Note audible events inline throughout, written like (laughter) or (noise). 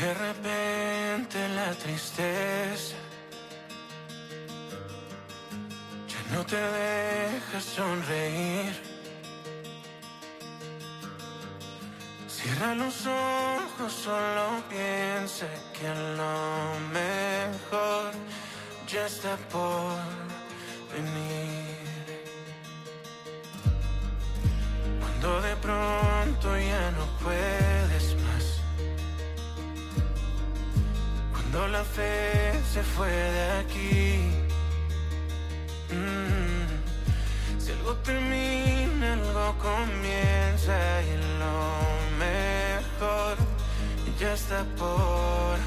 De repente la tristeza ya no te deja sonreír. Cierra los ojos, solo piensa que lo mejor ya está por venir. Cuando de pronto ya no puedes Cuando la fe se fue de aquí. Mm. Si algo termina, algo comienza y lo mejor ya está por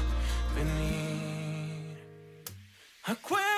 venir. Acuérdate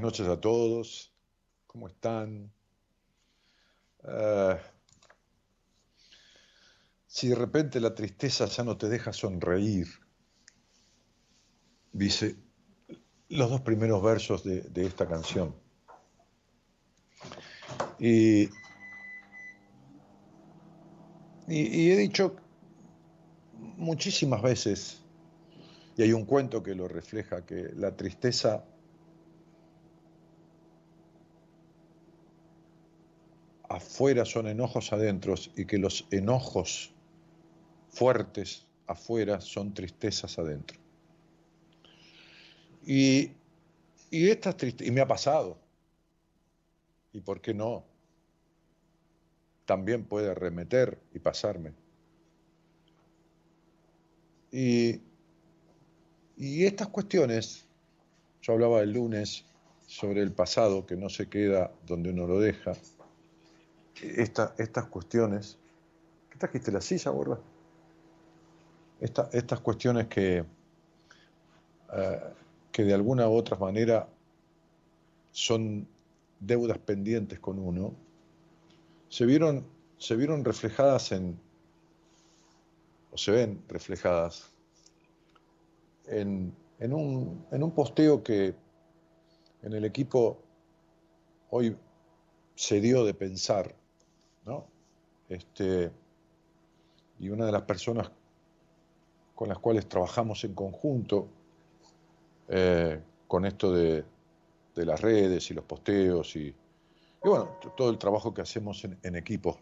buenas noches a todos. ¿Cómo están? Eh, si de repente la tristeza ya no te deja sonreír, dice los dos primeros versos de, esta canción. y he dicho muchísimas veces y hay un cuento que lo refleja, que la tristeza afuera son enojos adentro y que los enojos fuertes afuera son tristezas adentro. Y, y estas y me ha pasado. ¿Y por qué no? También puede remeter y pasarme. Y, y estas cuestiones, yo hablaba el lunes sobre el pasado que no se queda donde uno lo deja, estas cuestiones, ¿qué trajiste la silla, gorda? estas cuestiones que, eh, que de alguna u otra manera son deudas pendientes con uno, se vieron, se vieron reflejadas en, o se ven reflejadas en, en, un, en un posteo que en el equipo hoy se dio de pensar, ¿no? Este, y una de las personas con las cuales trabajamos en conjunto eh, con esto de, las redes y los posteos y, bueno, todo el trabajo que hacemos en, equipo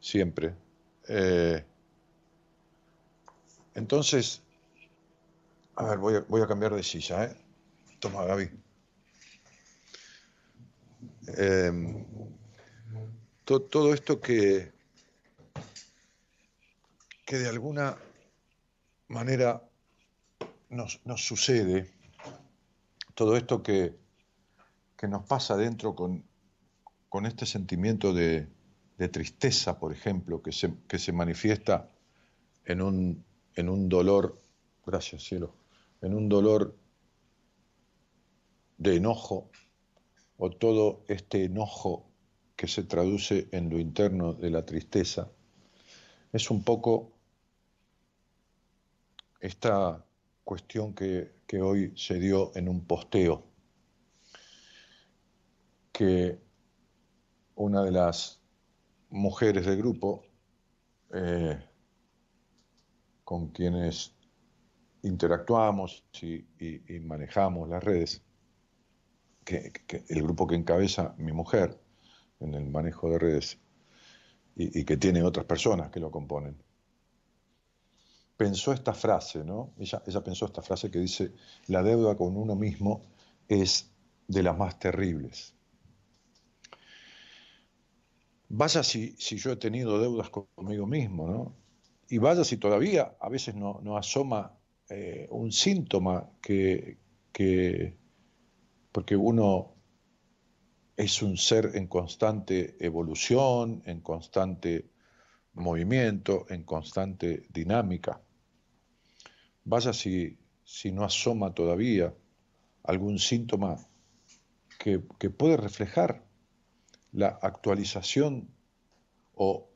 siempre. Eh, entonces, a ver, voy a, voy a, cambiar de silla, ¿eh? Toma, Gaby. Eh, todo esto que, que de alguna manera nos, sucede todo esto que, que, nos pasa dentro con, con este sentimiento de, tristeza, por ejemplo, que se, que se manifiesta en un, en un dolor, gracias cielo, en un dolor de enojo, o todo este enojo que se traduce en lo interno de la tristeza, es un poco esta cuestión que, hoy se dio en un posteo, que una de las mujeres del grupo, eh, con quienes interactuamos y, manejamos las redes, que, el grupo que encabeza mi mujer en el manejo de redes y que tiene otras personas que lo componen pensó esta frase, ¿no? Ella, pensó esta frase que dice, la deuda con uno mismo es de las más terribles. Vaya si, si yo he tenido deudas conmigo mismo, ¿no? Y vaya si todavía a veces no, asoma eh, un síntoma que, que, porque uno es un ser en constante evolución, en constante movimiento, en constante dinámica. Vaya si, si no asoma todavía algún síntoma que, puede reflejar la actualización o,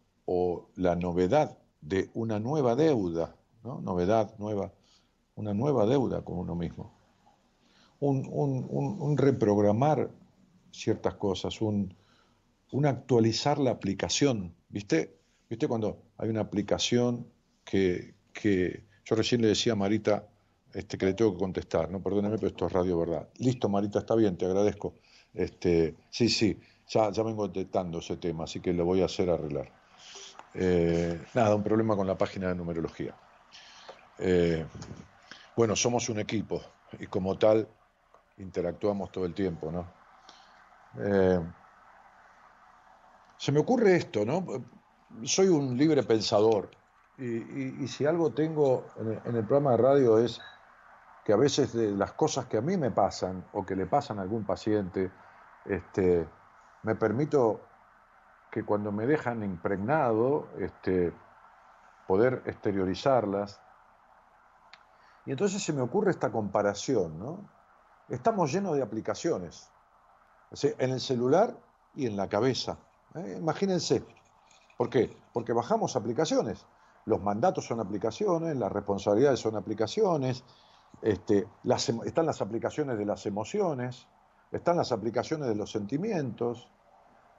la novedad de una nueva deuda, ¿no? novedad nueva, una nueva deuda con uno mismo. Un, reprogramar ciertas cosas, un, actualizar la aplicación. ¿Viste? ¿Viste cuando hay una aplicación que, que yo recién le decía a Marita este, que le tengo que contestar, ¿no? Perdóneme, pero esto es radio verdad. Listo, Marita, está bien, te agradezco. Este, sí, sí, ya, ya vengo detectando ese tema, así que lo voy a hacer arreglar. Eh, nada, un problema con la página de numerología. Eh, bueno, somos un equipo y como tal interactuamos todo el tiempo, ¿no? Eh, se me ocurre esto, ¿no? Soy un libre pensador y, si algo tengo en el, programa de radio es que a veces de las cosas que a mí me pasan o que le pasan a algún paciente, este, me permito que cuando me dejan impregnado, este, poder exteriorizarlas. Y entonces se me ocurre esta comparación, ¿no? Estamos llenos de aplicaciones, en el celular y en la cabeza. ¿eh? Imagínense, ¿por qué? Porque bajamos aplicaciones los mandatos son aplicaciones, las responsabilidades son aplicaciones, este, em, están las aplicaciones de las emociones, están las aplicaciones de los sentimientos,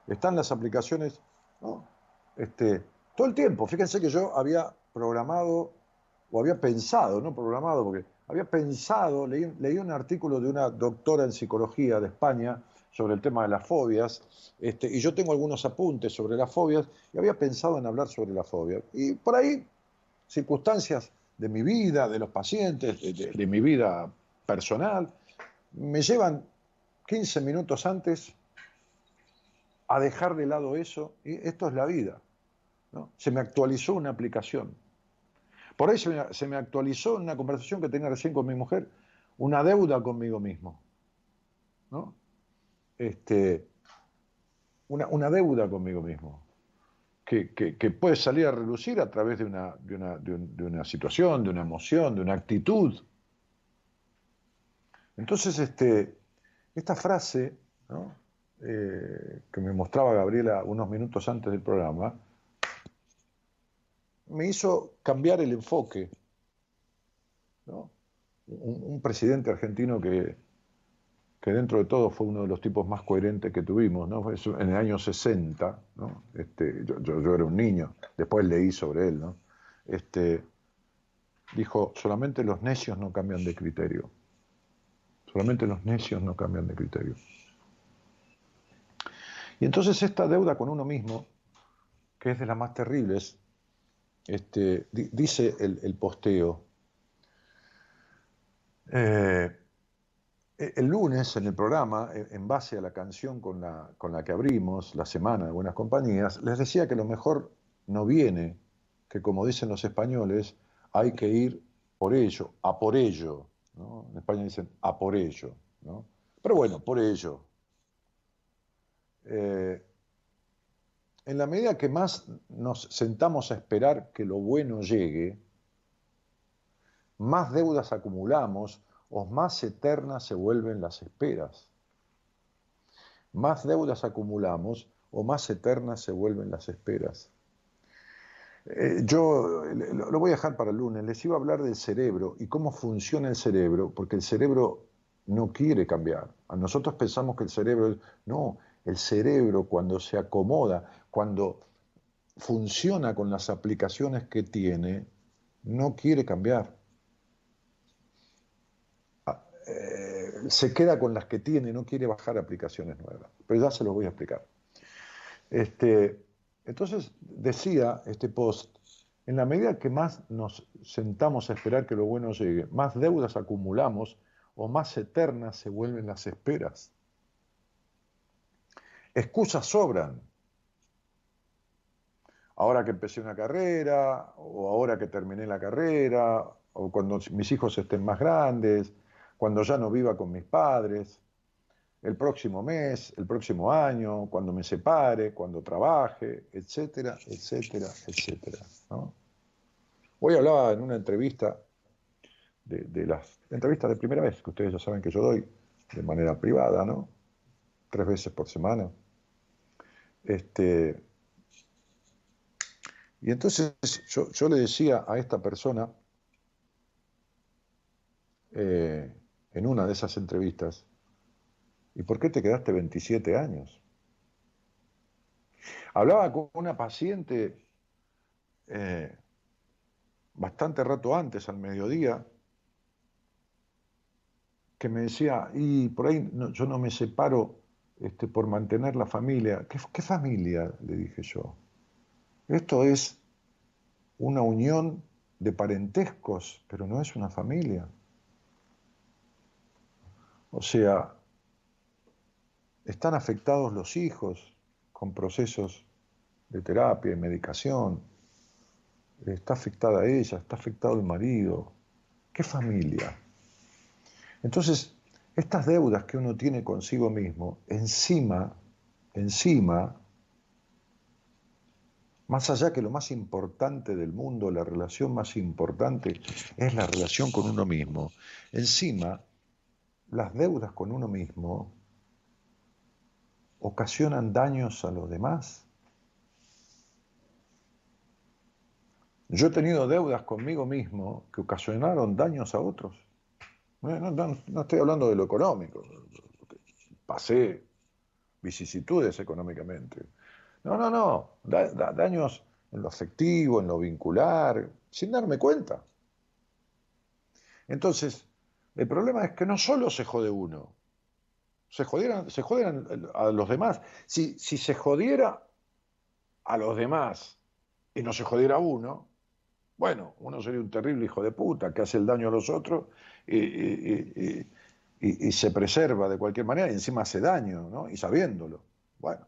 están las aplicaciones, este, todo el tiempo. Fíjense que yo había programado, o había pensado, no programado, porque había pensado, leí, leí un artículo de una doctora en psicología de España, sobre el tema de las fobias, este, y yo tengo algunos apuntes sobre las fobias, y había pensado en hablar sobre las fobias. Y por ahí, circunstancias de mi vida, de los pacientes, de, mi vida personal, me llevan 15 minutos antes a dejar de lado eso, y esto es la vida. Se me actualizó una aplicación. Por ahí se me, se me actualizó una conversación que tenía recién con mi mujer, una deuda conmigo mismo. ¿no? Este, una, deuda conmigo mismo, que, que, puede salir a relucir a través de una, de, una, de, una, situación, de una emoción, de una actitud. Entonces, este, esta frase eh, que me mostraba Gabriela unos minutos antes del programa, me hizo cambiar el enfoque. un, presidente argentino que, que dentro de todo fue uno de los tipos más coherentes que tuvimos, ¿no? en el año 60, ¿no? Este, yo, era un niño, después leí sobre él, ¿no? Este, dijo, solamente los necios no cambian de criterio, solamente los necios no cambian de criterio. Y entonces esta deuda con uno mismo, que es de las más terribles, este, dice el, posteo, eh, eh, el lunes en el programa, eh, en base a la canción con la, que abrimos la semana de Buenas Compañías, les decía que lo mejor no viene, que como dicen los españoles, hay que ir por ello, a por ello. En España dicen a por ello. Pero bueno, por ello. Eh, en la medida que más nos sentamos a esperar que lo bueno llegue, más deudas acumulamos, o más eternas se vuelven las esperas. Más deudas acumulamos o más eternas se vuelven las esperas. Eh, yo lo voy a dejar para el lunes, les iba a hablar del cerebro y cómo funciona el cerebro, porque el cerebro no quiere cambiar. A nosotros pensamos que el cerebro, no, el cerebro cuando se acomoda, cuando funciona con las aplicaciones que tiene, no quiere cambiar. Eh, se queda con las que tiene, no quiere bajar aplicaciones nuevas. Pero ya se los voy a explicar. Este, entonces decía este post, en la medida que más nos sentamos a esperar que lo bueno llegue, más deudas acumulamos o más eternas se vuelven las esperas. Excusas sobran. Ahora que empecé una carrera, o ahora que terminé la carrera, o cuando mis hijos estén más grandes, cuando ya no viva con mis padres, el próximo mes, el próximo año, cuando me separe, cuando trabaje, etcétera, etcétera, etcétera. Hoy hablaba en una entrevista, de, las entrevistas de primera vez, que ustedes ya saben que yo doy de manera privada, ¿no? Tres veces por semana. Este, y entonces yo, le decía a esta persona, eh, en una de esas entrevistas, ¿y por qué te quedaste 27 años? Hablaba con una paciente eh, bastante rato antes, al mediodía, que me decía, y por ahí yo no me separo este, por mantener la familia. ¿Qué, ¿Qué familia? Le dije yo. Esto es una unión de parentescos, pero no es una familia. O sea, están afectados los hijos con procesos de terapia y medicación. Está afectada ella, está afectado el marido. ¿Qué familia? Entonces, estas deudas que uno tiene consigo mismo, encima, encima, más allá que lo más importante del mundo, la relación más importante es la relación con uno mismo, encima las deudas con uno mismo ocasionan daños a los demás. Yo he tenido deudas conmigo mismo que ocasionaron daños a otros. No, estoy hablando de lo económico, pasé vicisitudes económicamente. No, no, no, daños en lo afectivo, en lo vincular, sin darme cuenta. Entonces, el problema es que no solo se jode uno, Se jodieran, se jodieran a los demás. Si, si se jodiera a los demás y no se jodiera uno, bueno, uno sería un terrible hijo de puta que hace el daño a los otros y, se preserva de cualquier manera y encima hace daño, ¿no? Y sabiéndolo. Bueno.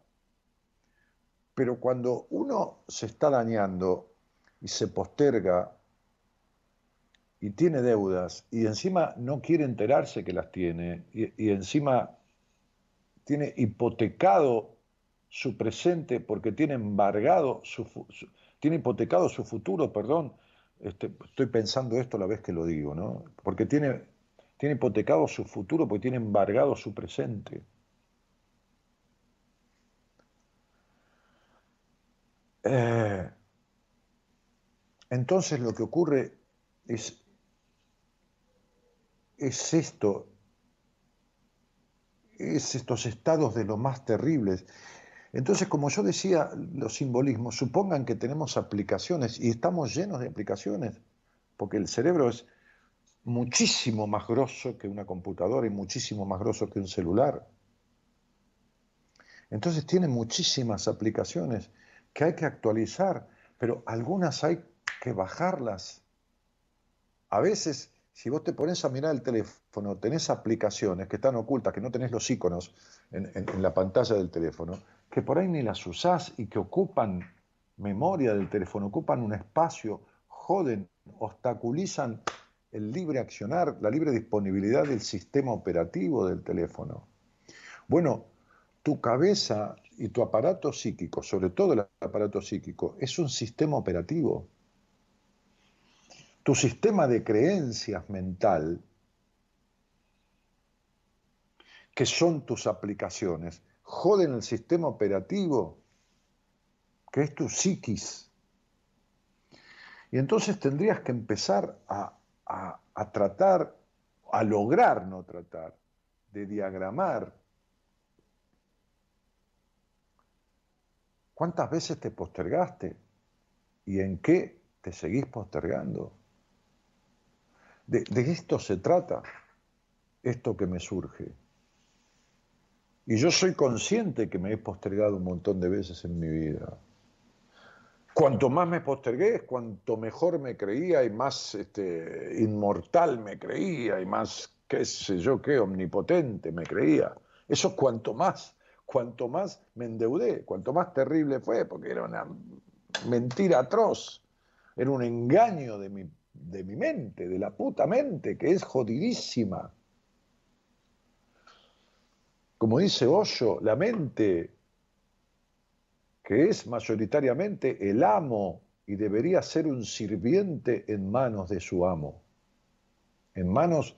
Pero cuando uno se está dañando y se posterga y tiene deudas y encima no quiere enterarse que las tiene y, encima tiene hipotecado su presente porque tiene embargado su, tiene hipotecado su futuro, perdón, este, estoy pensando esto a la vez que lo digo, ¿no? Porque tiene, tiene hipotecado su futuro porque tiene embargado su presente. Eh, entonces lo que ocurre es es esto, es estos estados de lo más terribles. Entonces, como yo decía, los simbolismos, supongan que tenemos aplicaciones y estamos llenos de aplicaciones, porque el cerebro es muchísimo más grosso que una computadora y muchísimo más grosso que un celular. Entonces tiene muchísimas aplicaciones que hay que actualizar, pero algunas hay que bajarlas. A veces si vos te pones a mirar el teléfono, tenés aplicaciones que están ocultas, que no tenés los iconos en, la pantalla del teléfono, que por ahí ni las usás y que ocupan memoria del teléfono, ocupan un espacio, joden, obstaculizan el libre accionar, la libre disponibilidad del sistema operativo del teléfono. Bueno, tu cabeza y tu aparato psíquico, sobre todo el aparato psíquico, es un sistema operativo tu sistema de creencias mental, que son tus aplicaciones, joden el sistema operativo, que es tu psiquis. Y entonces tendrías que empezar a, a tratar, a lograr no tratar, de diagramar. ¿Cuántas veces te postergaste? ¿Y en qué te seguís postergando? De, esto se trata, esto que me surge. Y yo soy consciente que me he postergado un montón de veces en mi vida. Cuanto más me postergué, cuanto mejor me creía y más este, inmortal me creía y más, qué sé yo, qué omnipotente me creía. Eso cuanto más, cuanto más me endeudé, cuanto más terrible fue, porque era una mentira atroz, era un engaño de mi de mi mente, de la puta mente, que es jodidísima. Como dice Osho, la mente, que es mayoritariamente el amo y debería ser un sirviente en manos de su amo, en manos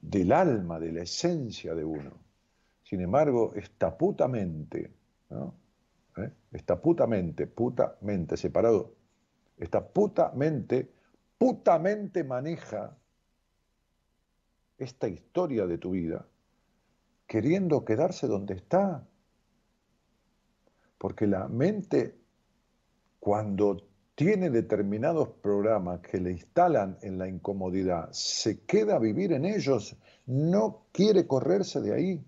del alma, de la esencia de uno. Sin embargo, esta puta mente, ¿Eh? esta puta mente, puta mente separado, esta puta mente putamente maneja esta historia de tu vida, queriendo quedarse donde está. Porque la mente, cuando tiene determinados programas que le instalan en la incomodidad, se queda a vivir en ellos, no quiere correrse de ahí.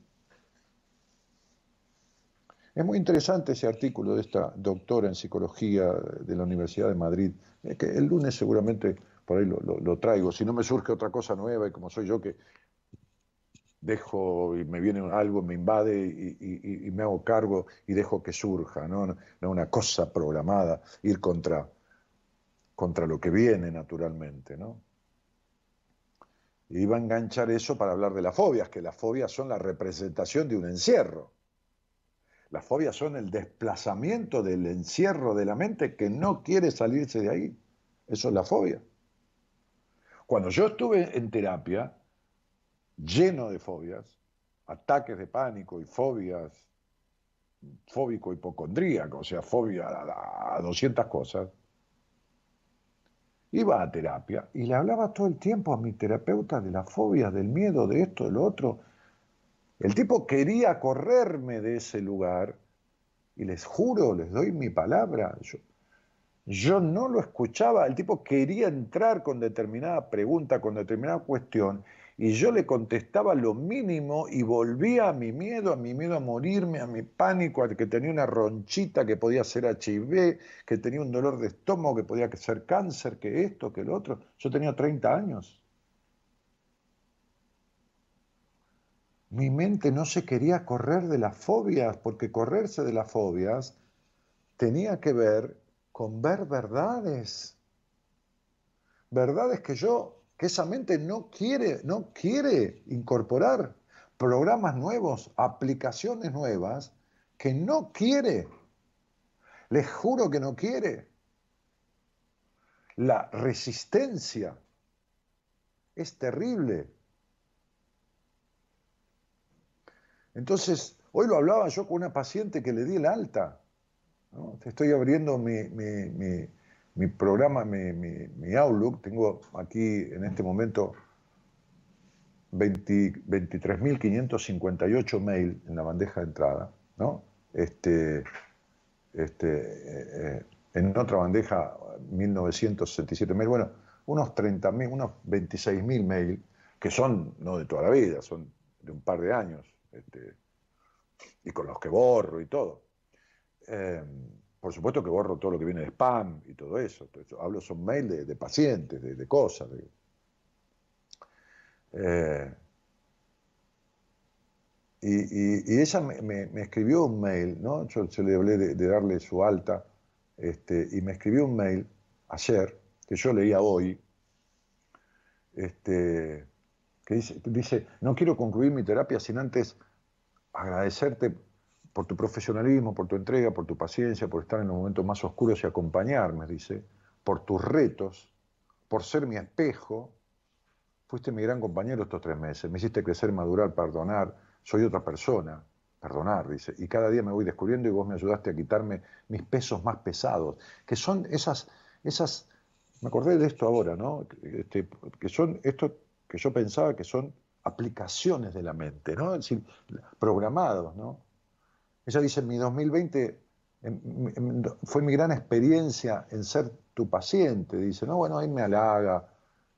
Es muy interesante ese artículo de esta doctora en psicología de la Universidad de Madrid, que el lunes seguramente por ahí lo, traigo. Si no me surge otra cosa nueva y como soy yo que dejo y me viene algo, me invade y, me hago cargo y dejo que surja, ¿no? no una cosa programada, ir contra, contra lo que viene naturalmente. ¿no? Y iba a enganchar eso para hablar de las fobias, que las fobias son la representación de un encierro. Las fobias son el desplazamiento del encierro de la mente que no quiere salirse de ahí. Eso es la fobia. Cuando yo estuve en terapia, lleno de fobias, ataques de pánico y fobias, fóbico hipocondríaco, o sea, fobia a, a 200 cosas, iba a terapia y le hablaba todo el tiempo a mi terapeuta de las fobias, del miedo, de esto, de lo otro, el tipo quería correrme de ese lugar y les juro, les doy mi palabra, yo, no lo escuchaba, el tipo quería entrar con determinada pregunta, con determinada cuestión y yo le contestaba lo mínimo y volvía a mi miedo, a mi miedo a morirme, a mi pánico, a que tenía una ronchita que podía ser HIV, que tenía un dolor de estómago, que podía ser cáncer, que esto, que lo otro. Yo tenía 30 años. Mi mente no se quería correr de las fobias, porque correrse de las fobias tenía que ver con ver verdades. Verdades que yo que esa mente no quiere, no quiere incorporar programas nuevos, aplicaciones nuevas, que no quiere. Les juro que no quiere. La resistencia es terrible. Entonces, hoy lo hablaba yo con una paciente que le di el alta. Estoy abriendo mi, mi programa, mi, Outlook, tengo aquí en este momento 23.558 mails en la bandeja de entrada. Este, este, eh, eh, en otra bandeja 1.967 mails, bueno, unos 30.000, unos 26.000 mails, que son no de toda la vida, son de un par de años, este, y con los que borro y todo. Eh, por supuesto que borro todo lo que viene de spam y todo eso. Hablo son mails de, pacientes, de, cosas. Eh, y, ella me, escribió un mail, ¿no? Yo, le hablé de, darle su alta, este, y me escribió un mail ayer, que yo leía hoy, este, que dice, dice, no quiero concluir mi terapia sin antes agradecerte por tu profesionalismo, por tu entrega, por tu paciencia, por estar en los momentos más oscuros y acompañarme, dice, por tus retos, por ser mi espejo. Fuiste mi gran compañero estos tres meses, me hiciste crecer, madurar, perdonar, soy otra persona, perdonar, dice, y cada día me voy descubriendo y vos me ayudaste a quitarme mis pesos más pesados, que son esas, esas, me acordé de esto ahora, ¿no? Este, que son esto que yo pensaba que son aplicaciones de la mente, ¿no? Es decir, programados, ¿no? Ella dice, mi 2020 fue mi gran experiencia en ser tu paciente. Dice, no, bueno, ahí me halaga.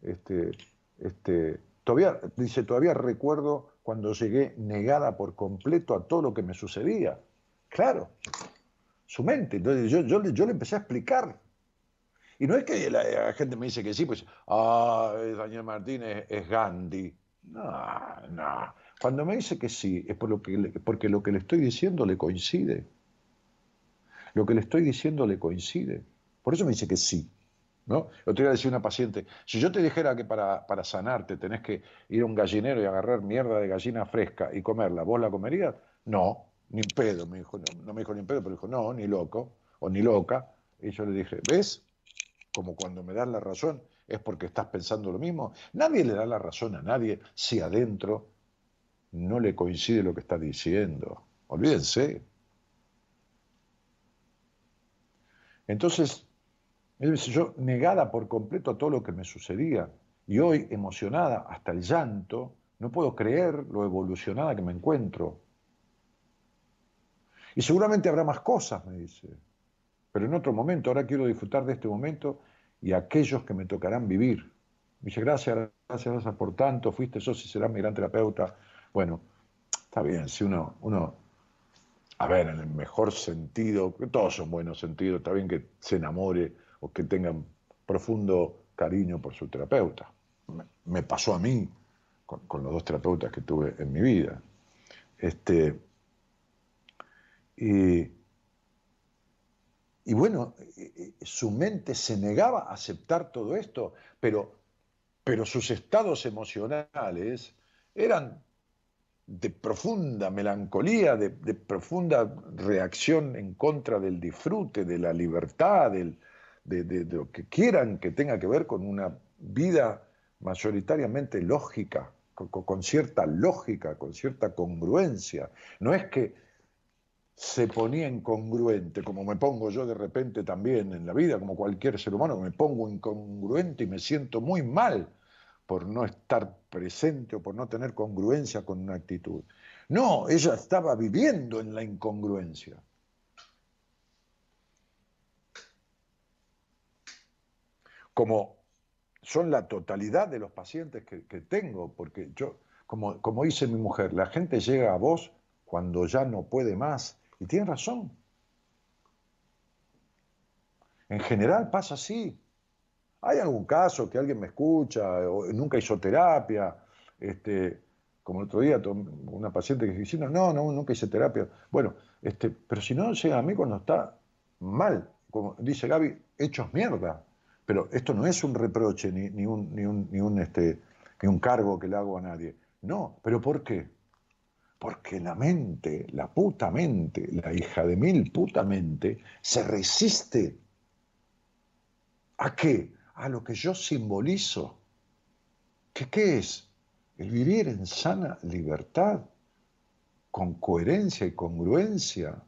Este, este, todavía, dice, todavía recuerdo cuando llegué negada por completo a todo lo que me sucedía. Claro, su mente. Entonces yo, yo, yo le empecé a explicar. Y no es que la, gente me dice que sí, pues, ah, Daniel Martínez es Gandhi. No, no. Cuando me dice que sí, es por lo que porque lo que le estoy diciendo le coincide. Lo que le estoy diciendo le coincide. Por eso me dice que sí. ¿no? Yo te iba a decir una paciente, si yo te dijera que para, para sanarte tenés que ir a un gallinero y agarrar mierda de gallina fresca y comerla, ¿vos la comerías? No, ni pedo, me dijo, no, me dijo ni pedo, pero dijo, no, ni loco, o ni loca. Y yo le dije, ¿ves? Como cuando me das la razón, es porque estás pensando lo mismo. Nadie le da la razón a nadie si adentro no le coincide lo que está diciendo. Olvídense. Entonces, yo negada por completo a todo lo que me sucedía y hoy emocionada hasta el llanto, no puedo creer lo evolucionada que me encuentro. Y seguramente habrá más cosas, me dice, pero en otro momento, ahora quiero disfrutar de este momento y aquellos que me tocarán vivir. Dice, gracias, gracias, gracias por tanto, fuiste, sos y serás mi gran terapeuta, bueno, está bien, si uno, uno, a ver, en el mejor sentido, que todos son buenos sentidos, está bien que se enamore o que tengan profundo cariño por su terapeuta. Me, pasó a mí con, los dos terapeutas que tuve en mi vida. Este, y, y bueno, su mente se negaba a aceptar todo esto, pero, pero sus estados emocionales eran de profunda melancolía, de, profunda reacción en contra del disfrute, de la libertad, de, lo que quieran que tenga que ver con una vida mayoritariamente lógica, con, cierta lógica, con cierta congruencia. No es que se ponía incongruente, como me pongo yo de repente también en la vida, como cualquier ser humano, me pongo incongruente y me siento muy mal por no estar presente o por no tener congruencia con una actitud. No, ella estaba viviendo en la incongruencia. Como son la totalidad de los pacientes que, que tengo, porque yo, como, como dice mi mujer, la gente llega a vos cuando ya no puede más, y tiene razón. En general pasa así. Hay algún caso que alguien me escucha, o nunca hizo terapia, este, como el otro día, una paciente que dice, no, no, nunca hice terapia. Bueno, este, pero si no llega a mí cuando está mal, como dice Gaby, hechos mierda. Pero esto no es un reproche ni, ni, un, ni, un, ni, un, este, ni un cargo que le hago a nadie. No, pero ¿por qué? Porque la mente, la puta mente, la hija de mil puta mente, se resiste. ¿A qué? A lo que yo simbolizo. ¿Qué, es? El vivir en sana libertad, con coherencia y congruencia,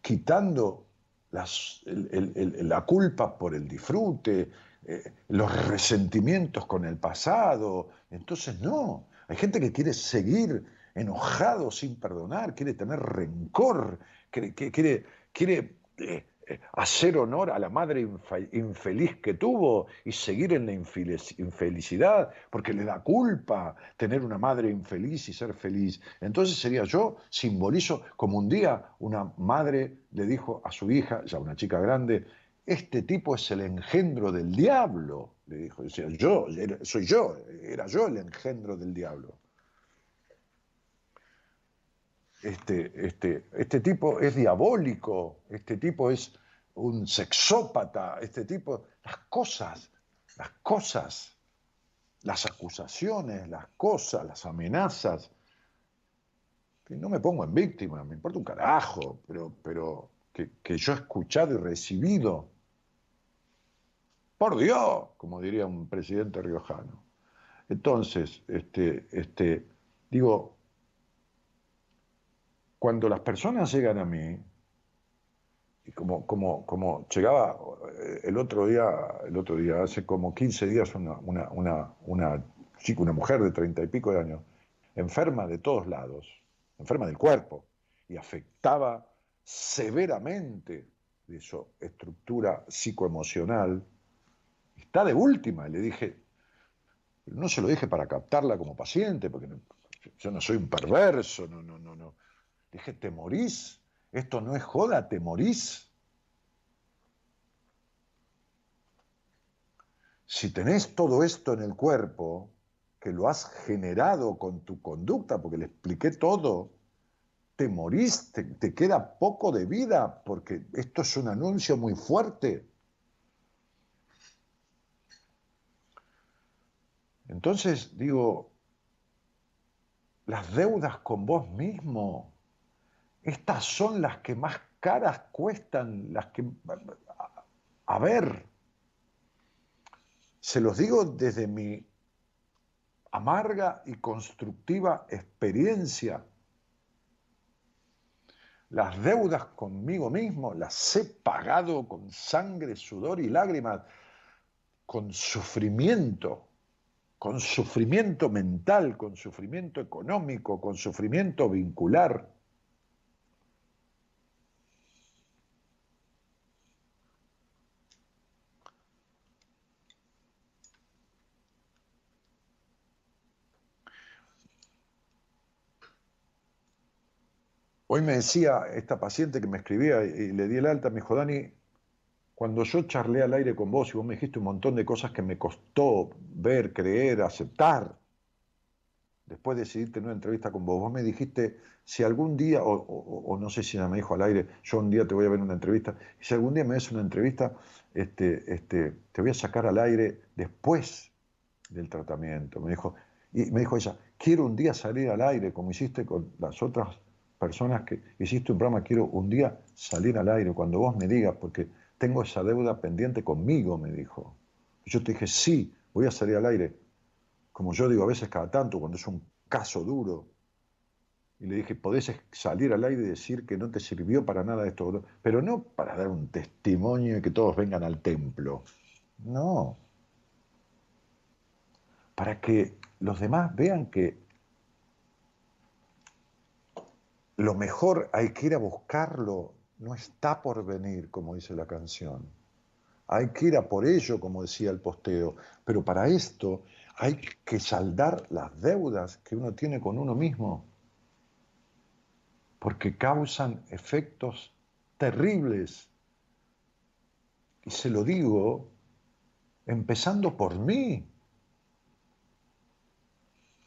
quitando la culpa por el disfrute, eh, los resentimientos con el pasado. Entonces no, hay gente que quiere seguir enojado sin perdonar, quiere tener rencor, quiere, quiere, quiere eh, hacer honor a la madre infeliz que tuvo y seguir en la infelicidad, porque le da culpa tener una madre infeliz y ser feliz. Entonces sería yo, simbolizo como un día una madre le dijo a su hija, ya una chica grande, este tipo es el engendro del diablo, le dijo. Decía, yo, soy yo, era yo el engendro del diablo. Este, este, este tipo es diabólico, este tipo es un sexópata, este tipo, las cosas, las cosas, las acusaciones, las cosas, las amenazas. No me pongo en víctima, me importa un carajo, pero, pero que, que yo he escuchado y recibido. Por Dios, como diría un presidente riojano. Entonces, este, este, digo, cuando las personas llegan a mí, y como, como, como llegaba eh, el otro día, el otro día, hace como 15 días, una, una, una, chica, una mujer de treinta y pico de años, enferma de todos lados, enferma del cuerpo, y afectaba severamente de su estructura psicoemocional, está de última, y le dije, no se lo dije para captarla como paciente, porque yo no soy un perverso, no, no, no, no. Dije, te morís esto no es joda, te morís. Si tenés todo esto en el cuerpo, que lo has generado con tu conducta, porque le expliqué todo, te morís, te, te, queda poco de vida, porque esto es un anuncio muy fuerte. Entonces digo, las deudas con vos mismo, estas son las que más caras cuestan, las que... A ver, se los digo desde mi amarga y constructiva experiencia. Las deudas conmigo mismo las he pagado con sangre, sudor y lágrimas, con sufrimiento, con sufrimiento mental, con sufrimiento económico, con sufrimiento vincular. Hoy me decía esta paciente que me escribía y le di el alta, me dijo, Dani, cuando yo charlé al aire con vos y vos me dijiste un montón de cosas que me costó ver, creer, aceptar, después decidiste en una entrevista con vos, vos me dijiste, si algún día, o, no sé si me dijo al aire, yo un día te voy a ver una entrevista, y si algún día me des una entrevista, este, este, te voy a sacar al aire después del tratamiento. Me dijo, y me dijo ella, quiero un día salir al aire como hiciste con las otras personas que hiciste un programa, quiero un día salir al aire, cuando vos me digas, porque tengo esa deuda pendiente conmigo, me dijo. Yo te dije, sí, voy a salir al aire, como yo digo a veces cada tanto, cuando es un caso duro. Y le dije, podés salir al aire y decir que no te sirvió para nada esto, pero no para dar un testimonio y que todos vengan al templo. No. Para que los demás vean que lo mejor hay que ir a buscarlo, no está por venir, como dice la canción. hay que ir a por ello, como decía el posteo, pero para esto hay que saldar las deudas que uno tiene con uno mismo, porque causan efectos terribles. Y se lo digo empezando por mí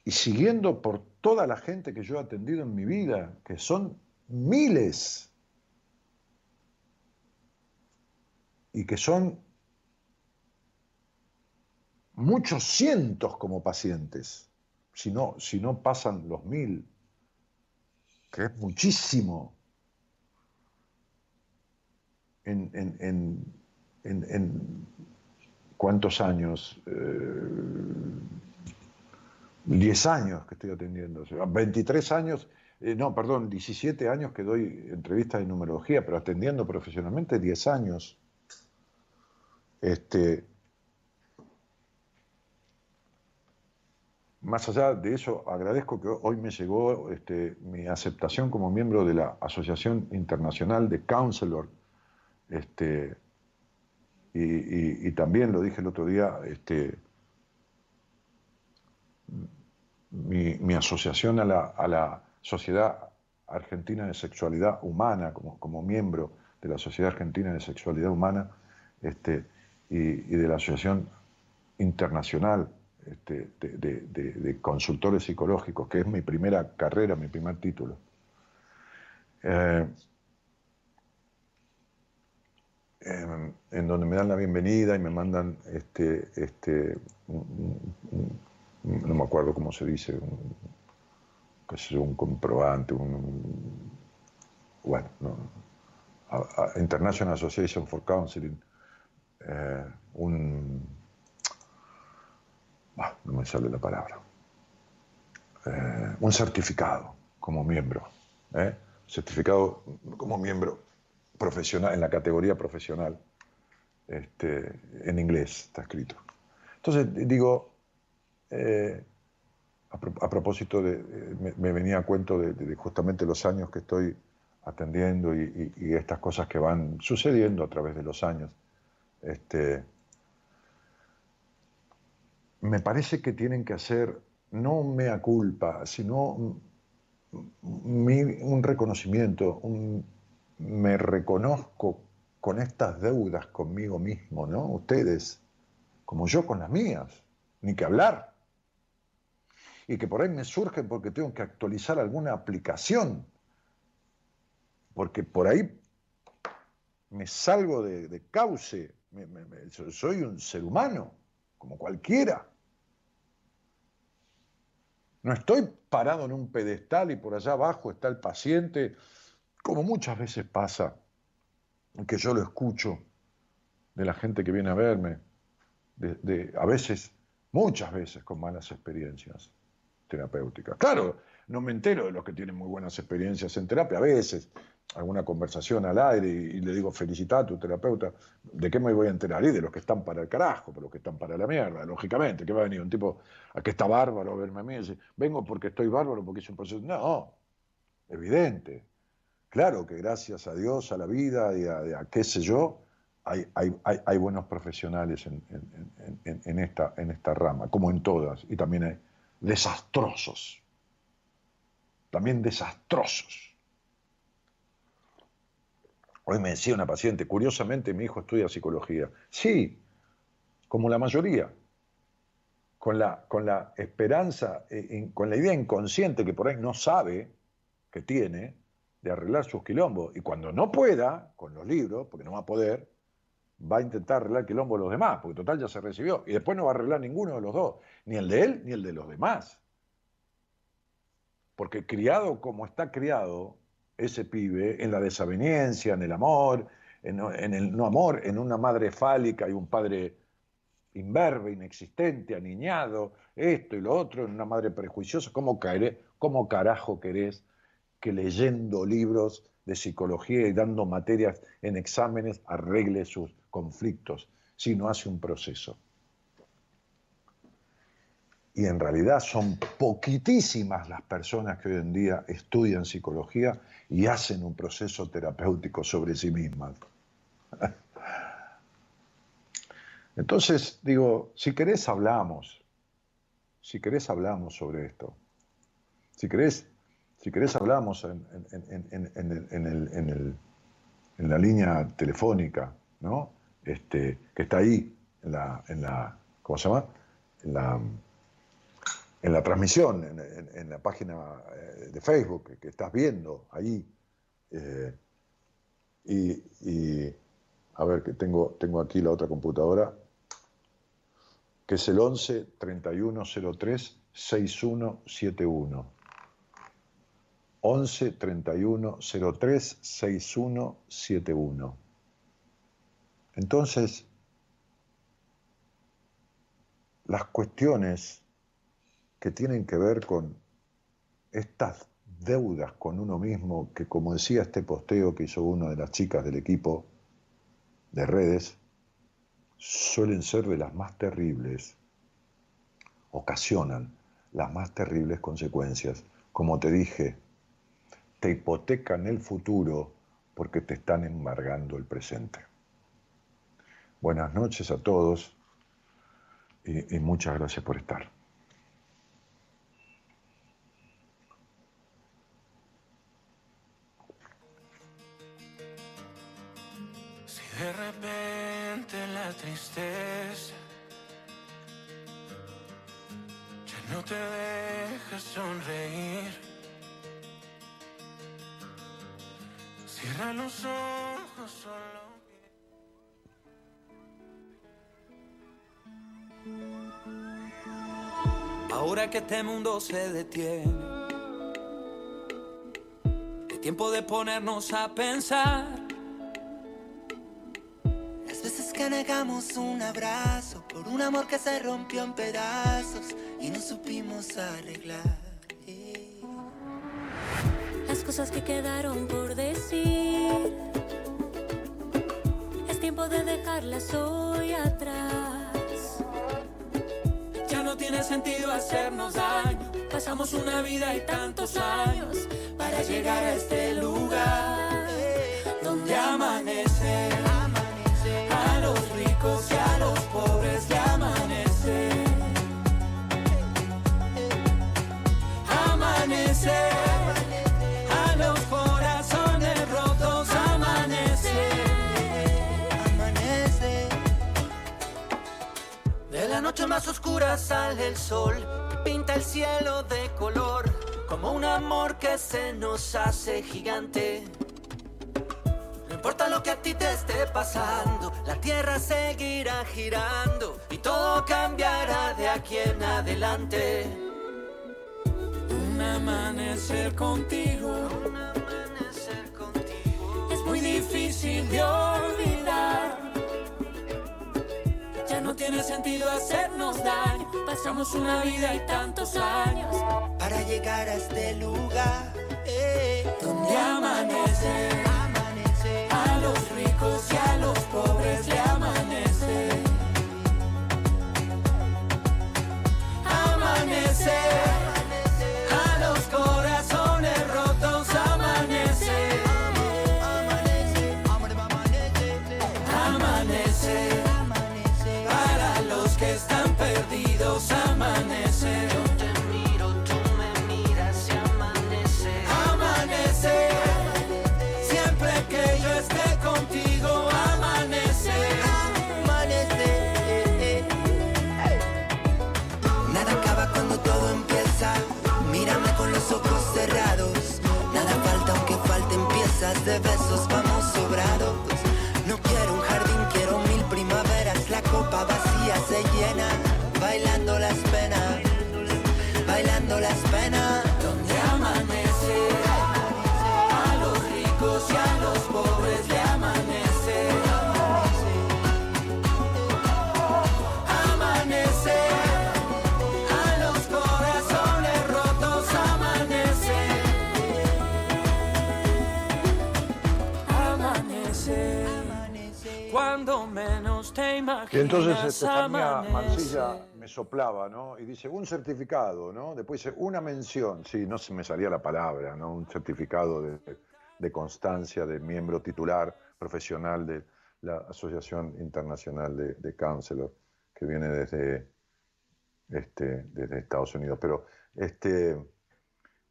y siguiendo por toda la gente que yo he atendido en mi vida, que son miles, y que son muchos cientos como pacientes, si no, si no pasan los mil, que es muchísimo. En, en, cuántos años, eh, 10 años que estoy atendiendo, 23 años, eh, no, perdón, 17 años que doy entrevistas de numerología, pero atendiendo profesionalmente 10 años. Este, más allá de eso, agradezco que hoy me llegó este, mi aceptación como miembro de la Asociación Internacional de Counselor. Este, y, también lo dije el otro día, este, mi, asociación a la, Sociedad Argentina de Sexualidad Humana, como, miembro de la Sociedad Argentina de Sexualidad Humana este, y, de la Asociación Internacional este, de, Consultores Psicológicos, que es mi primera carrera, mi primer título. Eh, en, donde me dan la bienvenida y me mandan este, este, no me acuerdo cómo se dice, un, un comprobante, un, bueno, International Association for Counseling, eh, un, no me sale la palabra, eh, un certificado como miembro, ¿eh? certificado como miembro profesional, en la categoría profesional, este, en inglés está escrito. Entonces digo, eh, a, propósito de, me, venía a cuento de, justamente los años que estoy atendiendo y, estas cosas que van sucediendo a través de los años. Este, me parece que tienen que hacer no mea culpa, sino un reconocimiento, me reconozco con estas deudas conmigo mismo, ¿no? Ustedes, como yo con las mías, ni que hablar y que por ahí me surgen porque tengo que actualizar alguna aplicación, porque por ahí me salgo de, cauce, soy un ser humano, como cualquiera. No estoy parado en un pedestal y por allá abajo está el paciente, como muchas veces pasa, que yo lo escucho de la gente que viene a verme, de, a veces, muchas veces con malas experiencias terapéutica. Claro, no me entero de los que tienen muy buenas experiencias en terapia. A veces, alguna conversación al aire y, le digo, felicita a tu terapeuta. ¿De qué me voy a enterar? Y de los que están para el carajo, de los que están para la mierda, lógicamente. que va a venir un tipo a que está bárbaro a verme a mí y dice, vengo porque estoy bárbaro, porque es un proceso. No, evidente. Claro que gracias a Dios, a la vida y a, qué sé yo, hay, buenos profesionales en, esta, en esta rama, como en todas, y también hay desastrosos, también desastrosos. Hoy me decía una paciente, curiosamente mi hijo estudia psicología. Sí, como la mayoría, con la, con la esperanza, eh, con la idea inconsciente que por ahí no sabe que tiene de arreglar sus quilombos. Y cuando no pueda, con los libros, porque no va a poder, va a intentar arreglar el quilombo de los demás, porque total ya se recibió. Y después no va a arreglar ninguno de los dos, ni el de él ni el de los demás. Porque criado como está criado ese pibe, en la desaveniencia, en el amor, en, el no amor, en una madre fálica y un padre imberbe, inexistente, aniñado, esto y lo otro, en una madre prejuiciosa, ¿cómo, caeré, cómo carajo querés que leyendo libros de psicología y dando materias en exámenes arregle sus conflictos, sino hace un proceso. Y en realidad son poquitísimas las personas que hoy en día estudian psicología y hacen un proceso terapéutico sobre sí mismas. (laughs) Entonces, digo, si querés hablamos, si querés hablamos sobre esto, si querés, si querés hablamos en, la línea telefónica, ¿no? Este, que está ahí, en la, en la, ¿cómo se llama? En la, en la transmisión, en, la página eh, de Facebook que, estás viendo ahí. Eh, y, a ver, que tengo, tengo aquí la otra computadora, que es el 11 3103 6171. 11 3103 6171. Entonces, las cuestiones que tienen que ver con estas deudas con uno mismo, que como decía este posteo que hizo una de las chicas del equipo de redes, suelen ser de las más terribles, ocasionan las más terribles consecuencias. Como te dije, te hipotecan el futuro porque te están embargando el presente. Buenas noches a todos y, muchas gracias por estar. De repente la tristeza ya no te deja sonreír. Cierra los ojos solo. Ahora que este mundo se detiene, es tiempo de ponernos a pensar que negamos un abrazo por un amor que se rompió en pedazos y no supimos arreglar. Cosas que quedaron por decir, es tiempo de dejarlas hoy atrás. Ya no tiene sentido hacernos daño, pasamos una vida y tantos años para llegar a este lugar donde amanece los ricos y a los pobres amanece. De la noche más oscura sale el sol pinta el cielo de color como un amor que se nos hace gigante importa lo que a ti te esté pasando, la tierra seguirá girando y todo cambiará de aquí en adelante. Un amanecer contigo, un amanecer contigo es muy difícil de olvidar. Tiene sentido hacernos daño, pasamos una vida y tantos años para llegar a este lugar eh, donde amanece a los ricos y a los pobres le amanece. Amanece. De besos vamos sobrados. No quiero un jardín, quiero mil primaveras. La copa vacía se llena, Y entonces Estefanía Mancilla me soplaba, ¿no? Y dice, un certificado, ¿no? Después dice, una mención. Sí, no se me salía la palabra, ¿no? Un certificado de, constancia de miembro titular profesional de, la Asociación Internacional de, de que viene desde, este, desde Estados Unidos. Pero este,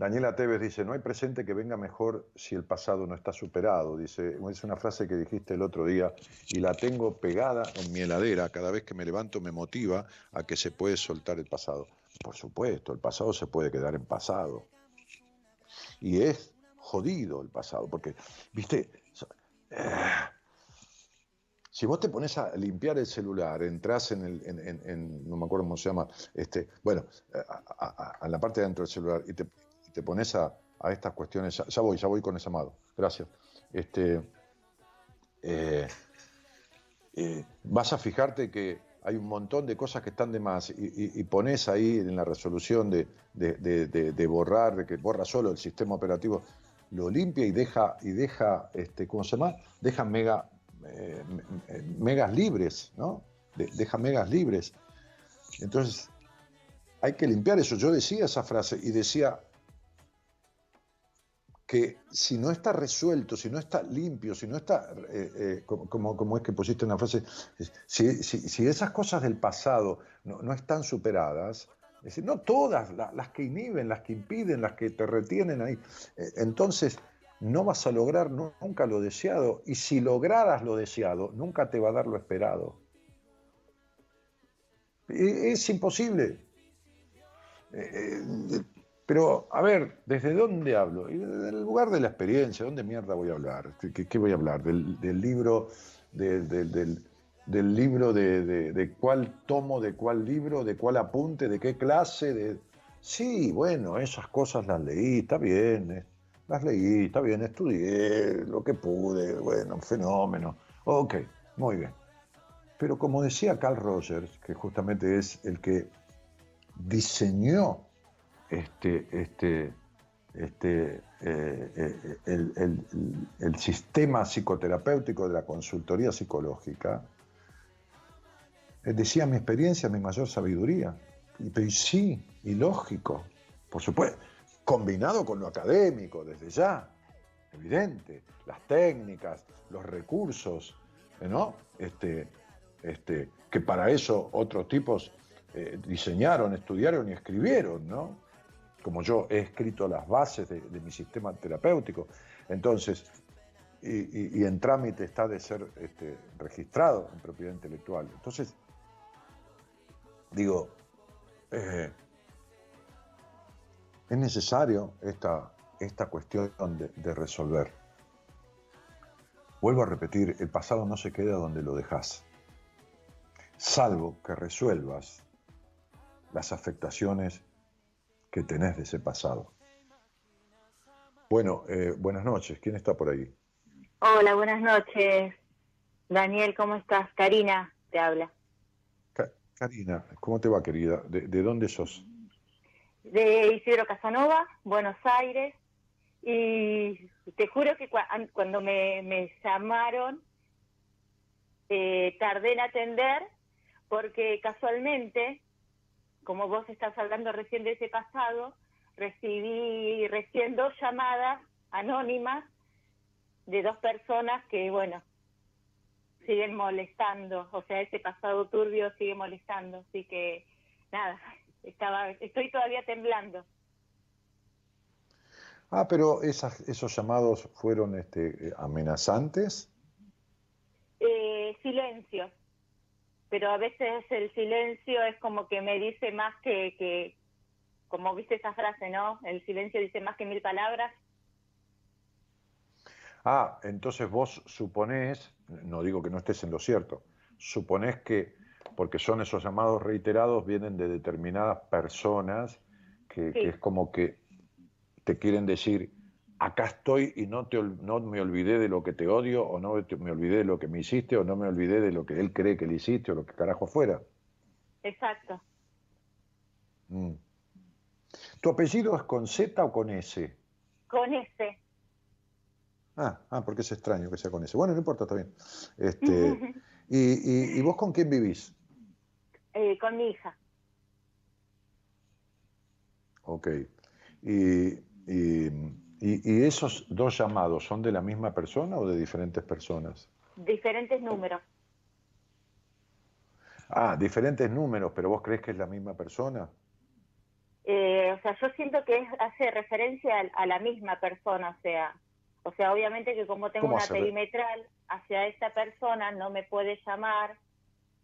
Daniela Tevez dice, no hay presente que venga mejor si el pasado no está superado. Dice, es una frase que dijiste el otro día y la tengo pegada en mi heladera. Cada vez que me levanto me motiva a que se puede soltar el pasado. Por supuesto, el pasado se puede quedar en pasado. Y es jodido el pasado, porque, viste, eh, si vos te pones a limpiar el celular, entras en el, no me acuerdo cómo se llama, este, bueno, a la parte de dentro del celular y te, te pones a, a estas cuestiones, ya, voy, ya voy con ese amado, gracias. Este, eh, eh, vas a fijarte que hay un montón de cosas que están de más y, y, pones ahí en la resolución de, de, de, de que borra solo el sistema operativo, lo limpia y deja, y deja este, ¿cómo se llama? Deja mega, eh, megas libres, ¿no? deja megas libres. Entonces, hay que limpiar eso. Yo decía esa frase y decía que si no está resuelto, si no está limpio, si no está, eh, eh, como, como, es que pusiste una frase, si, si, si esas cosas del pasado no, no están superadas, no todas, la, las que inhiben, las que impiden, las que te retienen ahí, eh, entonces no vas a lograr nunca lo deseado. Y si lograras lo deseado, nunca te va a dar lo esperado. Es imposible. Pero, a ver, ¿desde dónde hablo? En el lugar de la experiencia, ¿dónde mierda voy a hablar? ¿Qué, qué voy a hablar? Del, del libro, de, de, del, del, libro de, de, cuál tomo, de cuál libro, de cuál apunte, de qué clase. De... Sí, bueno, esas cosas las leí, está bien, las leí, está bien, estudié lo que pude, bueno, fenómeno. Ok, muy bien. Pero como decía Carl Rogers, que justamente es el que diseñó este, este, este, eh, el, el, el, sistema psicoterapéutico de la consultoría psicológica, decía mi experiencia, mi mayor sabiduría. Y, y sí, y lógico, por supuesto, combinado con lo académico desde ya, evidente, las técnicas, los recursos, ¿no? Este, este, que para eso otros tipos eh, diseñaron, estudiaron y escribieron, ¿no? Como yo he escrito las bases de, mi sistema terapéutico. Entonces, y, en trámite está de ser este, registrado en propiedad intelectual. Entonces, digo, eh, es necesario esta, esta cuestión de, de, resolver. Vuelvo a repetir, el pasado no se queda donde lo dejas, salvo que resuelvas las afectaciones que tenés de ese pasado. Bueno, eh, buenas noches. ¿Quién está por ahí? Hola, buenas noches. Daniel, ¿cómo estás? Karina te habla. Ka Karina, ¿cómo te va, querida? ¿De, ¿De, dónde sos? De Isidro Casanova, Buenos Aires. Y te juro que cu cuando me, me llamaron, eh, tardé en atender porque casualmente como vos estás hablando recién de ese pasado, recibí recién dos llamadas anónimas de dos personas que, bueno, siguen molestando, o sea, ese pasado turbio sigue molestando, así que nada, estaba, estoy todavía temblando. Ah, pero esas, esos llamados fueron este, amenazantes. Eh, silencio pero a veces el silencio es como que me dice más que, que, como viste esa frase, ¿no? El silencio dice más que mil palabras. Ah, entonces vos suponés, no digo que no estés en lo cierto, suponés que, porque son esos llamados reiterados, vienen de determinadas personas que, sí. que es como que te quieren decir, acá estoy y no, te, no me olvidé de lo que te odio, o no te, me olvidé de lo que me hiciste, o no me olvidé de lo que él cree que le hiciste, o lo que carajo fuera. Exacto. Mm. ¿Tu apellido es con Z o con S? Con S. Ah, ah, porque es extraño que sea con S. Bueno, no importa, está bien. Este, (laughs) y, y, y, vos con quién vivís? Eh, con mi hija. Ok. Y, y ¿Y, ¿Y, esos dos llamados son de la misma persona o de diferentes personas? diferentes números. Ah, diferentes números, pero vos crees que es la misma persona. Eh, o sea, yo siento que es, hace referencia a, a la misma persona, o sea, o sea, obviamente que como tengo ¿Cómo una perimetral hacia esta persona, no me puede llamar,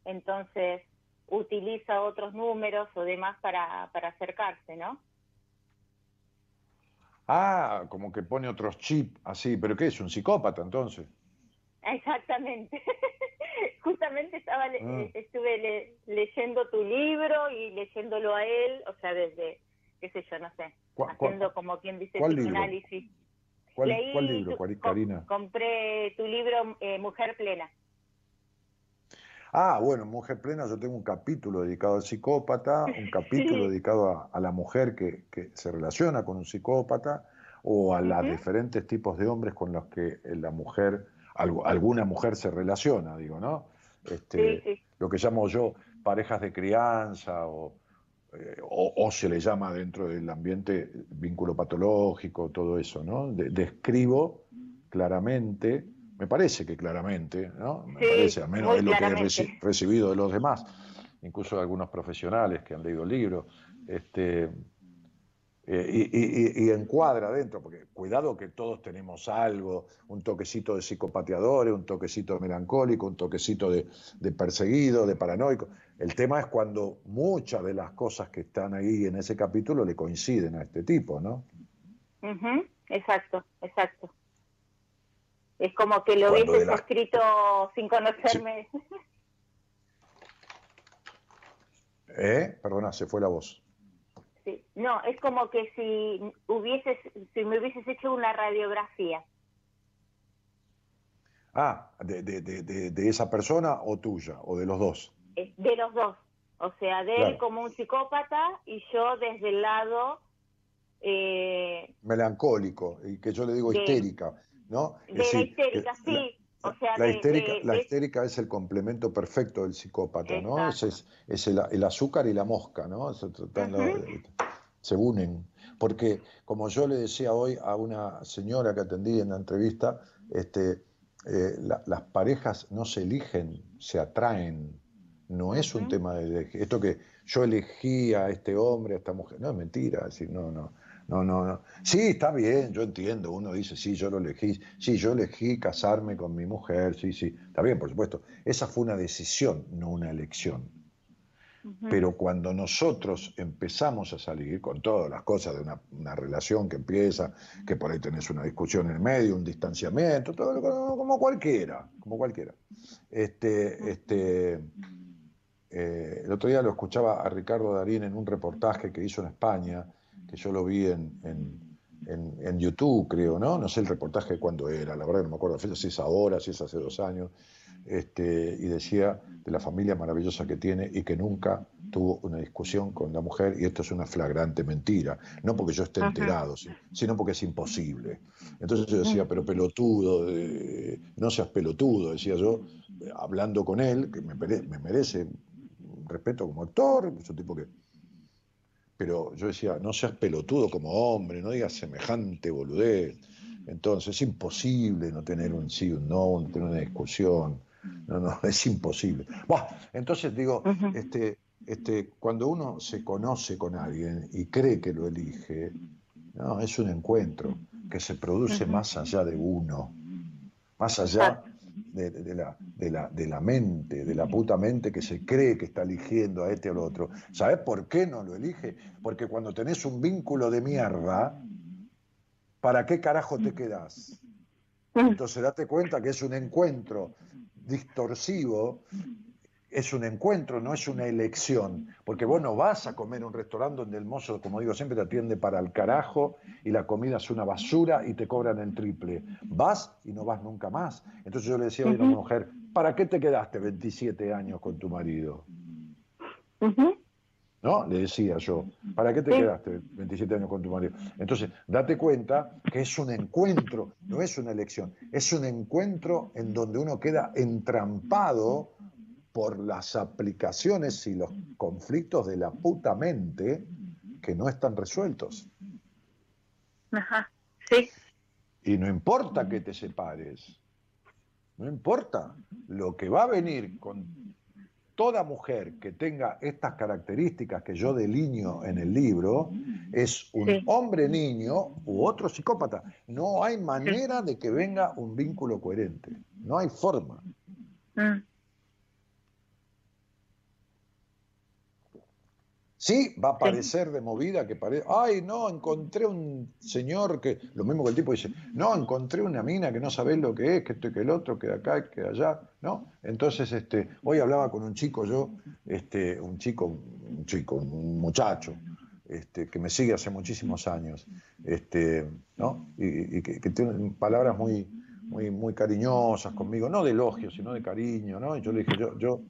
entonces utiliza otros números o demás para, para acercarse, ¿no? Ah, como que pone otros chips así, pero ¿qué es? ¿Un psicópata entonces? Exactamente. (laughs) Justamente estaba Ah. eh, estuve le- leyendo tu libro y leyéndolo a él, o sea, desde, qué sé yo, no sé, ¿Cuál- haciendo como quien dice psicoanálisis. ¿Cuál, Leí cuál libro, tu- com- compré tu libro eh, Mujer Plena. Ah, bueno, en Mujer Plena yo tengo un capítulo dedicado al psicópata, un (laughs) capítulo Sí. dedicado a, a la mujer que, que se relaciona con un psicópata o a los diferentes tipos de hombres con los que eh, la mujer, alguna mujer se relaciona, digo, ¿no? Este, Sí, sí. Lo que llamo yo parejas de crianza o, eh, o, o se le llama dentro del ambiente vínculo patológico, todo eso, ¿no? De- describo claramente, me parece que claramente, ¿no? Me Sí, parece, al menos es lo que he reci- recibido de los demás, incluso de algunos profesionales que han leído el libro, este, eh, y, y- y- y encuadra dentro, porque cuidado que todos tenemos algo, un toquecito de psicopateadores, un toquecito de melancólico, un toquecito de, de perseguido, de paranoico. El tema es cuando muchas de las cosas que están ahí en ese capítulo le coinciden a este tipo, ¿no? Exacto, exacto. Es como que lo hubieses la- escrito sin conocerme. ¿Eh? Perdona, se fue la voz. Sí. No, es como que si hubieses, si me hubieses hecho una radiografía. Ah, de, de- de- de- de esa persona o tuya, o de los dos. eh, de los dos. O sea, de él como un psicópata y yo desde el lado eh, Melancólico, y que yo le digo histérica, ¿no? Es de la histérica, que la- sí. O sea, La de- histérica, de- la de- histérica es el complemento perfecto del psicópata, ¿no? Exacto. Es, es el, el azúcar y la mosca, ¿no? Se, se unen. Porque, como yo le decía hoy a una señora que atendí en la entrevista, este, eh, la- las parejas no se eligen, se atraen. No es un tema de. Esto que yo elegí a este hombre, a esta mujer, no es mentira. Es decir, no, no. No, no, no. Sí, está bien, yo entiendo. Uno dice, sí, yo lo elegí. Sí, yo elegí casarme con mi mujer. Sí, sí. Está bien, por supuesto. Esa fue una decisión, no una elección. Pero cuando nosotros empezamos a salir con todas las cosas de una, una relación que empieza, que por ahí tenés una discusión en el medio, un distanciamiento, todo lo- como, como cualquiera, como cualquiera. Este, este, eh, el otro día lo escuchaba a Ricardo Darín en un reportaje que hizo en España, que yo lo vi en, en- en- en YouTube, creo, ¿no? No sé el reportaje de cuándo era, la verdad que no me acuerdo si es ahora, si es hace dos años, este, y decía de la familia maravillosa que tiene y que nunca tuvo una discusión con la mujer, y esto es una flagrante mentira, no porque yo esté Ajá. enterado, si- sino porque es imposible. Entonces yo decía, pero pelotudo, eh, no seas pelotudo, decía yo, hablando con él, que me, me merece respeto como actor, es un tipo que... Pero yo decía, no seas pelotudo como hombre, no digas semejante boludez. Entonces es imposible no tener un sí, un no, no tener una discusión. No, no, (laughs) es imposible. Buah, entonces digo, este, este, cuando uno se conoce con alguien y cree que lo elige, no, es un encuentro que se produce más allá de uno, más allá de, la, de, la, de la mente, de la puta mente que se cree que está eligiendo a este o al otro. ¿Sabes por qué no lo elige? Porque cuando tenés un vínculo de mierda, ¿para qué carajo te quedás? Entonces date cuenta que es un encuentro distorsivo, es un encuentro, no es una elección, porque vos no vas a comer en un restaurante donde el mozo, como digo siempre, te atiende para el carajo y la comida es una basura y te cobran el triple. Vas y no vas nunca más. Entonces yo le decía hoy a una mujer, ¿para qué te quedaste 27 años con tu marido? ¿No? Le decía yo, ¿para qué te Sí. quedaste 27 años con tu marido? Entonces, date cuenta que es un encuentro, no es una elección, es un encuentro en donde uno queda entrampado por las aplicaciones y los conflictos de la puta mente que no están resueltos. Ajá. Sí. Y no importa que te separes, no importa. Lo que va a venir con toda mujer que tenga estas características que yo delineo en el libro es un Sí. hombre niño u otro psicópata. No hay manera de que venga un vínculo coherente. No hay forma. Mm, Sí, va a parecer de movida que parece, ay, no, encontré un señor que, lo mismo que el tipo dice, no, encontré una mina que no sabés lo que es, que esto y que el otro, que de acá, que de allá, ¿no? Entonces, este, hoy hablaba con un chico yo, este, un chico, un chico, un muchacho, este, que me sigue hace muchísimos años, este, ¿no? Y, y que, que tiene palabras muy, muy, muy cariñosas conmigo, no de elogio, sino de cariño, ¿no? Y yo le dije, yo, yo,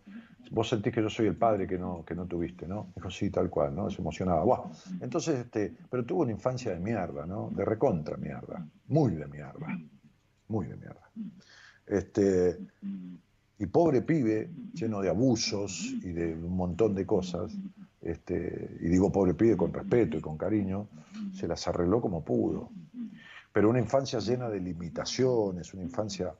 vos sentís que yo soy el padre que no, que no tuviste, ¿no? Dijo, sí, tal cual, ¿no? Se emocionaba. Buah. Entonces, este, pero tuvo una infancia de mierda, ¿no? De recontra mierda, muy de mierda, muy de mierda. Este, y pobre pibe, lleno de abusos y de un montón de cosas, este, y digo pobre pibe con respeto y con cariño, se las arregló como pudo. Pero una infancia llena de limitaciones, una infancia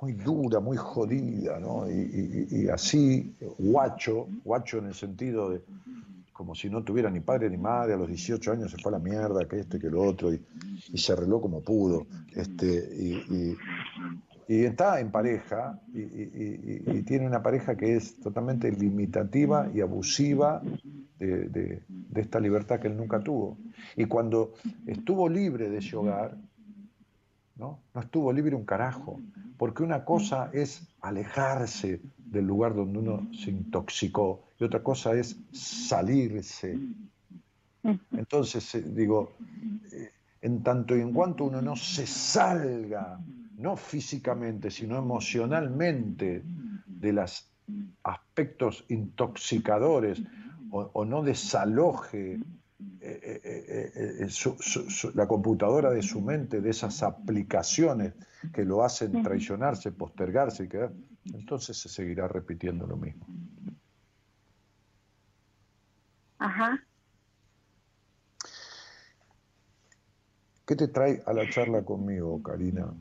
muy dura, muy jodida, ¿no? Y, y- así, guacho, guacho en el sentido de como si no tuviera ni padre ni madre, a los 18 años se fue a la mierda, que esto y que lo otro, y, y se arregló como pudo. Este, y, está en pareja, y tiene una pareja que es totalmente limitativa y abusiva de, de- de esta libertad que él nunca tuvo. Y cuando estuvo libre de ese hogar, ¿no? No estuvo libre un carajo, porque una cosa es alejarse del lugar donde uno se intoxicó y otra cosa es salirse. Entonces, eh, digo, eh, en tanto y en cuanto uno no se salga, no físicamente, sino emocionalmente, de los aspectos intoxicadores o, o no desaloje eh, eh, eh, su- su- su- la computadora de su mente de esas aplicaciones que lo hacen traicionarse, postergarse y quedar, entonces se seguirá repitiendo lo mismo. Ajá. ¿Qué te trae a la charla conmigo, Karina?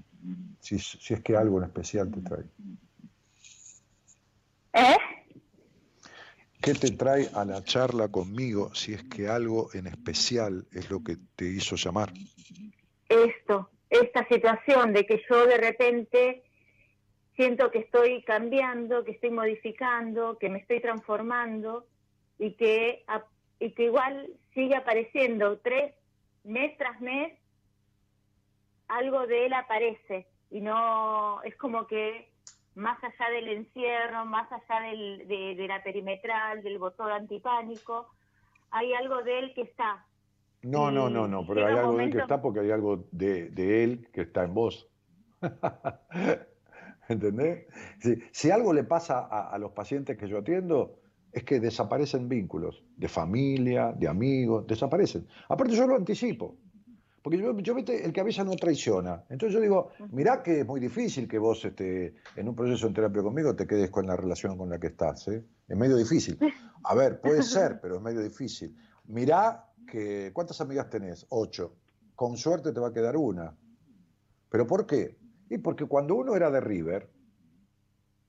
Si, si es que algo en especial te trae. ¿Eh? ¿Qué te trae a la charla conmigo si es que algo en especial es lo que te hizo llamar? Esto, esta situación de que yo de repente siento que estoy cambiando, que estoy modificando, que me estoy transformando y que, y que igual sigue apareciendo tres mes tras mes algo de él aparece y no es como que más allá del encierro, más allá del, de, de la perimetral, del botón antipánico, hay algo de él que está. No, no, Y no, no, pero hay algo de él que está porque hay algo de, de él que está en vos. (laughs) ¿Entendés? Si, si algo le pasa a, a los pacientes que yo atiendo, es que desaparecen vínculos de familia, de amigos, desaparecen. Aparte yo lo anticipo. Porque yo, yo el avisa no traiciona. Entonces yo digo, mirá que es muy difícil que vos este, en un proceso en terapia conmigo te quedes con la relación con la que estás. ¿eh? Es medio difícil. A ver, puede (laughs) ser, pero es medio difícil. Mirá que, ¿cuántas amigas tenés? Ocho. Con suerte te va a quedar una. ¿Pero por qué? Y porque cuando uno era de River,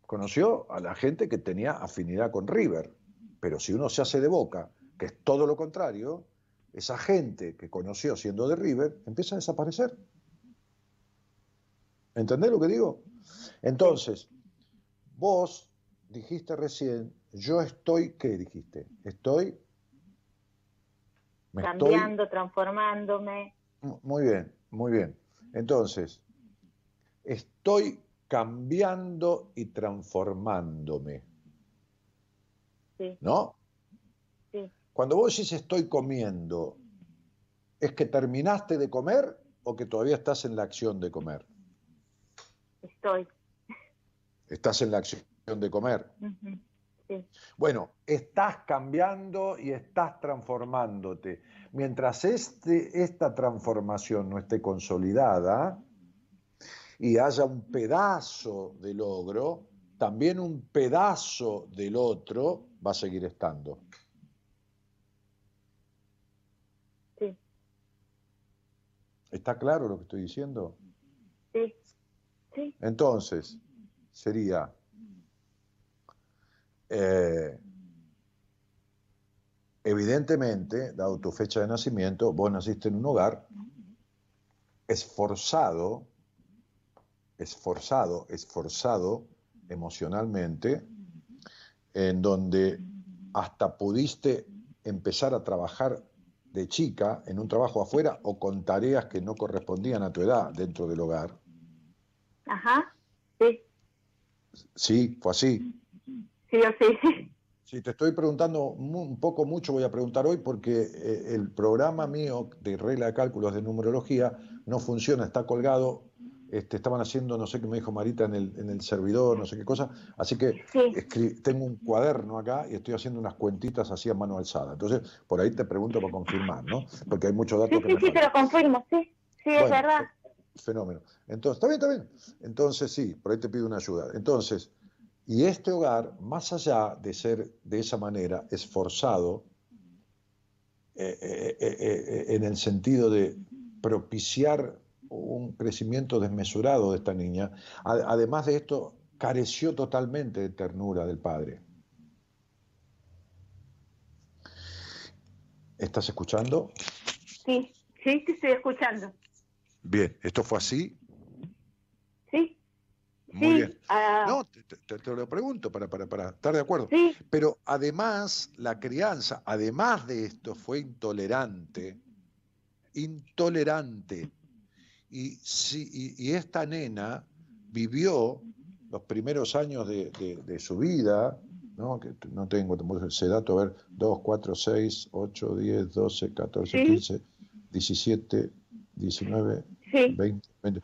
conoció a la gente que tenía afinidad con River. Pero si uno se hace de boca, que es todo lo contrario, esa gente que conoció siendo de River empieza a desaparecer. ¿Entendés lo que digo? Entonces, vos dijiste recién, yo estoy, ¿qué dijiste? Estoy... Me estoy cambiando, transformándome. muy bien, muy bien. Entonces, estoy cambiando y transformándome, Sí, ¿no? Cuando vos decís estoy comiendo, ¿es que terminaste de comer o que todavía estás en la acción de comer? Estoy. Estás en la acción de comer. Sí, Bueno, estás cambiando y estás transformándote. Mientras este, esta transformación no esté consolidada y haya un pedazo de logro, también un pedazo del otro va a seguir estando. sí, ¿Está claro lo que estoy diciendo? sí, sí. Entonces, sería eh, evidentemente, dado tu fecha de nacimiento, vos naciste en un hogar esforzado, esforzado, esforzado emocionalmente, en donde hasta pudiste empezar a trabajar de chica en un trabajo afuera o con tareas que no correspondían a tu edad dentro del hogar. Ajá, sí, Sí, fue así. sí sí. Si te estoy preguntando un poco mucho, voy a preguntar hoy porque eh, el programa mío de regla de cálculos de numerología no funciona, está colgado. Este, estaban haciendo, no sé qué me dijo Marita en el, en el servidor, no sé qué cosa. Así que Sí. tengo un cuaderno acá y estoy haciendo unas cuentitas así a mano alzada. Entonces, por ahí te pregunto para confirmar, ¿no? Porque hay muchos Sí, datos que sí, me sí, te faltan. lo confirmo, sí, sí, es Bueno, verdad. Fenómeno. Entonces, está bien, está bien. Entonces, sí, por ahí te pido una ayuda. Entonces, y este hogar, más allá de ser de esa manera esforzado, eh, eh, eh, eh, en el sentido de propiciar un crecimiento desmesurado de esta niña, además de esto, careció totalmente de ternura del padre. ¿Estás escuchando? Sí, sí, te estoy escuchando. Bien, ¿esto fue así? Sí, Muy sí. bien. ah, No, te, te- te lo pregunto para, para, para estar de acuerdo. Sí, Pero además, la crianza, además de esto, fue intolerante, intolerante. Y, si, y, y esta nena vivió los primeros años de, de- de su vida, ¿no? que no tengo ese dato, a ver, 2, 4, 6, 8, 10, 12, 14, Sí. 15, 17, 19, sí, 20, 20.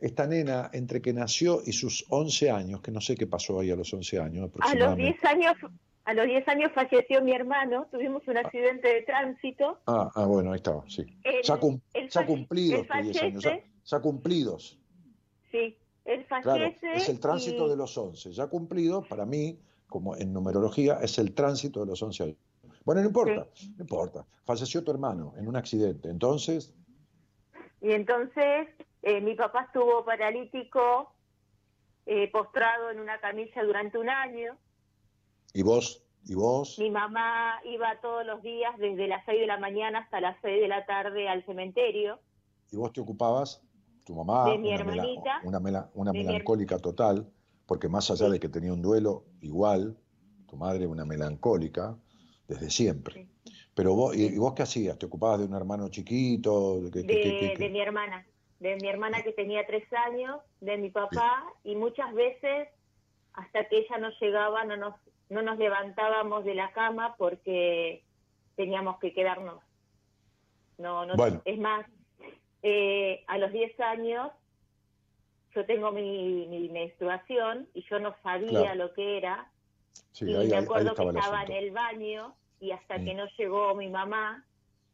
Esta nena, entre que nació y sus 11 años, que no sé qué pasó ahí a los 11 años a los aproximadamente. 10 años, a los 10 años falleció mi hermano, tuvimos un accidente de tránsito. Ah, ah, bueno, ahí estaba, sí. Él- Ya, cum- ya cumplidos él tus 10 años, ya, fallece. ya cumplidos. Sí, él Claro, fallece. es el tránsito y- de los 11. Ya cumplido, para mí, como en numerología, es el tránsito de los 11 años. Bueno, no importa, no importa. Falleció tu hermano en un accidente. Entonces, Y entonces eh, mi papá estuvo paralítico, eh, postrado en una camilla durante un año. ¿Y vos? ¿Y vos? Mi mamá iba todos los días desde las 6 de la mañana hasta las 6 de la tarde al cementerio. ¿Y vos te ocupabas? Tu mamá, De mi una, mela- hermanita. una, mela- una De mi her- melancólica total, porque más allá Sí. de que tenía un duelo igual, tu madre una melancólica desde siempre. Pero vos, ¿y, y vos qué hacías? ¿Te ocupabas de un hermano chiquito? ¿Qué- de, qué- qué? de mi hermana, de mi hermana que tenía tres años, de mi papá, y muchas veces hasta que ella no llegaba no nos, no nos levantábamos de la cama porque teníamos que quedarnos. No, no, Bueno. Es más, eh, a los 10 años yo tengo mi, mi menstruación y yo no sabía Claro. lo que era Sí, y ahí, me ahí- ahí acuerdo que estaba el estaba en el baño y hasta Mm. que no llegó mi mamá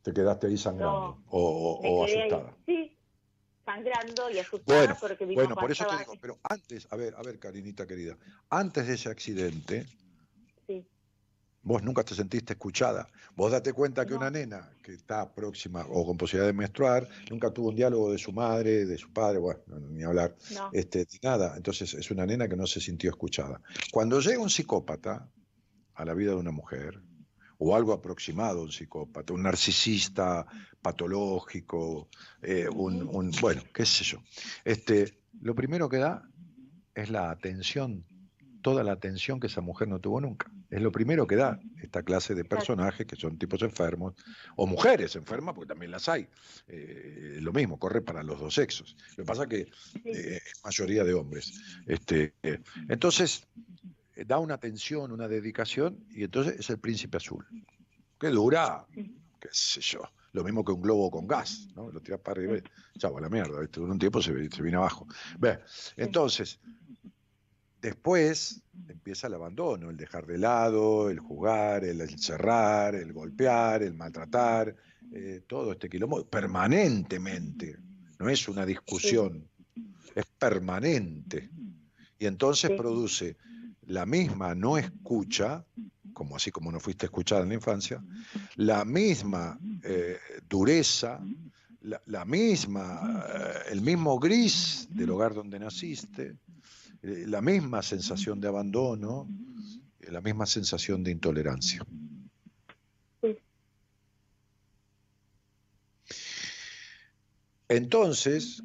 Te quedaste ahí sangrando No, o, o- quedé ahí, asustada. sí, sangrando y asustada Bueno, porque mi bueno, por eso te estaba- digo, pero antes, a ver, a ver, Karinita querida, antes de ese accidente, vos nunca te sentiste escuchada. Vos date cuenta que No. una nena que está próxima o con posibilidad de menstruar, nunca tuvo un diálogo de su madre, de su padre, bueno, no- ni hablar, no, este, ni nada. Entonces es una nena que no se sintió escuchada. Cuando llega un psicópata a la vida de una mujer, o algo aproximado a un psicópata, un narcisista patológico, eh, un, un- bueno, qué sé yo. Este, lo primero que da es la atención, toda la atención que esa mujer no tuvo nunca. Es lo primero que da esta clase de personajes que son tipos enfermos, o mujeres enfermas, porque también las hay. Eh, lo mismo, corre para los dos sexos. Lo que pasa que eh, es mayoría de hombres. Este, eh, entonces, eh, da una atención, una dedicación, y entonces es el príncipe azul. Que dura, qué sé yo, lo mismo que un globo con gas, ¿no? Lo tiras para arriba y chavo, a la mierda, ¿viste? Un tiempo se, se viene abajo. Ve, entonces, después empieza el abandono, el dejar de lado, el jugar, el encerrar, el golpear, el maltratar, eh, todo este quilombo, permanentemente. No es una discusión, es permanente. Y entonces Sí. produce la misma no escucha, como así como no fuiste escuchada en la infancia, la misma eh, dureza, la, la misma, eh, el mismo gris del hogar donde naciste, la misma sensación de abandono, eh, la misma sensación de intolerancia. Entonces,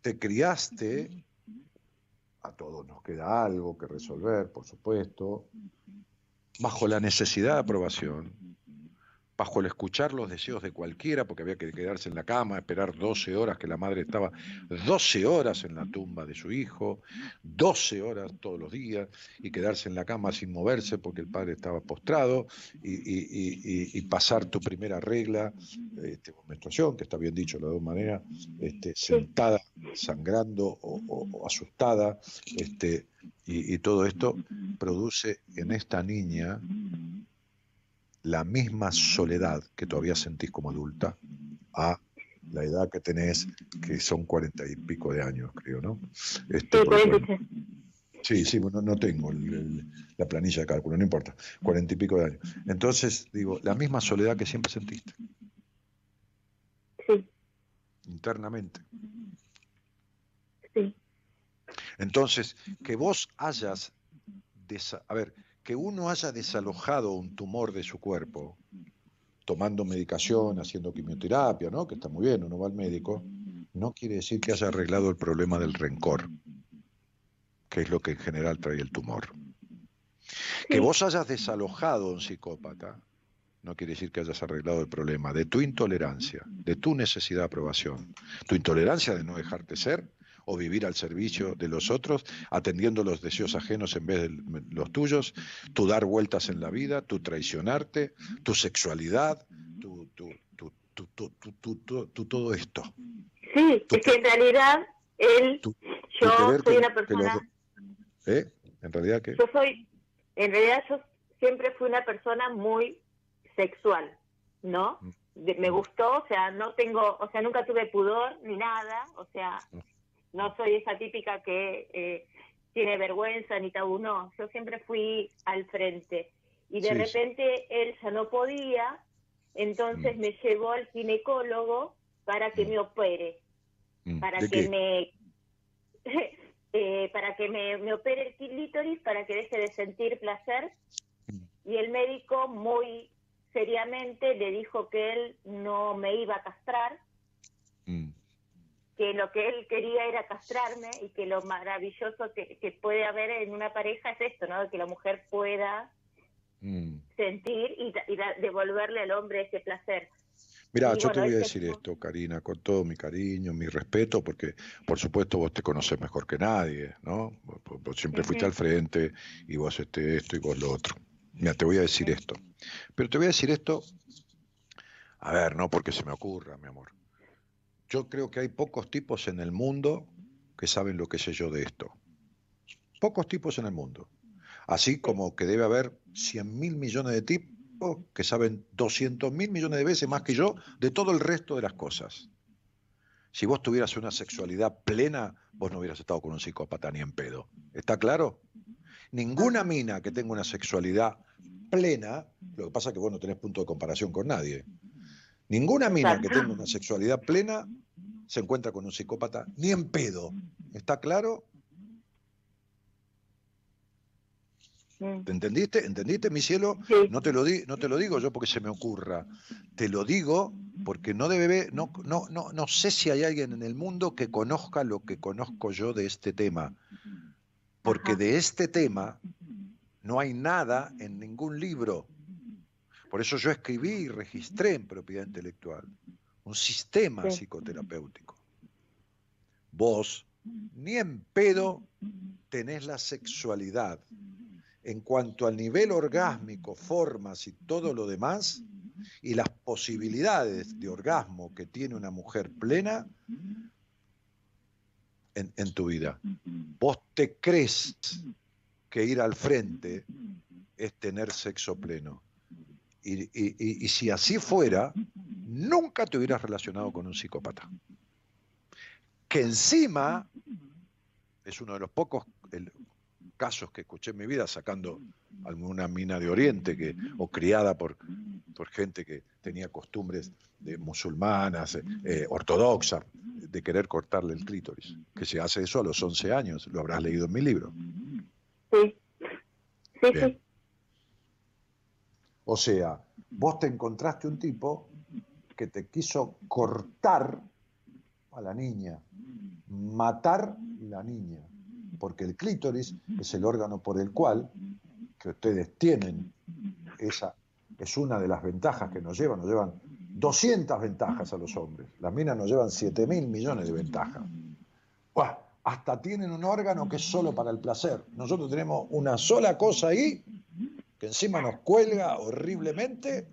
te criaste, a todos nos queda algo que resolver, por supuesto, bajo la necesidad de aprobación, bajo el escuchar los deseos de cualquiera, porque había que quedarse en la cama, esperar 12 horas, que la madre estaba 12 horas en la tumba de su hijo, 12 horas todos los días, y quedarse en la cama sin moverse porque el padre estaba postrado, y, y- y- y pasar tu primera regla, este, menstruación, que está bien dicho de las dos maneras, este, sentada, sangrando o, o- o asustada, este, y todo esto produce en esta niña la misma soledad que todavía sentís como adulta a la edad que tenés, que son cuarenta y pico de años, creo, ¿no? Este, Sí, porque, 46. Sí, sí, bueno, no tengo el- el- la planilla de cálculo, no importa, cuarenta y pico de años. Entonces, digo, la misma soledad que siempre sentiste, Sí, internamente. sí, Entonces, que vos hayas, desa- a ver, que uno haya desalojado un tumor de su cuerpo, tomando medicación, haciendo quimioterapia, ¿no? Que está muy bien, uno va al médico, no quiere decir que haya arreglado el problema del rencor, que es lo que en general trae el tumor. Que vos hayas desalojado a un psicópata, no quiere decir que hayas arreglado el problema de tu intolerancia, de tu necesidad de aprobación, tu intolerancia de no dejarte ser o vivir al servicio de los otros, atendiendo los deseos ajenos en vez de los tuyos, tu dar vueltas en la vida, tu traicionarte, tu sexualidad, tu, tu, tu, tu, tu, tu- tu- tu- tu- todo esto. sí, es que en realidad él, yo soy una los persona, do- ¿Eh? En realidad que... yo soy, en realidad yo siempre fui una persona muy sexual, ¿no? De- me gustó, o sea, no tengo, o sea, nunca tuve pudor ni nada, o sea, no soy esa típica que eh, tiene vergüenza ni tabú, no, yo siempre fui al frente. Y de Sí, sí. repente él ya no podía, entonces me llevó al ginecólogo para que me opere, Mm, para ¿de que qué? me (laughs) eh, para que me, me opere el clítoris para que deje de sentir placer y el médico muy seriamente le dijo que él no me iba a castrar Mm, que lo que él quería era castrarme y que lo maravilloso que, que puede haber en una pareja es esto, ¿no? Que la mujer pueda mm. sentir y, y da- devolverle al hombre ese placer. Mira, yo te voy a decir esto, Karina, con todo mi cariño, mi respeto, porque por supuesto vos te conoces mejor que nadie, ¿no? Vos siempre fuiste al frente y vos este esto y vos lo otro. Mira, te voy a decir esto. Pero te voy a decir esto, a ver, no porque se me ocurra, mi amor. Yo creo que hay pocos tipos en el mundo que saben lo que sé yo de esto. Pocos tipos en el mundo. Así como que debe haber 100 mil millones de tipos que saben 200 mil millones de veces más que yo de todo el resto de las cosas. Si vos tuvieras una sexualidad plena, vos no hubieras estado con un psicópata ni en pedo. ¿Está claro? Ninguna mina que tenga una sexualidad plena, lo que pasa es que vos no tenés punto de comparación con nadie. Ninguna mina que tenga una sexualidad plena se encuentra con un psicópata ni en pedo. ¿Está claro? ¿Te entendiste? ¿Entendiste, mi cielo? No te lo di, no te lo digo yo porque se me ocurra. Te lo digo porque no debe no, no, no, no sé si hay alguien en el mundo que conozca lo que conozco yo de este tema. Porque de este tema no hay nada en ningún libro. Por eso yo escribí y registré en propiedad intelectual un sistema Sí. psicoterapéutico. Vos ni en pedo tenés la sexualidad en cuanto al nivel orgásmico, formas y todo lo demás, y las posibilidades de orgasmo que tiene una mujer plena en, en tu vida. Vos te crees que ir al frente es tener sexo pleno. Y, y- si así fuera, nunca te hubieras relacionado con un psicópata. Que encima es uno de los pocos el- casos que escuché en mi vida, sacando alguna mina de Oriente que, o criada por, por gente que tenía costumbres de musulmanas, eh, eh, ortodoxas, de querer cortarle el clítoris, que se hace eso a los 11 años, lo habrás leído en mi libro. Sí. Sí, Bien. sí. O sea, vos te encontraste un tipo que te quiso cortar a la niña, matar la niña, porque el clítoris es el órgano por el cual que ustedes tienen esa es una de las ventajas que nos llevan, nos llevan 200 ventajas a los hombres. Las minas nos llevan 7 mil millones de ventajas. Hasta tienen un órgano que es solo para el placer. Nosotros tenemos una sola cosa ahí que encima nos cuelga horriblemente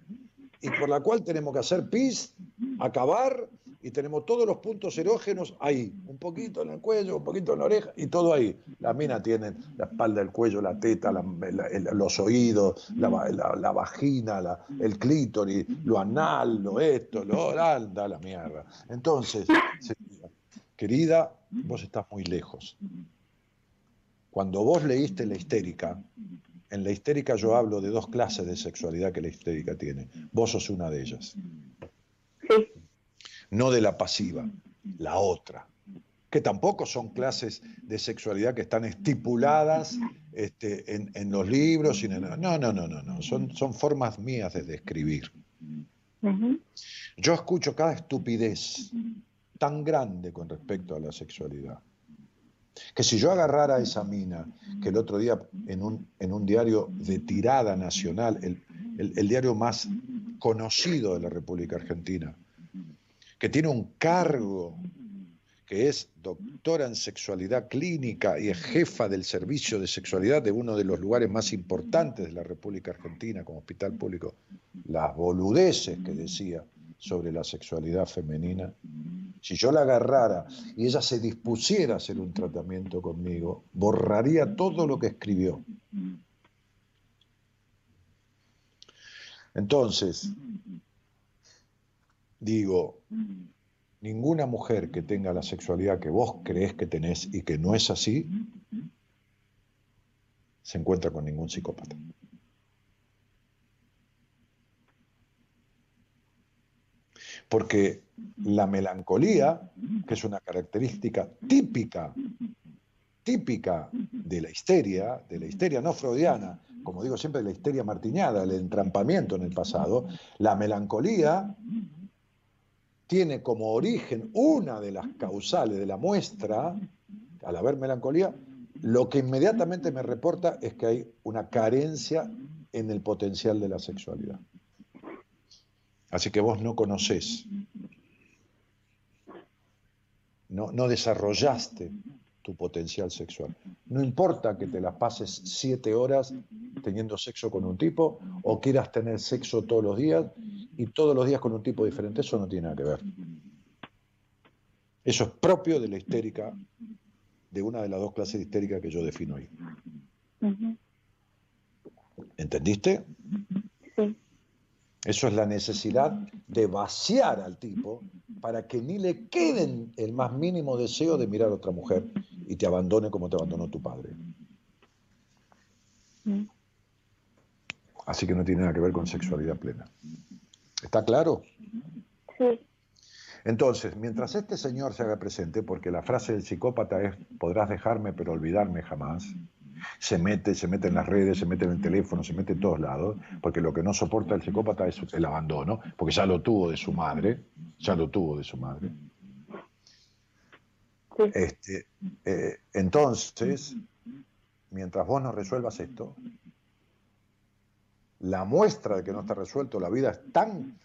y por la cual tenemos que hacer pis, acabar y tenemos todos los puntos erógenos ahí, un poquito en el cuello, un poquito en la oreja y todo ahí. Las minas tienen la espalda, el cuello, la teta, los oídos, la, la- vagina, el clítoris, lo anal, lo esto, lo anda la mierda. Entonces, querida, vos estás muy lejos. Cuando vos leíste la histérica, en la histérica yo hablo de dos clases de sexualidad que la histérica tiene. Vos sos una de ellas. Sí. No de la pasiva, la otra. Que tampoco son clases de sexualidad que están estipuladas este, en, en los libros. y en- no, no, no, no, no. Son, son formas mías de describir. Yo escucho cada estupidez tan grande con respecto a la sexualidad. Que si yo agarrara esa mina, que el otro día en un, en un diario de tirada nacional, el, el- el diario más conocido de la República Argentina, que tiene un cargo, que es doctora en sexualidad clínica y es jefa del servicio de sexualidad de uno de los lugares más importantes de la República Argentina como hospital público, las boludeces que decía sobre la sexualidad femenina, si yo la agarrara y ella se dispusiera a hacer un tratamiento conmigo, borraría todo lo que escribió. Entonces, digo, ninguna mujer que tenga la sexualidad que vos creés que tenés y que no es así, se encuentra con ningún psicópata. Porque la melancolía, que es una característica típica, típica de la histeria, de la histeria no freudiana, como digo siempre, la histeria martiñada, el entrampamiento en el pasado, la melancolía tiene como origen una de las causales de la muestra, al haber melancolía, lo que inmediatamente me reporta es que hay una carencia en el potencial de la sexualidad. Así que vos no conocés, no, no desarrollaste tu potencial sexual. No importa que te las pases siete horas teniendo sexo con un tipo o quieras tener sexo todos los días y todos los días con un tipo diferente, eso no tiene nada que ver. Eso es propio de la histérica, de una de las dos clases de histérica que yo defino ahí. ¿Entendiste? Sí. Eso es la necesidad de vaciar al tipo para que ni le quede el más mínimo deseo de mirar a otra mujer y te abandone como te abandonó tu padre. Así que no tiene nada que ver con sexualidad plena. ¿Está claro? Sí. Entonces, mientras este señor se haga presente, porque la frase del psicópata es podrás dejarme pero olvidarme jamás, se mete, se mete en las redes, se mete en el teléfono, se mete en todos lados, porque lo que no soporta el psicópata es el abandono, porque ya lo tuvo de su madre, ya lo tuvo de su madre. Este, eh, entonces, mientras vos no resuelvas esto, la muestra de que no está resuelto, la vida es tan,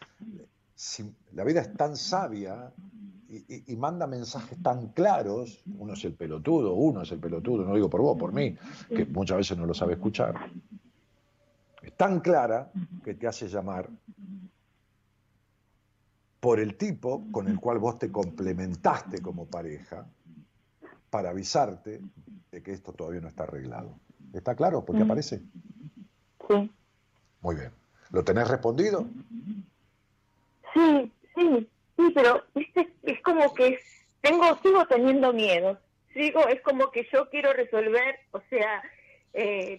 la vida es tan sabia y, manda mensajes tan claros, uno es el pelotudo, uno es el pelotudo, no digo por vos, por mí, que muchas veces no lo sabe escuchar. Es tan clara que te hace llamar por el tipo con el cual vos te complementaste como pareja para avisarte de que esto todavía no está arreglado. ¿Está claro? Porque Mm. aparece. Sí. Muy bien. ¿Lo tenés respondido? Sí, sí, sí, pero viste, es como que tengo, sigo teniendo miedo. Sigo, es como que yo quiero resolver, o sea, eh,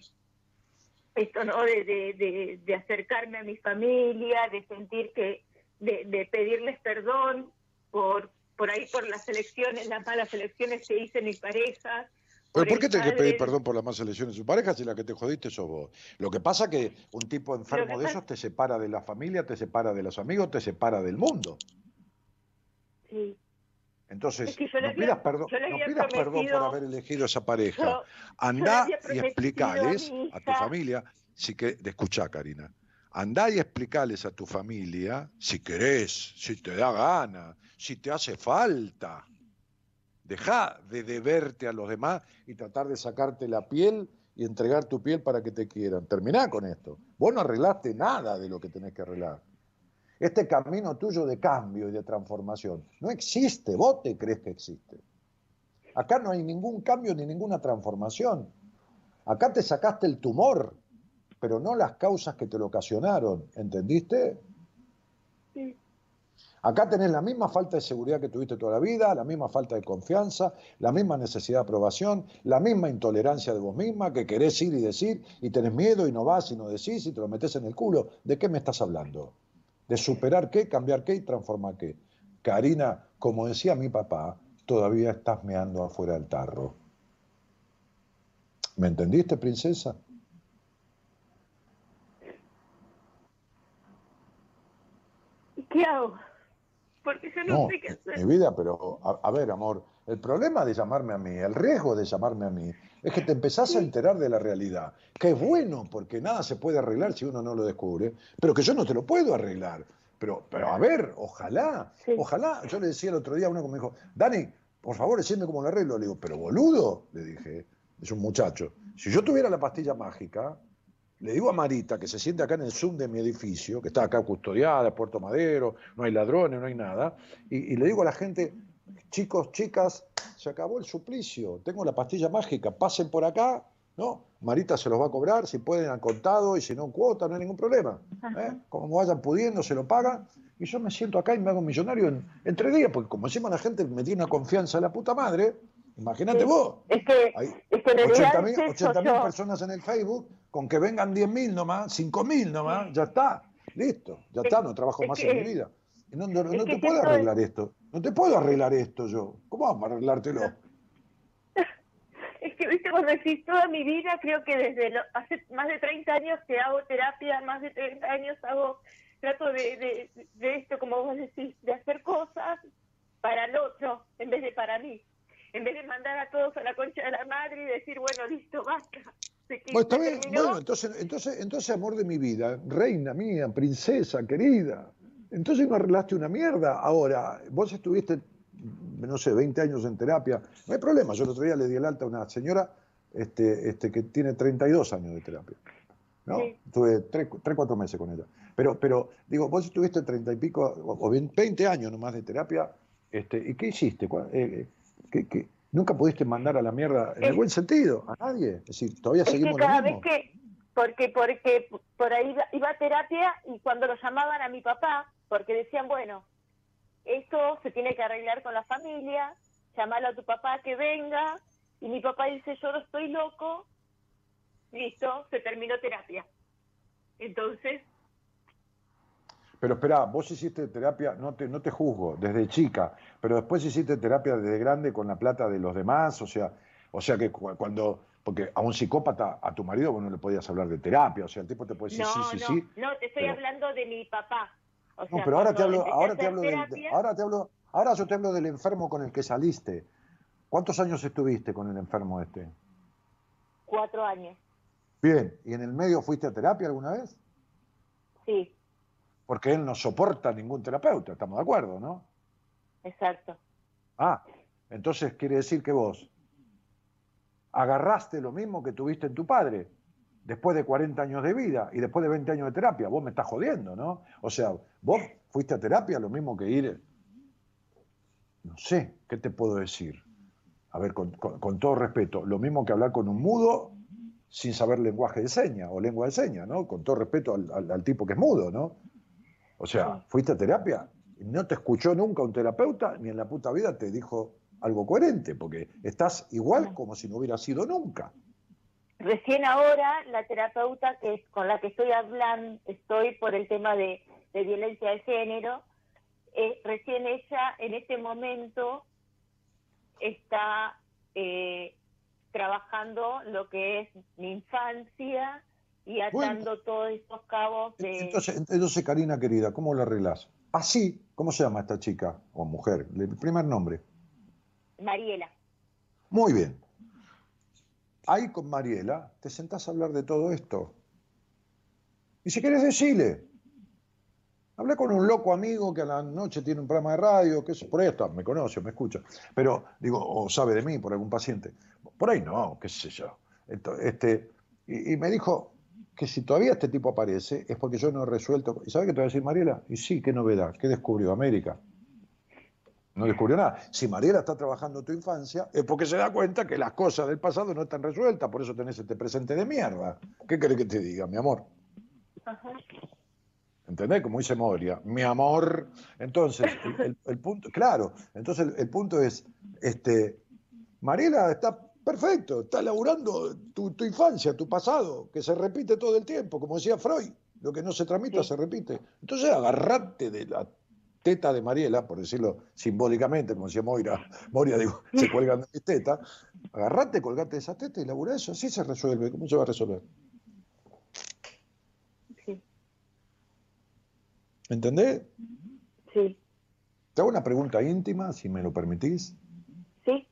esto, ¿no? De, de, de, de acercarme a mi familia, de sentir que, de, de pedirles perdón por, por ahí por las elecciones, las malas elecciones que hice en mis parejas. ¿Pero por qué tenés que pedir perdón por las más elecciones de su pareja si la que te jodiste sos vos? Lo que pasa que un tipo enfermo de esos te separa de la familia, te separa de los amigos, te separa del mundo. Sí. Entonces, Es que no había- pidas perdón, no pidas perdón por haber elegido esa pareja. Yo- Andá y explicales a tu familia, si que, escuchá Karina, andá y explicales a tu familia si querés, si te da gana, si te hace falta. Deja de deberte a los demás y tratar de sacarte la piel y entregar tu piel para que te quieran. Terminá con esto. Vos no arreglaste nada de lo que tenés que arreglar. Este camino tuyo de cambio y de transformación no existe, vos te crees que existe. Acá no hay ningún cambio ni ninguna transformación. Acá te sacaste el tumor, pero no las causas que te lo ocasionaron, ¿entendiste? Sí. Acá tenés la misma falta de seguridad que tuviste toda la vida, la misma falta de confianza, la misma necesidad de aprobación, la misma intolerancia de vos misma, que querés ir y decir, y tenés miedo y no vas y no decís y te lo metés en el culo. ¿De qué me estás hablando? ¿De superar qué, cambiar qué y transformar qué? Karina, como decía mi papá, todavía estás meando afuera del tarro. ¿Me entendiste, princesa? ¿Y qué hago? Porque yo no, No, sé qué hacer. mi vida, pero a, a ver, amor, el problema de llamarme a mí, el riesgo de llamarme a mí, es que te empezás a enterar de la realidad, que es bueno porque nada se puede arreglar si uno no lo descubre, pero que yo no te lo puedo arreglar. Pero, pero a ver, ojalá, Sí. ojalá. Yo le decía el otro día a uno que me dijo, Dani, por favor, decime cómo lo arreglo. Le digo, pero boludo, le dije, es un muchacho. Si yo tuviera la pastilla mágica, le digo a Marita que se siente acá en el Zoom de mi edificio, que está acá custodiada, Puerto Madero, no hay ladrones, no hay nada, y, y le digo a la gente, chicos, chicas, se acabó el suplicio, tengo la pastilla mágica, pasen por acá, ¿no? Marita se los va a cobrar, si pueden al contado y si no en cuota, no hay ningún problema. ¿eh? Como vayan pudiendo, se lo pagan, y yo me siento acá y me hago millonario en, en tres días, porque como encima la gente me tiene una confianza de la puta madre, imagínate vos. Es que, Hay es que en realidad 80.000 es eso, 80.000 yo- personas en el Facebook, con que vengan 10.000 nomás, 5.000 nomás, ya está, listo, ya está, no trabajo más que- en mi vida. No, no- no te puedo arreglar esto, no te puedo arreglar esto yo. ¿Cómo vamos a arreglártelo? (laughs) Es que, viste, cuando decís toda mi vida, creo que desde lo- hace más de 30 años que hago terapia, más de 30 años hago, trato de, de, de esto, como vos decís, de hacer cosas para el otro en vez de para mí. En vez de mandar a todos a la concha de la madre y decir, bueno, listo, basta. Bueno, está bien, bueno, entonces, entonces, entonces, amor de mi vida, reina mía, princesa, querida, entonces no arreglaste una mierda. Ahora, vos estuviste, no sé, 20 años en terapia, no hay problema. Yo el otro día le di el alta a una señora este, este, que tiene 32 años de terapia. ¿no? Sí. Estuve 3, 4 meses con ella. Pero, pero digo, vos estuviste 30 y pico, o o 20 años nomás de terapia, este, ¿y qué hiciste? ¿Cuál- eh, eh, qué- qué- Nunca pudiste mandar a la mierda, en el buen sentido, a nadie. Es decir, todavía Es que seguimos lo cada mismo. vez que, porque, porque por ahí iba, iba a terapia y cuando lo llamaban a mi papá, porque decían, bueno, esto se tiene que arreglar con la familia, llamalo a tu papá que venga, y mi papá dice, yo no estoy loco, listo, se terminó terapia. Entonces, Pero espera, vos hiciste terapia, no te, no te juzgo, desde chica, pero después hiciste terapia desde grande con la plata de los demás, o sea, o sea que cu- cuando, porque a un psicópata, a tu marido, vos no le podías hablar de terapia, o sea, el tipo te puede decir no, sí, sí, no, sí. no, te estoy pero- hablando de mi papá. O No, pero ahora te hablo, ahora te hablo del- ahora te hablo, ahora yo te hablo del enfermo con el que saliste. ¿Cuántos años estuviste con el enfermo este? Cuatro años, Bien, ¿y en el medio fuiste a terapia alguna vez? sí, Porque él no soporta ningún terapeuta, estamos de acuerdo, ¿no? exacto. Ah, entonces quiere decir que vos agarraste lo mismo que tuviste en tu padre, después de 40 años de vida y después de 20 años de terapia. Vos me estás jodiendo, ¿no? O sea, vos fuiste a terapia lo mismo que ir... No sé, ¿qué te puedo decir? A ver, con, con- con todo respeto, lo mismo que hablar con un mudo sin saber lenguaje de señas o lengua de señas, ¿no? Con todo respeto al, al- al tipo que es mudo, ¿no? O sea, fuiste a terapia no te escuchó nunca un terapeuta ni en la puta vida te dijo algo coherente, porque estás igual como si no hubiera sido nunca. Recién ahora la terapeuta que con la que estoy hablando, estoy por el tema de, de violencia de género, eh, recién ella en este momento está eh, trabajando lo que es mi infancia y atando todos estos cabos de... Entonces, entonces, Karina querida, ¿cómo lo arreglás? Así, ¿cómo se llama esta chica o mujer? El primer nombre. Mariela. Muy bien. Ahí con Mariela te sentás a hablar de todo esto. Y si querés decirle, hablé con un loco amigo que a la noche tiene un programa de radio, que es por esto, me conoce, me escucha, pero digo, o sabe de mí por algún paciente. Por ahí no, qué sé yo. Este, y, me dijo que si todavía este tipo aparece es porque yo no he resuelto. ¿Y sabe qué te va a decir Mariela? Y sí, qué novedad, ¿qué descubrió América? No descubrió nada. Si Mariela está trabajando tu infancia, es porque se da cuenta que las cosas del pasado no están resueltas, por eso tenés este presente de mierda. ¿Qué querés que te diga, mi amor? Ajá. ¿Entendés? Como dice Moria, mi amor. Entonces, el, el- el punto, claro, entonces el, el punto es, este, Mariela está perfecto, está laburando tu, tu infancia, tu pasado, que se repite todo el tiempo, como decía Freud, lo que no se tramita se repite. Entonces agarrate de la teta de Mariela, por decirlo simbólicamente, como decía Moira, (laughs) Moria, digo, se cuelgan de mis tetas, agarrate, colgate de esa teta y labura eso, así se resuelve, ¿cómo se va a resolver? Sí, ¿Entendés? sí, Te hago una pregunta íntima, si me lo permitís. sí.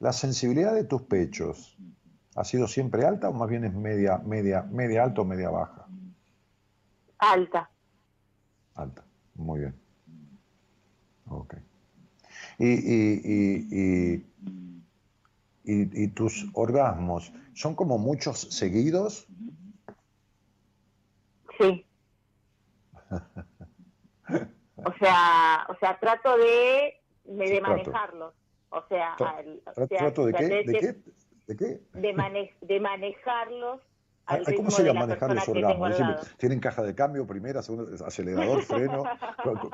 ¿La sensibilidad de tus pechos ha sido siempre alta o más bien es media, media, media alta o media baja? Alta. Alta. Muy bien. Ok. Y, y, y, y, y- y tus orgasmos son como muchos seguidos? Sí. (laughs) O sea, o sea, trato de, de, Sí, manejarlos. O sea, al- o tra- sea, ¿Trato de qué? ¿De qué? ¿De qué? De, mane- de manejarlos al Ay, ritmo ¿Cómo sería la manejar los orgasmos? Decime. ¿Tienen caja de cambio, primera, segunda, acelerador, (laughs) freno?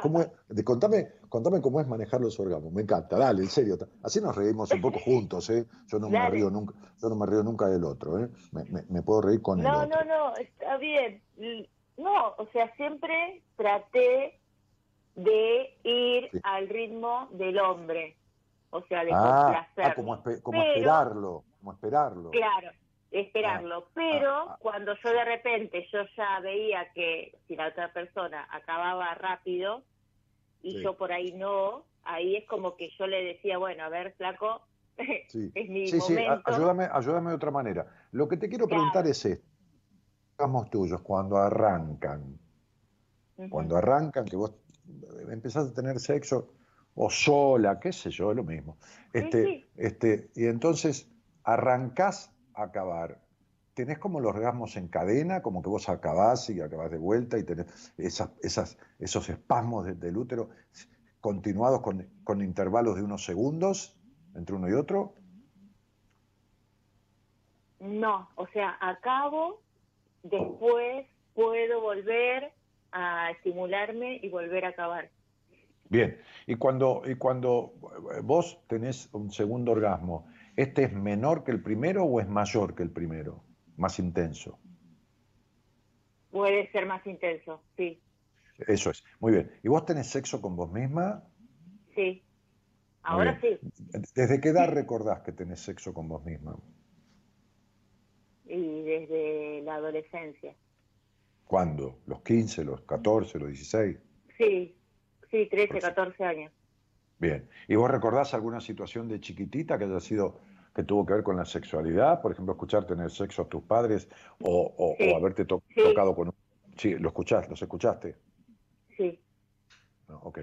¿Cómo es? De- contame, contame cómo es manejar los orgasmos. Me encanta, dale, en serio. Así nos reímos un poco juntos, ¿eh? Yo no me río nunca, yo no me río nunca del otro, ¿eh? Me, me- me puedo reír con el No, otro. no, no, está bien. No, o sea, siempre traté de ir Sí. al ritmo del hombre. O sea, de Ah, complacerlo. ah, como, espe- como Pero- esperarlo, como esperarlo. Claro, esperarlo. Pero ah, ah. cuando yo de repente yo ya veía que si la otra persona acababa rápido y Sí. yo por ahí no, ahí es como que yo le decía, bueno, a ver, flaco, (laughs) Sí, es mi sí, sí, momento. ayúdame, ayúdame de otra manera. Lo que te quiero Claro. preguntar es esto. Orgasmos tuyos, cuando arrancan, cuando arrancan, que vos empezás a tener sexo o sola, qué sé yo, es lo mismo. Este, sí. este, y entonces arrancás acabar. ¿Tenés como los orgasmos en cadena, como que vos acabás y acabás de vuelta y tenés esas, esas, esos espasmos de- del útero continuados con, con intervalos de unos segundos entre uno y otro? No, o sea, acabo, después puedo volver a estimularme y volver a acabar. Bien, y cuando, y cuando vos tenés un segundo orgasmo, ¿este es menor que el primero o es mayor que el primero? Más intenso. Puede ser más intenso, sí, Eso es. Muy bien. ¿Y vos tenés sexo con vos misma? sí. Ahora sí, ¿Desde qué edad recordás que tenés sexo con vos misma? y desde la adolescencia. ¿Cuándo? ¿Los 15, los 14, los 16? Sí, sí, 13, 14 años. Bien. ¿Y vos recordás alguna situación de chiquitita que haya sido que tuvo que ver con la sexualidad? Por ejemplo, escuchar tener sexo a tus padres o, o- Sí. o haberte to- Sí. tocado con un... Sí, lo escuchás, los escuchaste. Sí, No, ok.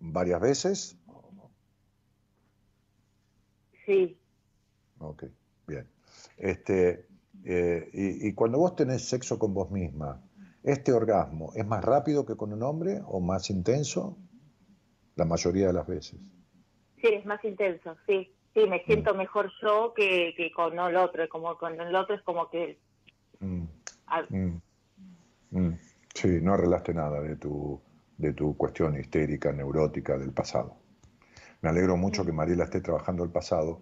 ¿Varias veces? sí, Ok, bien. Este, eh, y, y cuando vos tenés sexo con vos misma, ¿este orgasmo es más rápido que con un hombre o más intenso? La mayoría de las veces. sí, es más intenso, sí. Sí, me siento Mm. mejor yo que, que con el otro. Como con el otro es como que... Mm, ah, mm. Sí, no arreglaste nada de tu, de tu cuestión histérica, neurótica del pasado. Me alegro mucho que Mariela esté trabajando el pasado.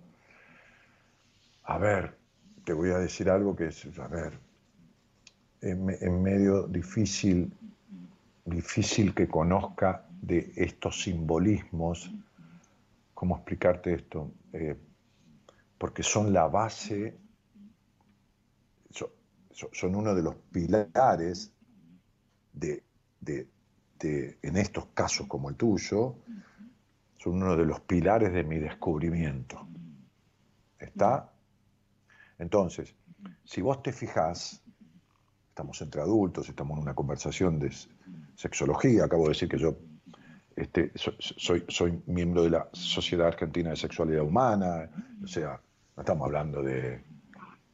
A ver, te voy a decir algo que es, a ver, en medio difícil, difícil que conozca de estos simbolismos, ¿cómo explicarte esto? Eh, porque son la base, so- so- son uno de los pilares de, de- de- en estos casos como el tuyo, son uno de los pilares de mi descubrimiento. ¿Está? Entonces, si vos te fijás, estamos entre adultos, estamos en una conversación de sexología, acabo de decir que yo este, so- soy, soy miembro de la Sociedad Argentina de Sexualidad Humana, o sea, no estamos hablando de,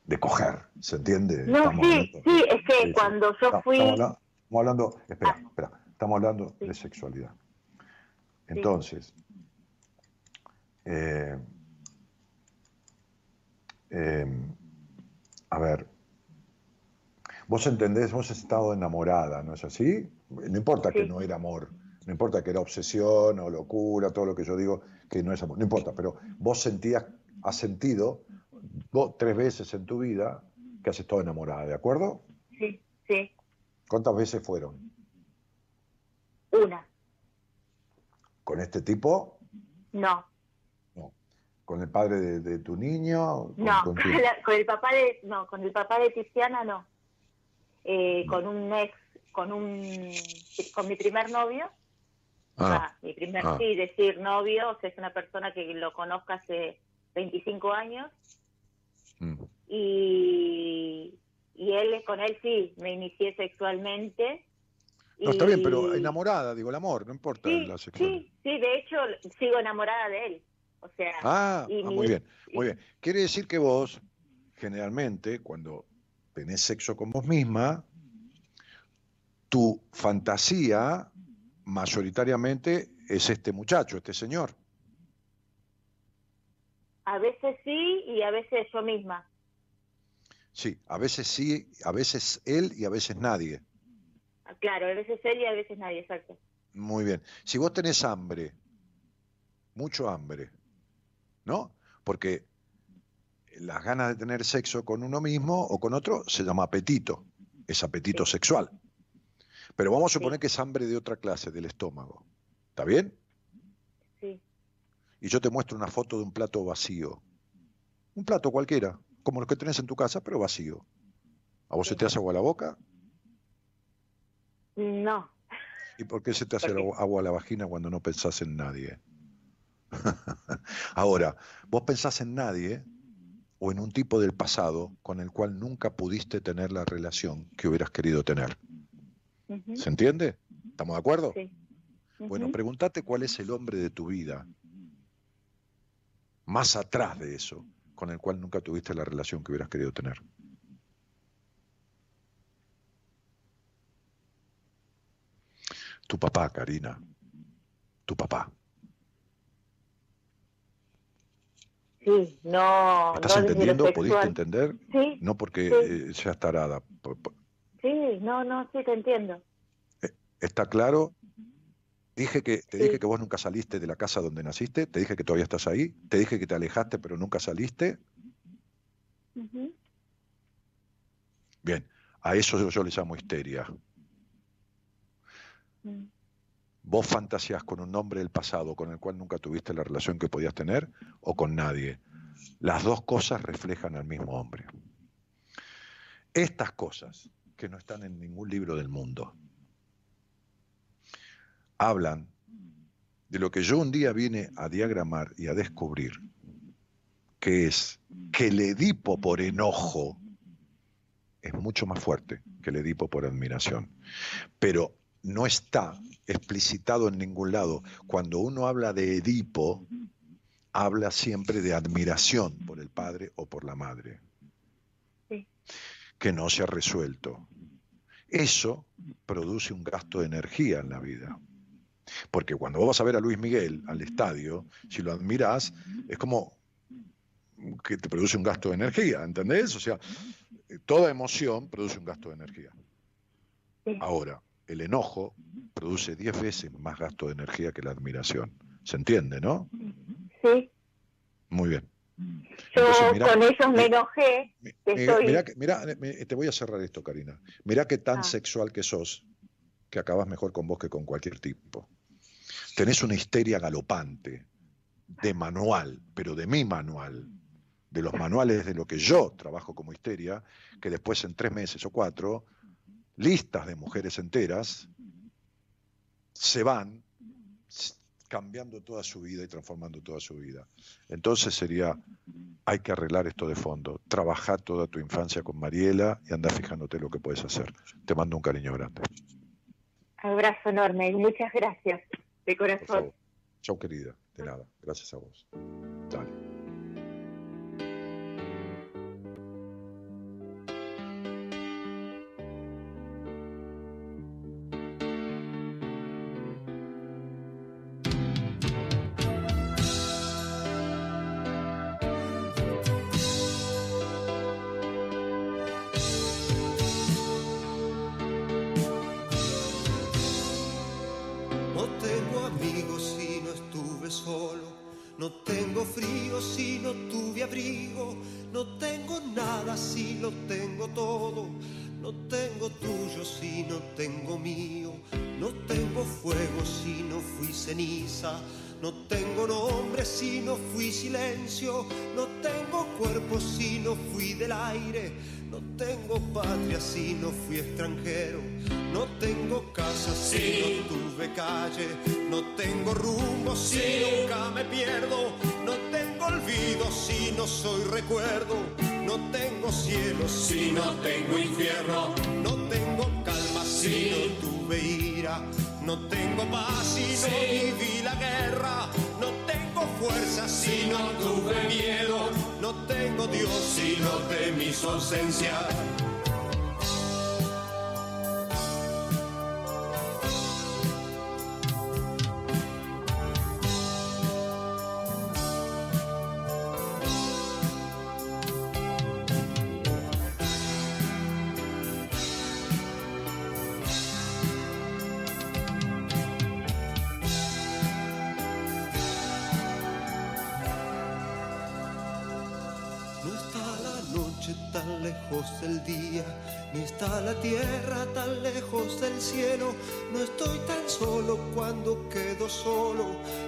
de coger, ¿se entiende? No, Estamos sí, hablando- sí, es que Sí, cuando yo No, fui... Estamos hablando, estamos hablando- espera, Ah. espera, estamos hablando de sexualidad. Entonces, eh, eh, a ver, vos entendés, vos has estado enamorada, ¿no es así? No importa que no era amor, no importa que era obsesión o locura, todo lo que yo digo que no es amor, no importa, pero vos sentías, has sentido tres veces en tu vida que has estado enamorada, ¿de acuerdo? Sí, sí, ¿Cuántas veces fueron? una. ¿Con este tipo? No, ¿Con el padre de, de tu niño? ¿Con, no, con (laughs) la- el papá de, no, con el papá de Tiziana no. Eh, con un ex, con un, con mi primer novio. Ah, Ah, mi primer, ah. sí, decir novio, o sea, es una persona que lo conozco hace 25 años mm. y, y él, con él sí, me inicié sexualmente. No, está bien, pero enamorada, digo, el amor, no importa Sí, la sexualidad. sí, sí, de hecho sigo enamorada de él. O sea, Ah, y ah, mi- muy bien, muy bien. Quiere decir que vos, generalmente, cuando tenés sexo con vos misma, tu fantasía mayoritariamente es este muchacho, este señor. a veces sí y a veces yo misma. Sí, a veces sí, a veces él y a veces nadie. Claro, a veces él y a veces nadie, exacto. Muy bien. Si vos tenés hambre, mucho hambre, ¿no? Porque las ganas de tener sexo con uno mismo o con otro se llama apetito, es apetito sexual. Pero vamos a suponer que es hambre de otra clase, del estómago. ¿Está bien? Sí. Y yo te muestro una foto de un plato vacío. Un plato cualquiera, como los que tenés en tu casa, pero vacío. ¿A vos se te hace agua la boca? No, ¿Y por qué se te hace agua a la vagina cuando no pensás en nadie? (laughs) Ahora, vos pensás en nadie o en un tipo del pasado con el cual nunca pudiste tener la relación que hubieras querido tener. ¿Se entiende? ¿Estamos de acuerdo? sí. Bueno, pregúntate cuál es el hombre de tu vida, más atrás de eso, con el cual nunca tuviste la relación que hubieras querido tener. Tu papá, Karina. Tu papá. Sí, no. ¿Me estás no entendiendo? ¿Pudiste entender? Sí, No porque Sí. eh, seas tarada. Sí, no, no, sí te entiendo. ¿Está claro? Dije que, te Sí. dije que vos nunca saliste de la casa donde naciste, te dije que todavía estás ahí, te dije que te alejaste pero nunca saliste. Bien, a eso yo, yo le llamo histeria. Mm. Vos fantaseás con un hombre del pasado con el cual nunca tuviste la relación que podías tener o con nadie. Las dos cosas reflejan al mismo hombre. Estas cosas, que no están en ningún libro del mundo, hablan de lo que yo un día vine a diagramar y a descubrir, que es que el Edipo por enojo es mucho más fuerte que el Edipo por admiración. Pero no está explicitado en ningún lado. Cuando uno habla de Edipo, habla siempre de admiración por el padre o por la madre, Sí. que no se ha resuelto. Eso produce un gasto de energía en la vida. Porque cuando vos vas a ver a Luis Miguel al estadio, si lo admirás, es como que te produce un gasto de energía, ¿entendés? O sea, toda emoción produce un gasto de energía. Ahora, el enojo produce 10 veces más gasto de energía que la admiración. ¿Se entiende, no? Sí, Muy bien. Yo Entonces, mirá, con ellos me enojé. Que mirá te voy a cerrar esto, Karina. Mirá qué tan Ah. sexual que sos, que acabas mejor con vos que con cualquier tipo. tenés una histeria galopante, de manual, pero de mi manual, de los manuales de lo que yo trabajo como histeria, que después en tres meses o cuatro, listas de mujeres enteras se van cambiando toda su vida y transformando toda su vida. Entonces sería, hay que arreglar esto de fondo, trabajar toda tu infancia con Mariela y anda fijándote lo que puedes hacer. Te mando un cariño grande. Abrazo enorme y muchas gracias de corazón. Chau querida, de nada, gracias a vos. Dale. Cuerpo si no fui del aire. No tengo patria si no fui extranjero. No tengo casa si no tuve calle. No tengo rumbo si nunca me pierdo. No tengo olvido si no soy recuerdo. No tengo cielo si no tengo infierno. No tengo calma si no tuve ira. No tengo paz si no viví la guerra. No tengo fuerza si no tuve miedo. Tengo Dios si no temí su cielo. No estoy tan solo cuando quedo solo,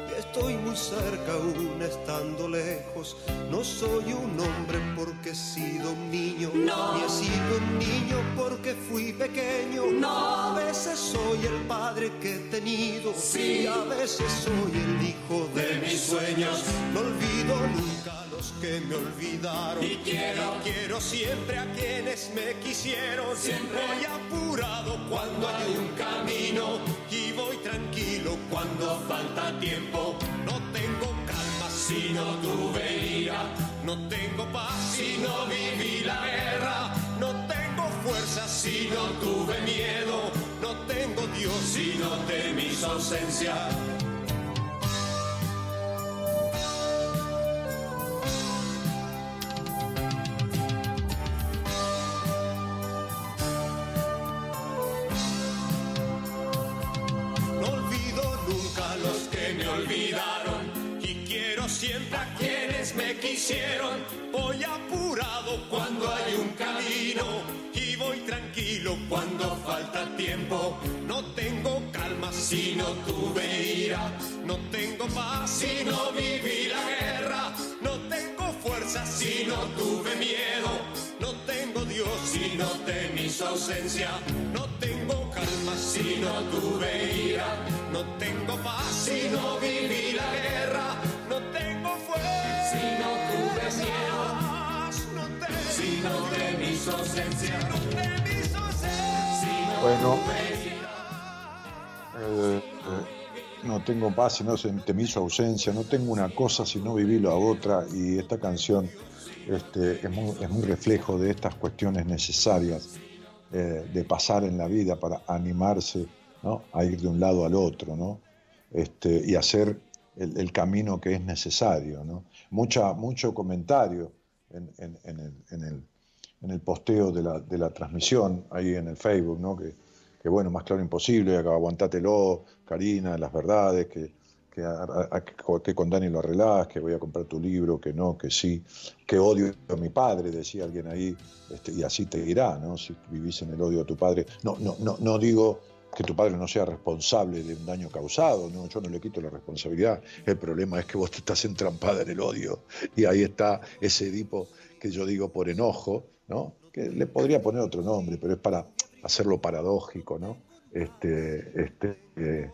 y estoy muy cerca aún estando lejos. No soy un hombre porque he sido un niño, No. ni he sido un niño porque fui pequeño. No. A veces soy el padre que he tenido, Sí. y a veces soy el hijo de, De mis sueños. No olvido nunca los que me olvidaron. Y quiero- quiero siempre a quienes me quisieron. Siempre. Voy apurado cuando hay un camino. Y voy tranquilo cuando falta tiempo. No tengo calma si no tuve ira. No tengo paz si no viví la guerra. No tengo fuerza si no tuve miedo. No tengo Dios si no temí su ausencia. Voy apurado cuando hay un camino y voy tranquilo cuando falta tiempo. No tengo calma si no tuve ira, no tengo paz si no viví la guerra, no tengo fuerza si no tuve miedo, no tengo Dios si no temí su ausencia, no tengo calma si no tuve ira, no tengo paz si no viví la guerra, Bueno, eh, eh, no tengo paz si no se- temí su ausencia, no tengo una cosa si no viví la otra, y esta canción este, es, muy reflejo de estas cuestiones necesarias eh, de pasar en la vida para animarse a ir de un lado al otro este, y hacer el, camino que es necesario. Mucha, mucho comentario en el- en el posteo de la, de la transmisión ahí en el Facebook, ¿no? que, que bueno, más claro imposible, aguantátelo, Karina, las verdades, que, que, a- a- con Dani lo arreglás, que voy a comprar tu libro, que no, que sí, que odio a mi padre, decía alguien ahí, este, y así te irá, ¿no? Si vivís en el odio a tu padre. No, no, no, no digo que tu padre no sea responsable de un daño causado, no, yo no le quito la responsabilidad. El problema es que vos te estás entrampada en el odio y ahí está ese Edipo que yo digo por enojo, ¿no? Que le podría poner otro nombre, pero es para hacerlo paradójico, ¿no? Este, este, eh,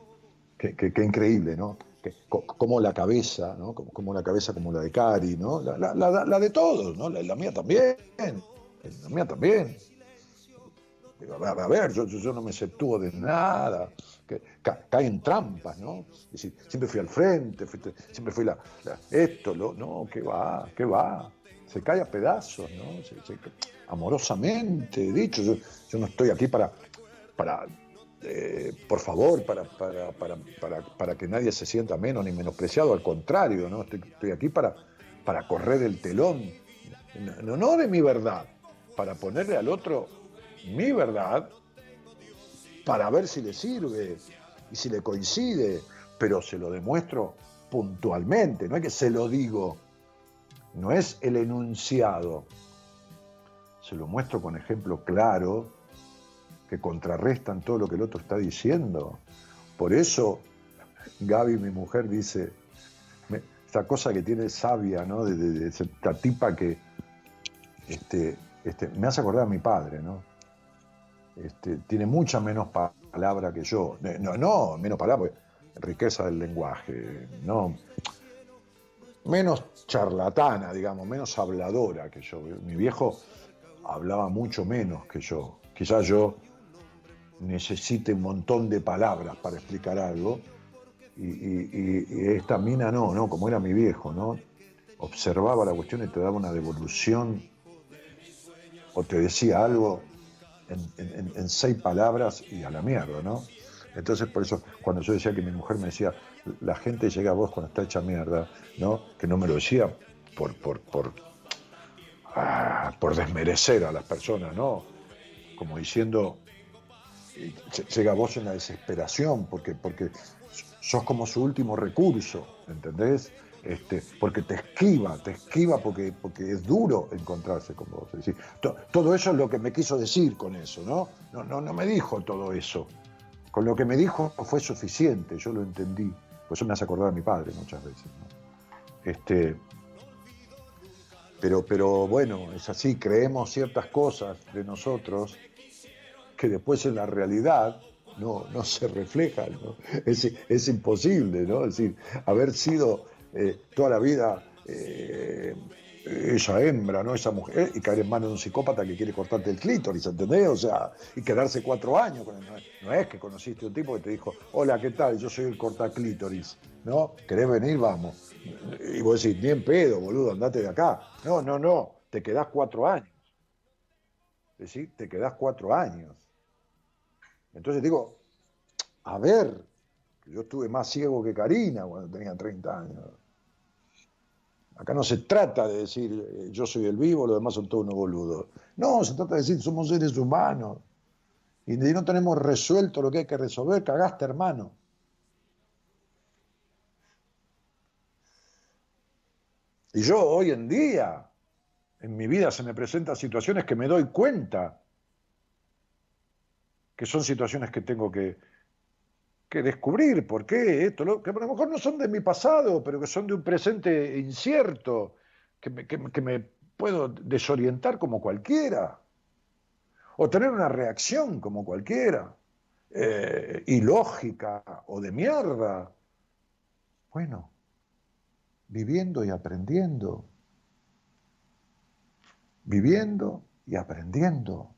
qué, qué- qué increíble, ¿no? Que, co- como la cabeza, ¿no? Como, como la cabeza como la de Cari, ¿no? La, la- de todos, ¿no? La, mía también, la mía también. A ver, yo, yo- no me exceptúo de nada, que ca- cae en trampas, ¿no? Siempre fui al frente, siempre fui la, esto, lo, no, que va, que va, se cae a pedazos, ¿no? Amorosamente, dicho, yo, no estoy aquí para, para eh, por favor, para, para, para, para, para que nadie se sienta menos ni menospreciado, al contrario, ¿no? Estoy, estoy aquí para, para correr el telón, no, no de mi verdad, para ponerle al otro mi verdad para ver si le sirve y si le coincide, pero se lo demuestro puntualmente, no es que se lo digo, no es el enunciado, se lo muestro con ejemplo claro que contrarrestan todo lo que el otro está diciendo. Por eso Gaby, mi mujer, dice, me- esta cosa que tiene sabia, ¿no? De, esta tipa que este, este, me hace acordar a mi padre, ¿no? Este, tiene mucha menos pa- palabra que yo. Eh, No, no, menos palabra, porque riqueza del lenguaje, no. Menos charlatana, digamos, menos habladora que yo. Mi viejo hablaba mucho menos que yo. Quizás yo necesite un montón de palabras para explicar algo. Y, y- y- esta mina no, no, como era mi viejo, ¿no? Observaba la cuestión y te daba una devolución o te decía algo en seis palabras y a la mierda, ¿no? Entonces, por eso, cuando yo decía que mi mujer me decía, la gente llega a vos cuando está hecha mierda, ¿no? Que no me lo decía por, por, por, ah, por desmerecer a las personas, ¿no? Como diciendo, eh, llega a vos en la desesperación, porque, porque sos como su último recurso, ¿entendés? Este, porque te esquiva, te esquiva porque, porque es duro encontrarse con vos. Es todo eso es lo que me quiso decir con eso, ¿no? No, no, no me dijo todo eso. Con lo que me dijo fue suficiente, yo lo entendí. Por eso me hace acordar a mi padre muchas veces. ¿no? Este, pero, pero bueno, es así, creemos ciertas cosas de nosotros que después en la realidad no, no se reflejan. Es, es imposible, ¿no? Es decir, haber sido eh, toda la vida eh, esa hembra, ¿no? Esa mujer, y caer en manos de un psicópata que quiere cortarte el clítoris, ¿entendés? O sea, y quedarse cuatro años con él. No es, que conociste un tipo que te dijo, hola, ¿qué tal? Yo soy el cortaclítoris, ¿no? ¿Querés venir? Vamos. Y vos decís, ni en pedo, boludo, andate de acá. No, no, no, te quedás cuatro años. Es decir, te quedás cuatro años. Entonces digo, a ver, yo estuve más ciego que Karina cuando tenía 30 años. Acá no se trata de decir eh, yo soy el vivo, los demás son todos unos boludos. No, se trata de decir somos seres humanos. Y no tenemos resuelto lo que hay que resolver, cagaste, hermano. Y yo hoy en día, en mi vida se me presentan situaciones que me doy cuenta que son situaciones que tengo que, que descubrir, por qué, esto, que a lo mejor no son de mi pasado, pero que son de un presente incierto, que me, que me- que me puedo desorientar como cualquiera, o tener una reacción como cualquiera, eh, ilógica o de mierda. Bueno, viviendo y aprendiendo, viviendo y aprendiendo.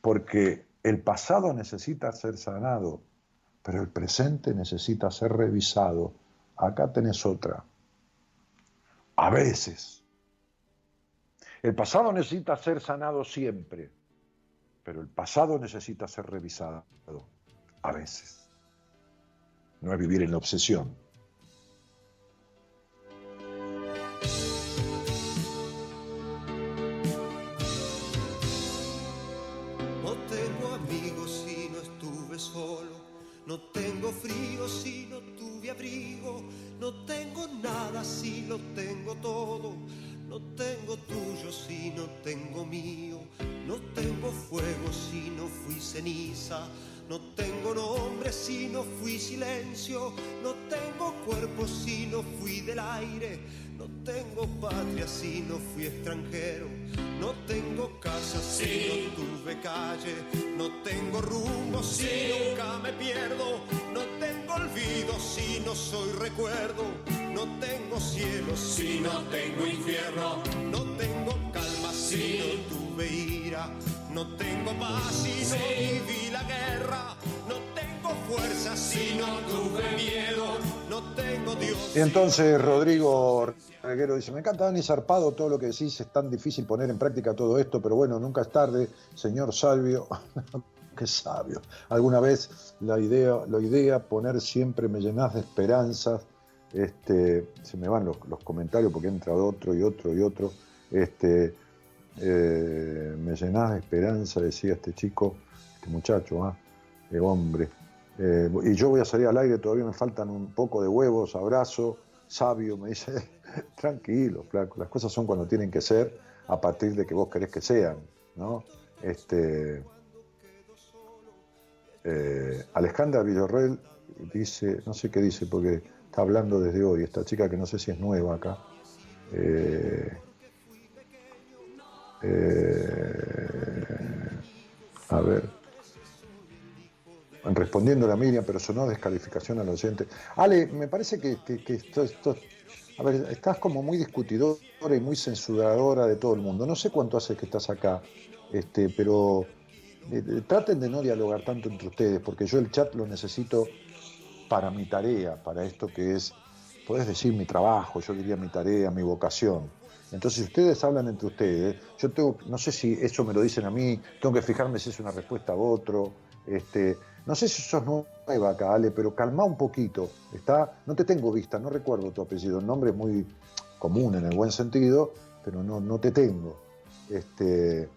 Porque el pasado necesita ser sanado, pero el presente necesita ser revisado. Acá tenés otra. A veces. El pasado necesita ser sanado siempre, pero el pasado necesita ser revisado. A veces. No es vivir en la obsesión. No tengo frío si no tuve abrigo. No tengo nada si lo tengo todo. No tengo tuyo si no tengo mío. No tengo fuego si no fui ceniza. No tengo nombre si no fui silencio. No tengo cuerpo si no fui del aire. No tengo patria si no fui extranjero. No tengo casa si no tuve calle. No tengo rumbo si nunca me pierdo. No tengo olvido si no soy recuerdo. No tengo cielo si no tengo infierno. No tengo calma si no tuve ira. No tengo paz si no viví la guerra. No tengo fuerza si no tuve miedo. No tengo Dios. Y entonces Rodrigo Reguero dice, me encanta Dani Zarpado, todo lo que decís, es tan difícil poner en práctica todo esto, pero bueno, nunca es tarde, señor Salvio, (laughs) qué sabio. Alguna vez la idea, la idea poner siempre me llenás de esperanzas, este, se me van los, los comentarios porque entra otro y otro y otro, este, eh, me llenás de esperanza, decía este chico, este muchacho, ah, hombre. Eh, y yo voy a salir al aire, todavía me faltan un poco de huevos, abrazo, sabio, me dice, (laughs) tranquilo, flaco, las cosas son cuando tienen que ser a partir de que vos querés que sean, ¿no? Este, eh, Alejandra Villarreal dice, no sé qué dice, porque está hablando desde hoy, esta chica que no sé si es nueva acá. Eh, a ver. Respondiendo a la Miriam, pero sonó descalificación al oyente. Ale, me parece que, que- A ver, estás como muy discutidora y muy censuradora de todo el mundo. No sé cuánto hace que estás acá, este, pero eh, eh, traten de no dialogar tanto entre ustedes, porque yo el chat lo necesito para mi tarea, para esto que es, podés decir mi trabajo, yo diría mi tarea, mi vocación. Entonces, si ustedes hablan entre ustedes, yo tengo, no sé si eso me lo dicen a mí, tengo que fijarme si es una respuesta a otro. Este, no sé si sos nueva acá, Ale, pero calma un poquito. Está, no te tengo vista, no recuerdo tu apellido. El nombre es muy común en el buen sentido, pero no, no te tengo. Este,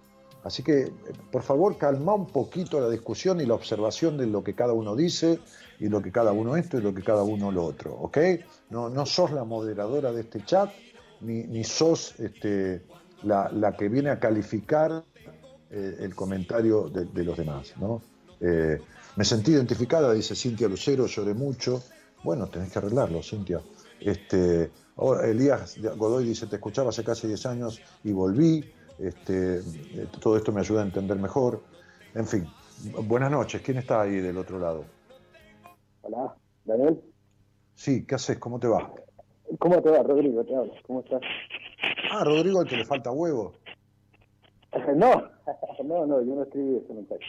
así que, por favor, calma un poquito la discusión y la observación de lo que cada uno dice y lo que cada uno esto y lo que cada uno lo otro, ¿ok? No, no sos la moderadora de este chat, ni, ni sos este, la, la que viene a calificar eh, el comentario de, de los demás, ¿no? Eh, me sentí identificada, dice Cintia Lucero, lloré mucho. Bueno, tenés que arreglarlo, Cintia. Este, ahora, Elías Godoy dice, te escuchaba hace casi 10 años y volví. Este, eh, todo esto me ayuda a entender mejor. En fin, buenas noches. ¿Quién está ahí del otro lado? Hola, Daniel. Sí, ¿qué haces? ¿Cómo te va? ¿Cómo te va, Rodrigo? Te hablo. ¿Cómo estás? Ah, Rodrigo, el que le falta huevo. (laughs) No, (laughs) no, no, yo no escribí ese mensaje.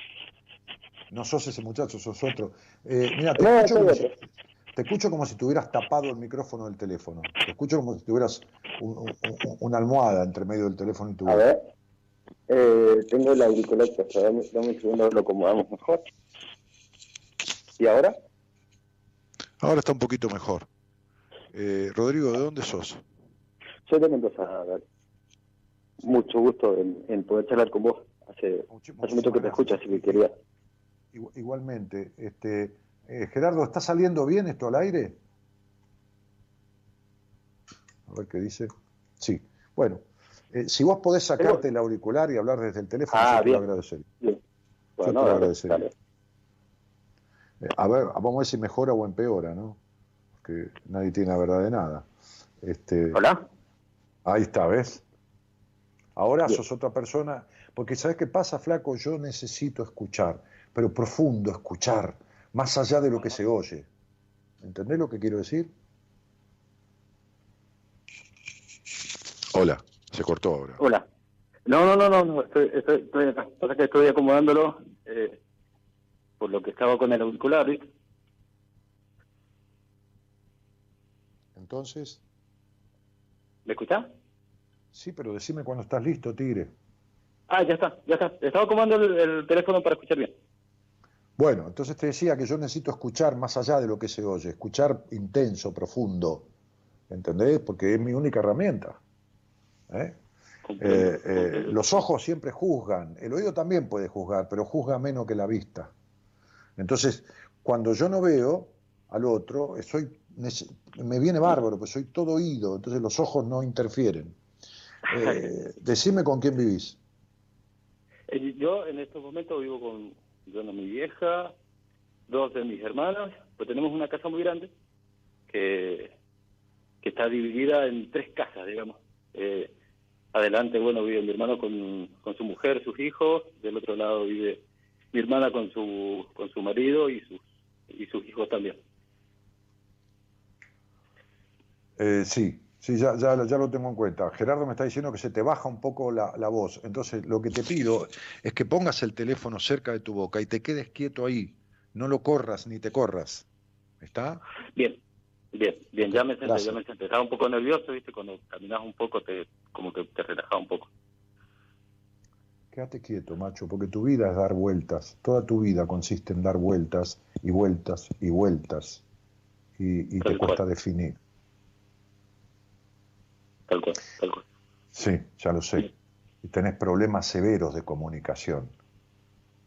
No sos ese muchacho, sos otro. Eh, mira, te, No, escucho como si, te escucho como si tuvieras tapado el micrófono del teléfono. Te escucho como si tuvieras un- un- un- una almohada entre medio del teléfono y tu A ver, eh, tengo el auricular dame, dame un segundo, lo acomodamos mejor. ¿Y ahora? Ahora está un poquito mejor. Eh, Rodrigo, ¿de dónde sos? Soy de Mendoza, Daniel. Mucho gusto en, en poder charlar con vos. Hace, hace mucho que te escucho, así que quería. Igu- Igualmente. Este, eh, Gerardo, ¿está saliendo bien esto al aire? A ver qué dice. Sí. Bueno, eh, si vos podés sacarte el auricular y hablar desde el teléfono, Ah, yo te lo agradecería. Bien. Yo Bueno, te lo dale, agradecería. dale. Eh, A ver, vamos a ver si mejora o empeora, ¿no? Porque nadie tiene la verdad de nada. Este, ¿Hola? Ahí está, ¿ves? Ahora Bien. sos otra persona. Porque ¿sabes qué pasa, flaco? Yo necesito escuchar, pero profundo escuchar, más allá de lo que se oye. ¿Entendés lo que quiero decir? Hola, se cortó ahora. Hola. No, no, no, no, no, estoy, estoy, estoy que estoy acomodándolo eh, por lo que estaba con el auricular, ¿viste? Entonces, ¿Me escuchás? sí, pero decime cuando estás listo, tigre. Ah, ya está, ya está. Estaba acomodando el, el teléfono para escuchar bien. Bueno, entonces te decía que yo necesito escuchar más allá de lo que se oye, escuchar intenso, profundo, ¿entendés? Porque es mi única herramienta. ¿eh? Eh, eh, los ojos siempre juzgan, el oído también puede juzgar, pero juzga menos que la vista. Entonces, cuando yo no veo al otro, soy, me viene bárbaro, pues soy todo oído, entonces los ojos no interfieren. (laughs) Eh, decime con quién vivís. Eh, Yo en estos momentos vivo con bueno, mi vieja, dos de mis hermanas, pues tenemos una casa muy grande que, que está dividida en tres casas, digamos. Eh, adelante, bueno, vive mi hermano con, con su mujer, sus hijos, del otro lado vive mi hermana con su con su marido y sus y sus hijos también. Eh, sí, sí, ya, ya, ya lo tengo en cuenta. Gerardo me está diciendo que se te baja un poco la, la voz. Entonces, lo que te pido es que pongas el teléfono cerca de tu boca y te quedes quieto ahí. No lo corras ni te corras. ¿Está? Bien, bien, bien, ya me senté, ya me senté. Estaba un poco nervioso, viste, cuando caminas un poco te como que te relajaba un poco. Quédate quieto, macho, porque tu vida es dar vueltas. Toda tu vida consiste en dar vueltas y vueltas y vueltas. Y, y te cuesta definir. Tal cual, tal cual. Sí, ya lo sé. Y tenés problemas severos de comunicación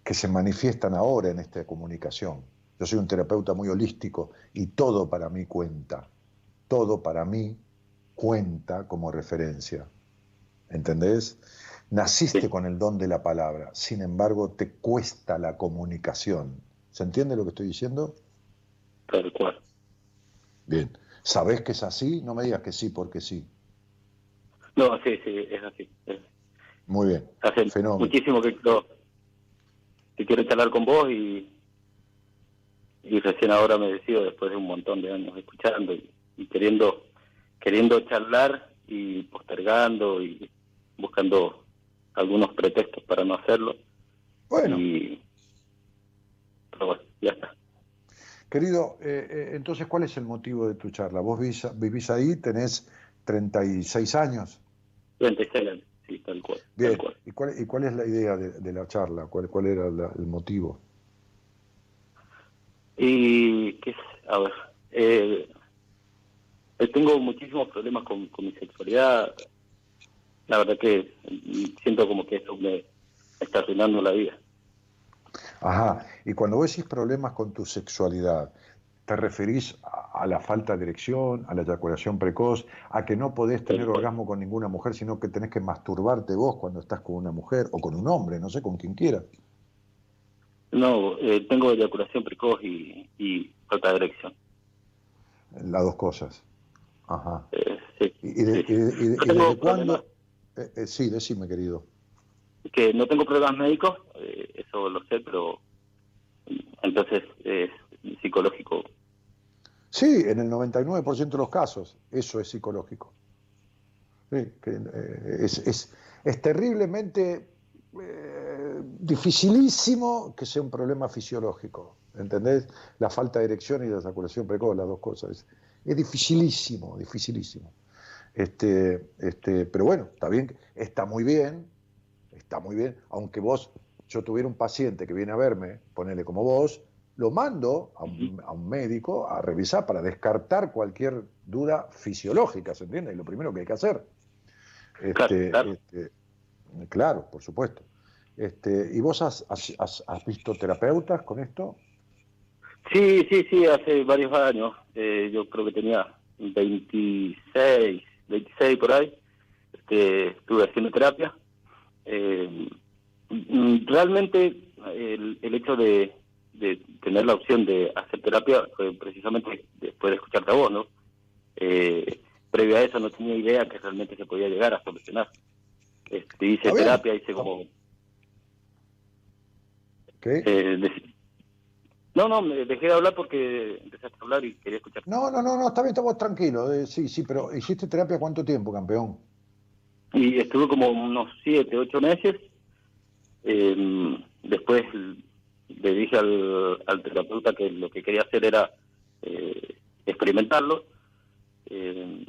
que se manifiestan ahora en esta comunicación. Yo soy un terapeuta muy holístico y todo para mí cuenta. Todo para mí cuenta como referencia. ¿Entendés? Naciste con el don de la palabra, sin embargo te cuesta la comunicación. ¿Se entiende lo que estoy diciendo? Tal cual. Bien. ¿Sabés que es así? No me digas que sí porque sí. No, sí, sí, es así. es- Muy bien. Hace Fenómeno. muchísimo que quiero, que quiero charlar con vos y, y recién ahora me decido después de un montón de años escuchando y, y queriendo queriendo charlar y postergando y buscando algunos pretextos para no hacerlo. Bueno. Y, pero bueno, ya está. Querido, eh, eh, entonces, ¿cuál es el motivo de tu charla? Vos vivís, vivís ahí, tenés 36 años. 36 años, sí, tal cual. Bien. ¿Y cuál, y cuál es la idea de, de la charla? ¿Cuál, cuál era la- el motivo? Y, qué es, a ver, eh, eh, tengo muchísimos problemas con, con mi sexualidad. La verdad que mm, siento como que eso me está arruinando la vida. Ajá. Y cuando vos decís problemas con tu sexualidad, ¿te referís a, a la falta de erección, a la eyaculación precoz, a que no podés tener orgasmo con ninguna mujer, sino que tenés que masturbarte vos cuando estás con una mujer o con un hombre, no sé, con quien quiera? No, eh, tengo eyaculación precoz y, y falta de erección. Las dos cosas. Ajá. Eh, sí, ¿Y, y de- sí. y de- y de- Yo y tengo desde cuándo? Eh, eh, sí, decime, querido. Que no tengo problemas médicos, eso lo sé, pero mm, entonces es psicológico. Sí, en el 99% de los casos, eso es psicológico. Eh, es, terriblemente eh, dificilísimo que sea un problema fisiológico. ¿Entendés? La falta de erección y la eyaculación precoz, las dos cosas. Es, es dificilísimo, dificilísimo. Este, este, pero bueno, está bien, está muy bien, está muy bien. Aunque vos, yo tuviera un paciente que viene a verme, ponele como vos, lo mando a un, a un médico a revisar para descartar cualquier duda fisiológica, ¿se entiende? Es lo primero que hay que hacer. Este, este, claro, por supuesto. Este, ¿Y vos has, has- has- visto terapeutas con esto? Sí, sí, sí, hace varios años. Eh, yo creo que tenía 26, 26 por ahí. Este, estuve haciendo terapia. Eh, mm, realmente el, el hecho de, de tener la opción de hacer terapia fue precisamente después de escucharte a vos, ¿no? Eh, previo a eso no tenía idea que realmente se podía llegar a solucionar. Este, hice terapia, hice como... ¿Qué? eh, no, no, me dejé de hablar porque empezaste a hablar y quería escuchar. No, no, no, no, está bien, estamos tranquilos. eh, sí, sí, pero ¿hiciste terapia cuánto tiempo, campeón? Y estuve como unos siete, ocho meses. Eh, después le dije al, al terapeuta que lo que quería hacer era eh, experimentarlo. Eh,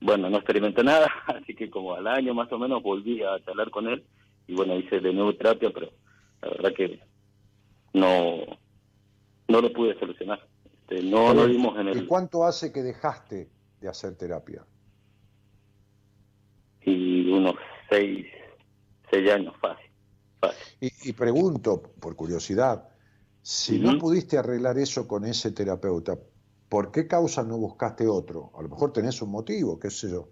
bueno, no experimenté nada, (laughs) así que como al año más o menos volví a charlar con él y bueno, hice de nuevo terapia, pero la verdad que no, no lo pude solucionar. Este, no, no dimos en ¿Y el... cuánto hace que dejaste de hacer terapia? Y unos seis, seis años fácil. Y, y pregunto, por curiosidad, si no pudiste arreglar eso con ese terapeuta, ¿por qué causa no buscaste otro? A lo mejor tenés un motivo, qué sé yo.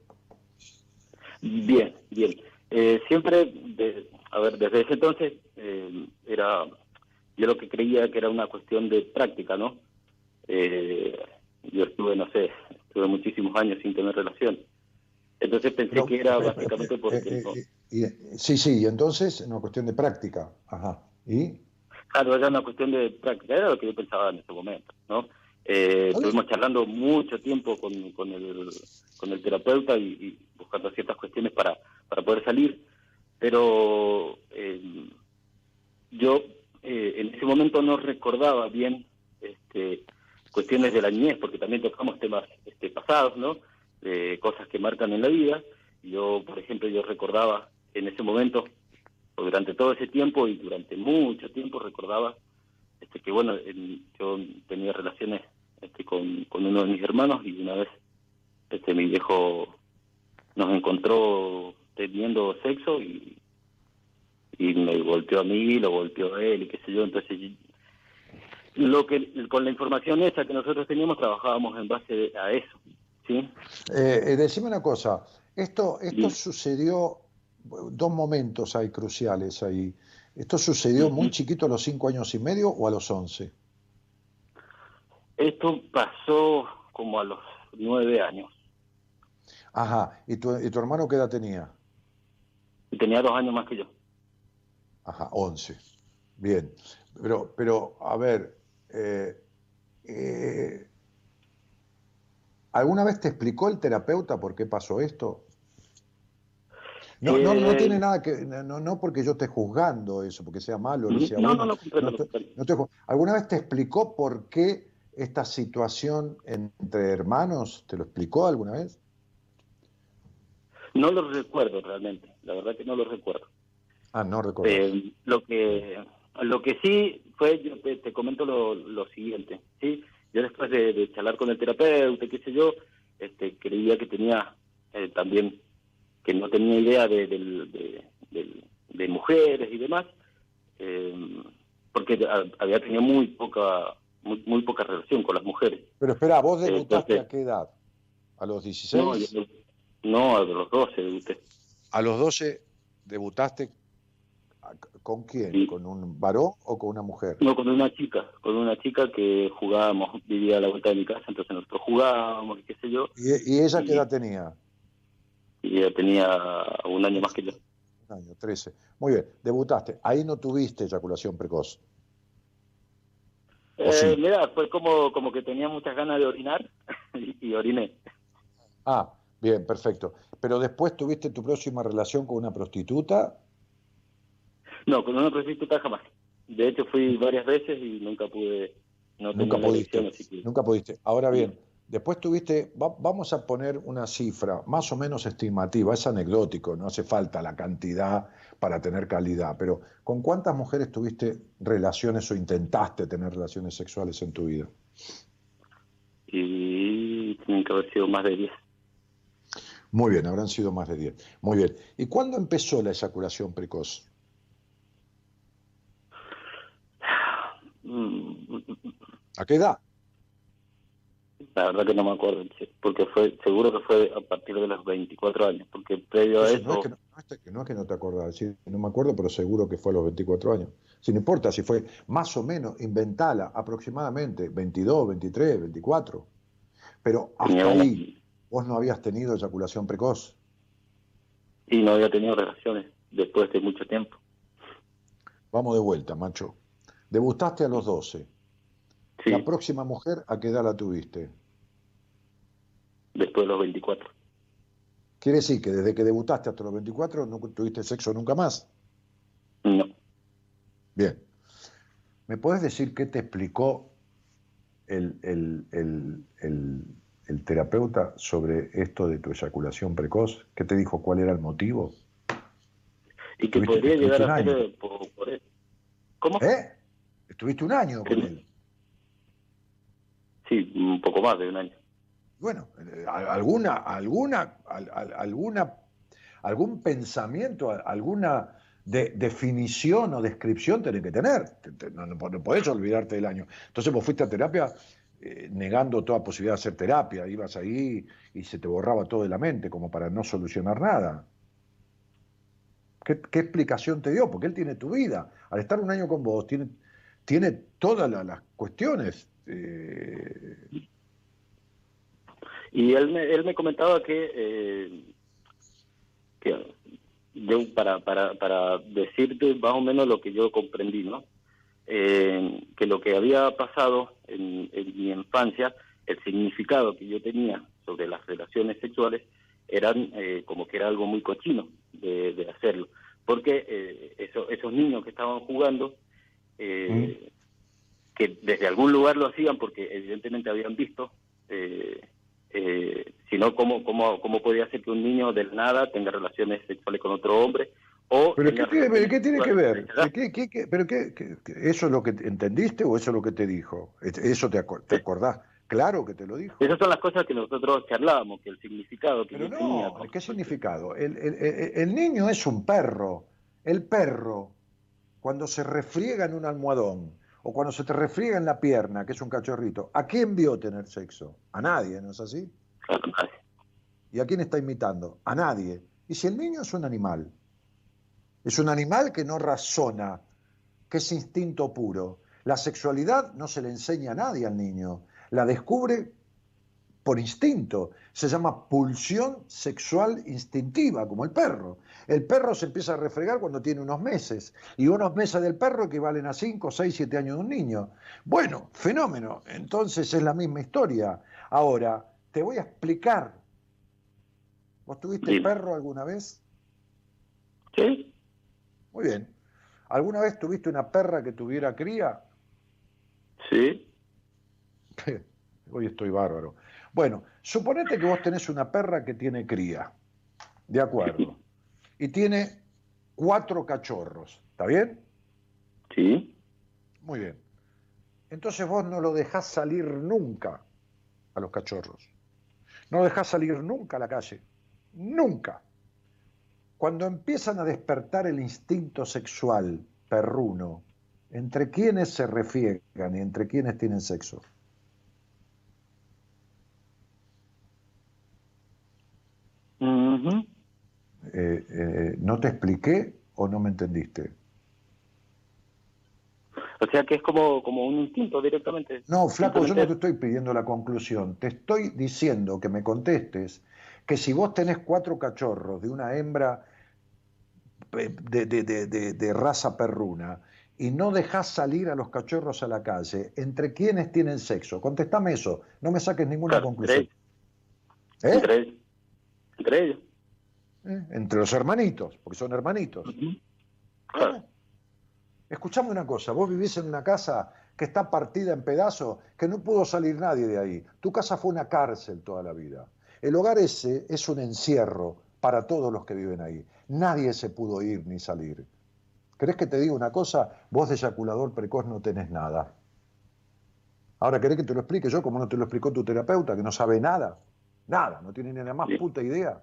Bien, bien. Eh, siempre, de- a ver, desde ese entonces eh, era, yo lo que creía que era una cuestión de práctica, ¿no? Eh, yo estuve, no sé, estuve muchísimos años sin tener relación. Entonces pensé que era eh, (laughs) básicamente porque eh, no- eh, y- sí, sí, y entonces, una cuestión de práctica. Ajá. ¿Y? Claro, era una cuestión de práctica, era lo que yo pensaba en ese momento, ¿no? Eh, estuvimos charlando mucho tiempo con, con, el, con el terapeuta y, y buscando ciertas cuestiones para, para poder salir, pero eh, yo eh, en ese momento no recordaba bien este, cuestiones de la niñez, porque también tocamos temas este, pasados, ¿no? Cosas que marcan en la vida. Yo, por ejemplo, yo recordaba en ese momento o durante todo ese tiempo y durante mucho tiempo recordaba este que bueno en- yo tenía relaciones este con, con uno de mis hermanos y una vez este mi viejo nos encontró teniendo sexo y y me golpeó a mí lo golpeó a él y qué sé yo. Entonces lo que con la información esa que nosotros teníamos trabajábamos en base a eso sí Eh, eh, decime una cosa, esto, esto sucedió, dos momentos hay cruciales ahí. ¿Esto sucedió muy chiquito a los cinco años y medio o a los once? esto pasó como a los nueve años Ajá, ¿y tu, y tu hermano qué edad tenía? tenía dos años más que yo Ajá, 11. Bien. Pero, pero a ver, eh, eh, ¿alguna vez te explicó el terapeuta por qué pasó esto? No, no, no Eh, tiene nada que, no, no porque yo esté juzgando eso, porque sea malo, ni sea no, bueno. no, no, no te- no ¿Alguna vez te explicó por qué esta situación entre hermanos? ¿Te lo explicó alguna vez? No lo recuerdo realmente, la verdad que no lo recuerdo. Ah, no recuerdo. Eh, lo que lo que sí fue, yo te, te comento lo, lo siguiente, ¿sí? Yo después de, de charlar con el terapeuta, qué sé yo, este, creía que tenía eh, también, que no tenía idea de, de, de mujeres y demás, eh, porque ha- había tenido muy poca muy, muy poca relación con las mujeres. Pero espera, ¿vos debutaste entonces- a qué edad? ¿A los 16? No, yo- no, a los 12 debuté. A los 12 debutaste con quién? ¿Con un varón o con una mujer? No, con una chica, con una chica que jugábamos, vivía a la vuelta de mi casa, entonces nosotros jugábamos, y qué sé yo, ¿Y, y ella qué edad tenía? Y ella tenía un año más que yo. Un año, 13. Muy bien, debutaste. Ahí no tuviste eyaculación precoz. Eh, sí? Mira, fue como, como que tenía muchas ganas de orinar (laughs) y, y oriné. Ah, bien, perfecto. Pero después tuviste tu próxima relación con una prostituta. No, con una prostituta jamás. De hecho, fui varias veces y nunca pude, no Nunca pudiste. elección, así que- Nunca pudiste. Ahora bien, después tuviste, va- vamos a poner una cifra más o menos estimativa, es anecdótico, no hace falta la cantidad para tener calidad, pero ¿con cuántas mujeres tuviste relaciones o intentaste tener relaciones sexuales en tu vida? y tienen que haber sido más de 10. Muy bien, habrán sido más de 10. Muy bien. ¿Y cuándo empezó la eyaculación precoz? (sighs) ¿A qué edad? La verdad que no me acuerdo, porque fue seguro que fue a partir de los 24 años, porque previo a no, eso... es que no, no es que no es que no te acordás, sí, no me acuerdo, pero seguro que fue a los 24 años. Si no importa si fue más o menos, inventala aproximadamente 22, 23, 24. Pero hasta ahí vos no habías tenido eyaculación precoz. Y no había tenido relaciones después de mucho tiempo. Vamos de vuelta, macho. Debutaste a los 12. La próxima mujer, ¿a qué edad la tuviste? Después de los 24. Quiere decir que desde que debutaste hasta los 24 no tuviste sexo nunca más. No. Bien. ¿Me puedes decir qué te explicó el, el- el- el- terapeuta sobre esto de tu eyaculación precoz? ¿Qué te dijo cuál era el motivo? Y que podría llegar a ser eh, por, por eso. ¿Cómo? ¿Eh? Estuviste un año con él. Un poco más de un año. Bueno, eh, alguna, alguna, al- al- alguna, algún pensamiento, alguna de- definición o descripción tenés que tener. Te- te- no, no po- no podés olvidarte del año. Entonces vos fuiste a terapia eh, negando toda posibilidad de hacer terapia. Ibas ahí y se te borraba todo de la mente como para no solucionar nada. ¿Qué, explicación te dio? Porque él tiene tu vida. Al estar un año con vos, tiene, tiene todas la- las cuestiones. Eh, Y él me, él me comentaba que, eh, yo, para, para, para decirte más o menos lo que yo comprendí, ¿no? Eh, que lo que había pasado en, en mi infancia, el significado que yo tenía sobre las relaciones sexuales, eran eh, como que era algo muy cochino de, de hacerlo. Porque eh, eso- esos niños que estaban jugando, eh, que desde algún lugar lo hacían porque evidentemente habían visto, eh, eh, sino cómo, cómo, cómo podía ser que un niño del nada tenga relaciones sexuales con otro hombre o ¿Pero qué tiene, qué tiene que ver? ¿Qué- qué- qué- ¿Pero ¿Eso es lo que te- entendiste o eso es lo que te dijo? ¿Eso te, acu- te acordás? Claro que te lo dijo. Esas son las cosas que nosotros charlábamos, que el significado que Pero tenía. ¿qué significado? El, el- el- el niño es un perro. El perro, cuando se refriega en un almohadón o cuando se te refriega en la pierna, que es un cachorrito, ¿a quién vio tener sexo? A nadie, ¿no es así? ¿Y a quién está imitando? A nadie. Y si el niño es un animal, es un animal que no razona, que es instinto puro. La sexualidad no se le enseña a nadie al niño, la descubre por instinto. Se llama pulsión sexual instintiva, como el perro. El perro se empieza a refregar cuando tiene unos meses, y unos meses del perro equivalen a 5, 6, 7 años de un niño. Bueno, fenómeno. Entonces es la misma historia. Ahora, te voy a explicar. ¿Vos tuviste perro alguna vez? Sí. Muy bien. ¿Alguna vez tuviste una perra que tuviera cría? Sí. (laughs) Hoy estoy bárbaro. Bueno, suponete que vos tenés una perra que tiene cría. De acuerdo. (laughs) Y tiene cuatro cachorros. ¿Está bien? Sí. Muy bien. Entonces vos no lo dejás salir nunca a los cachorros. No lo dejás salir nunca a la calle. Nunca. Cuando empiezan a despertar el instinto sexual perruno, ¿entre quiénes se refriegan y entre quiénes tienen sexo? Eh, eh, ¿No te expliqué o no me entendiste? O sea que es como, como un instinto directamente. No, flaco, yo no te estoy pidiendo la conclusión. Te estoy diciendo que me contestes que si vos tenés cuatro cachorros de una hembra de, de- de- de- de raza perruna y no dejás salir a los cachorros a la calle, ¿entre quiénes tienen sexo? Contestame eso, no me saques ninguna Claro, conclusión. ¿Eh? ¿Eh? Entre ellos. Entre ellos. ¿Eh? Entre los hermanitos, porque son hermanitos. Claro. Escuchame una cosa, vos vivís en una casa que está partida en pedazos, que no pudo salir nadie de ahí. Tu casa fue una cárcel toda la vida. El hogar ese es un encierro para todos los que viven ahí. Nadie se pudo ir ni salir. ¿Querés que te diga una cosa? Vos de eyaculador precoz no tenés nada. Ahora, ¿querés que te lo explique yo como no te lo explicó tu terapeuta, que no sabe nada? Nada, no tiene ni la más puta idea.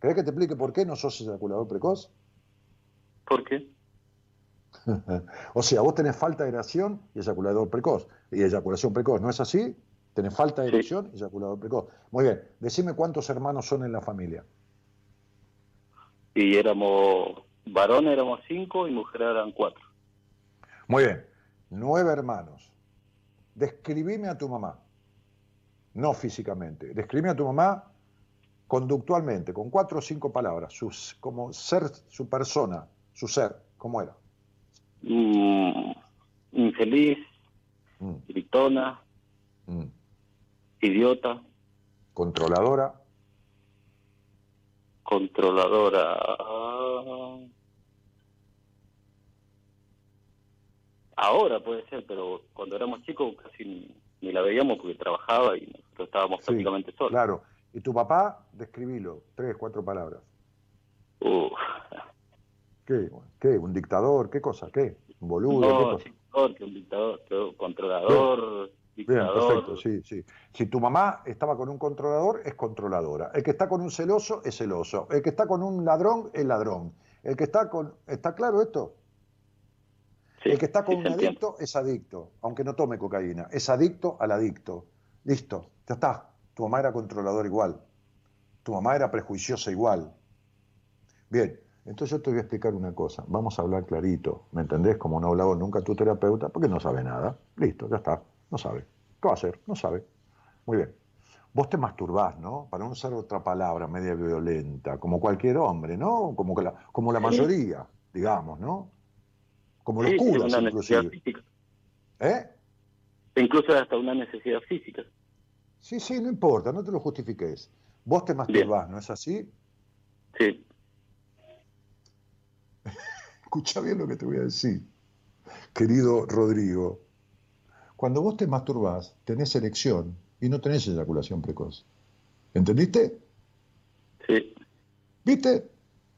¿Querés que te explique por qué no sos eyaculador precoz? ¿Por qué? (laughs) o sea, vos tenés falta de erección y eyaculador precoz. Y eyaculación precoz, ¿no es así? Tenés falta de erección y eyaculador precoz. Muy bien, decime cuántos hermanos son en la familia. Y éramos varones éramos cinco y mujeres eran cuatro. Muy bien, nueve hermanos. Describime a tu mamá. No físicamente. Describime a tu mamá conductualmente, con cuatro o cinco palabras. Sus, como ser, su persona, su ser, ¿cómo era? Mm, infeliz, gritona, Mm. idiota, Controladora, controladora. Ahora puede ser, pero cuando éramos chicos casi ni, ni la veíamos porque trabajaba y nosotros estábamos Sí, prácticamente solos. claro. Y tu papá, describilo, tres, cuatro palabras. ¿Qué? ¿Qué? ¿Un dictador? ¿Qué cosa? ¿Qué? ¿Un boludo? ¿Qué No, cosa? sí, peor que un dictador, controlador, Bien, dictador. perfecto, sí, sí. Si tu mamá estaba con un controlador, es controladora. El que está con un celoso, es celoso. El que está con un ladrón, es ladrón. El que está con... ¿Está claro esto? el que está con sí, un adicto es adicto, aunque no tome cocaína. Es adicto al adicto. Listo, ya está. Tu mamá era controladora igual. Tu mamá era prejuiciosa igual. Bien, Entonces yo te voy a explicar una cosa, vamos a hablar clarito, ¿me entendés? Como no ha hablado nunca tu terapeuta, porque no sabe nada. Listo, ya está, no sabe. ¿Qué va a hacer? No sabe. Muy bien. Vos te masturbás, ¿no? Para no usar otra palabra media violenta, como cualquier hombre, ¿no? Como, que la, como la mayoría, digamos, ¿no? Como los Sí, curas, una necesidad inclusive. física. ¿Eh? Incluso hasta una necesidad física. Sí, sí, no importa, no te lo justifiques. Vos te masturbás, ¿no es así? Sí. (laughs) Escucha bien lo que te voy a decir, querido Rodrigo. Cuando vos te masturbás, tenés erección y no tenés eyaculación precoz. ¿Entendiste? Sí. ¿Viste?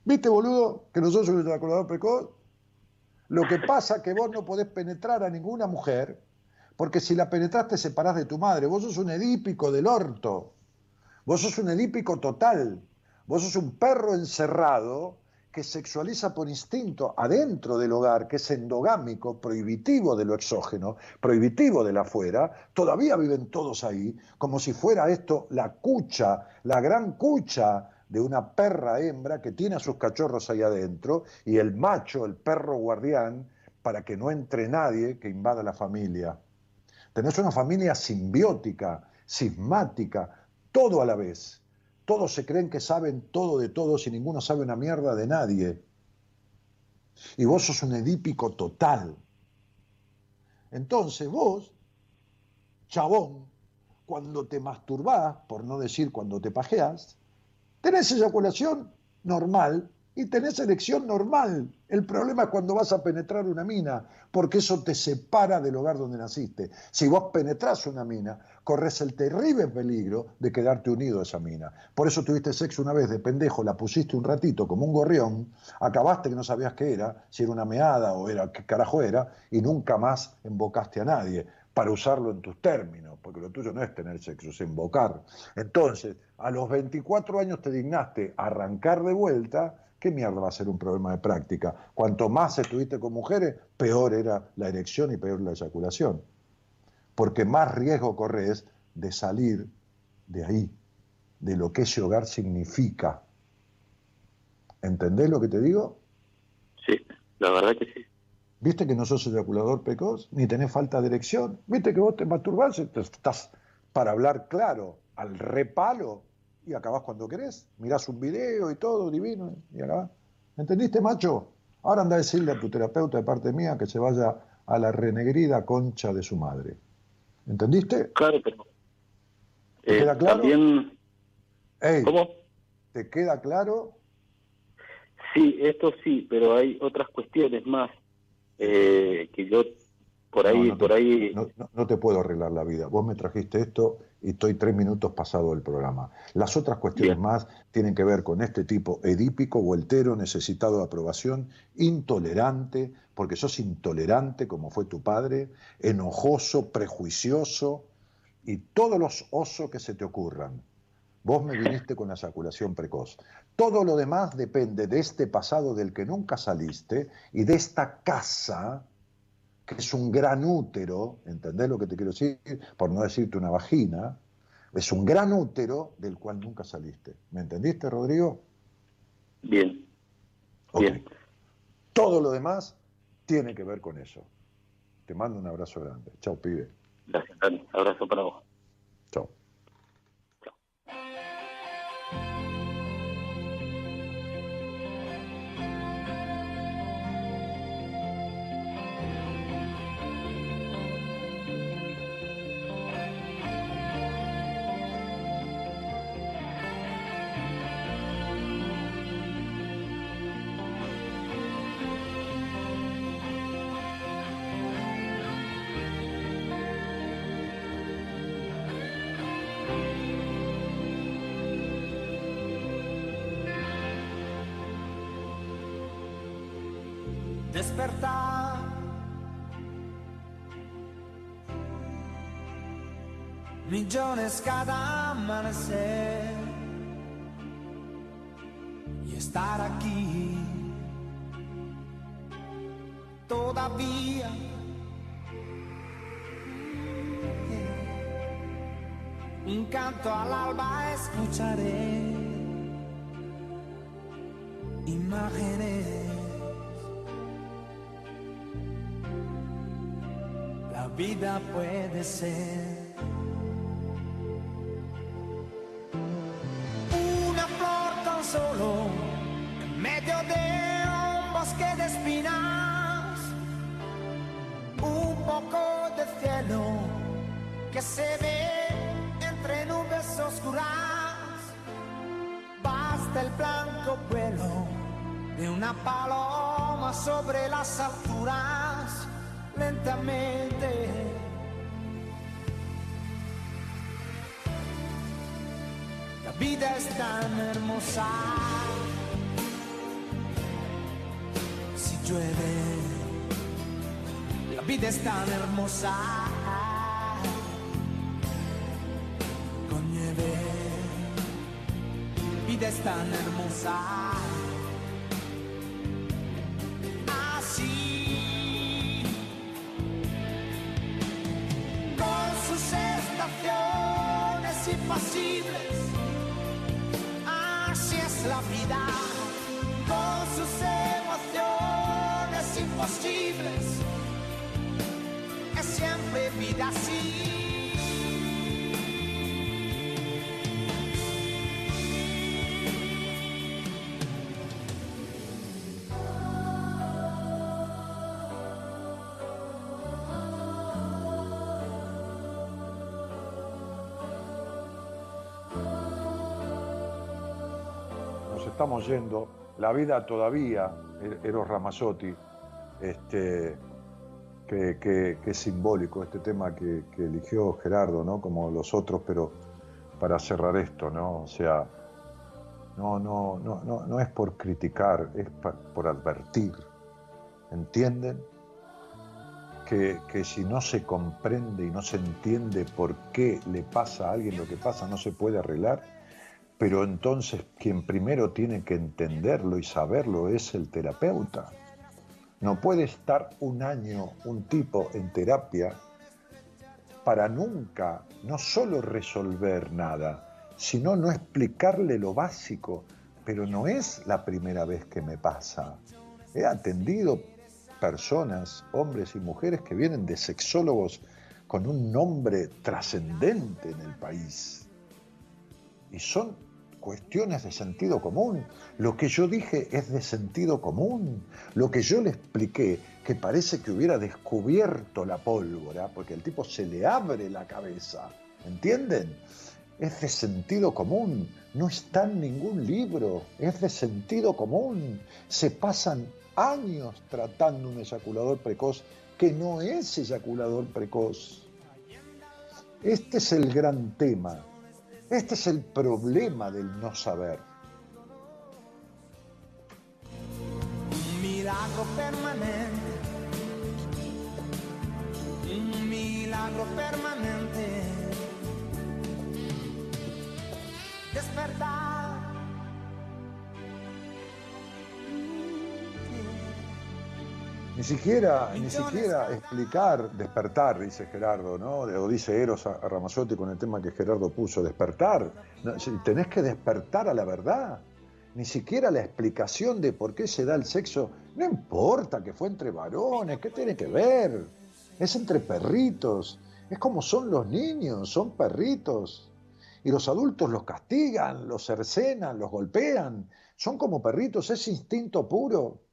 ¿Viste, boludo, que no sos un eyaculador precoz? Lo que pasa es que vos no podés penetrar a ninguna mujer, porque si la penetraste separás de tu madre. Vos sos un edípico del orto. Vos sos un edípico total. Vos sos un perro encerrado que sexualiza por instinto adentro del hogar, que es endogámico, prohibitivo de lo exógeno, prohibitivo del afuera, todavía viven todos ahí, como si fuera esto la cucha, la gran cucha de una perra hembra que tiene a sus cachorros ahí adentro y el macho, el perro guardián, para que no entre nadie que invada la familia. Tenés una familia simbiótica, sismática, todo a la vez. Todos se creen que saben todo de todos y ninguno sabe una mierda de nadie. Y vos sos un edípico total. Entonces vos, chabón, cuando te masturbás, por no decir cuando te pajeás, tenés eyaculación normal y tenés erección normal. El problema es cuando vas a penetrar una mina, porque eso te separa del hogar donde naciste. Si vos penetrás una mina, corres el terrible peligro de quedarte unido a esa mina. Por eso tuviste sexo una vez de pendejo, la pusiste un ratito como un gorrión, acabaste que no sabías qué era, si era una meada o era qué carajo era, y nunca más embocaste a nadie para usarlo en tus términos, porque lo tuyo no es tener sexo, es invocar. Entonces, a los 24 años te dignaste arrancar de vuelta, ¿qué mierda va a ser un problema de práctica? Cuanto más estuviste con mujeres, peor era la erección y peor la eyaculación. Porque más riesgo corres de salir de ahí, de lo que ese hogar significa. ¿Entendés lo que te digo? Sí, la verdad que sí. ¿Viste que no sos eyaculador precoz? Ni tenés falta de erección. ¿Viste que vos te masturbás? Estás para hablar claro, al repalo, y acabás cuando querés. Mirás un video y todo, divino, y acabás. ¿Entendiste, macho? Ahora anda a decirle a tu terapeuta de parte mía que se vaya a la renegrida concha de su madre. ¿Entendiste? Claro, pero... ¿Te eh, queda claro? También... Ey, ¿Cómo? ¿Te queda claro? Sí, esto sí, pero hay otras cuestiones más eh, que yo por ahí, No, no te- por ahí, No, no- te puedo arreglar la vida. Vos me trajiste esto y estoy tres minutos pasado del programa. Las otras cuestiones Bien. más tienen que ver con este tipo edípico, voltero, necesitado de aprobación, intolerante, porque sos intolerante como fue tu padre, enojoso, prejuicioso y todos los osos que se te ocurran. Vos me viniste con la eyaculación precoz. Todo lo demás depende de este pasado del que nunca saliste y de esta casa que es un gran útero, ¿entendés lo que te quiero decir? Por no decirte una vagina, es un gran útero del cual nunca saliste. ¿Me entendiste, Rodrigo? bien, bien. Todo lo demás tiene que ver con eso. Te mando un abrazo grande. Chao, pibe. Gracias, Dani. Abrazo para vos. Cada amanecer y estar aquí todavía. Un canto al alba escucharé imágenes. La vida puede ser basta el blanco vuelo de una paloma sobre las alturas, lentamente. La vida es tan hermosa. Si llueve, la vida es tan hermosa. Tan hermosa. Así, con sus estaciones impasibles. Así es la vida, con sus emociones imposibles. Es siempre vida así. Estamos yendo. La vida todavía, Er- Eros Ramazzotti, este, que, que- es simbólico, este tema que, eligió Gerardo, ¿no? Como los otros, pero para cerrar esto, ¿no? O sea, no, no, no, no, no es por criticar, es por advertir. ¿Entienden? Que, que si no se comprende y no se entiende por qué le pasa a alguien lo que pasa, no se puede arreglar. Pero entonces quien primero tiene que entenderlo y saberlo es el terapeuta. No puede estar un año un tipo en terapia para nunca no solo resolver nada, sino no explicarle lo básico. Pero no es la primera vez que me pasa. He atendido personas, hombres y mujeres que vienen de sexólogos con un nombre trascendente en el país. Y son cuestiones de sentido común. Lo que yo dije es de sentido común. Lo que yo le expliqué, que parece que hubiera descubierto la pólvora, porque el tipo se le abre la cabeza, ¿entienden? Es de sentido común, no está en ningún libro, es de sentido común. Se pasan años tratando un eyaculador precoz que no es eyaculador precoz. Este es el gran tema. Este es el problema del no saber. Un milagro permanente. Un milagro permanente. Despertar. Ni siquiera, ni siquiera explicar, despertar, dice Gerardo, ¿no? O dice Eros a a Ramazzotti con el tema que Gerardo puso, despertar. No, tenés que despertar a la verdad. Ni siquiera la explicación de por qué se da el sexo. No importa que fue entre varones, ¿qué tiene que ver? Es entre perritos. Es como son los niños, son perritos. Y los adultos los castigan, los cercenan, los golpean. Son como perritos, es instinto puro.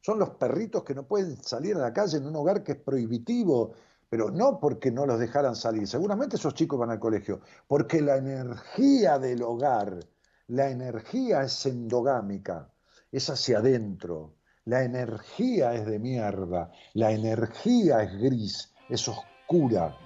Son los perritos que no pueden salir a la calle en un hogar que es prohibitivo, pero no porque no los dejaran salir. Seguramente esos chicos van al colegio, porque la energía del hogar, la energía es endogámica, es hacia adentro. La energía es de mierda, la energía es gris, es oscura.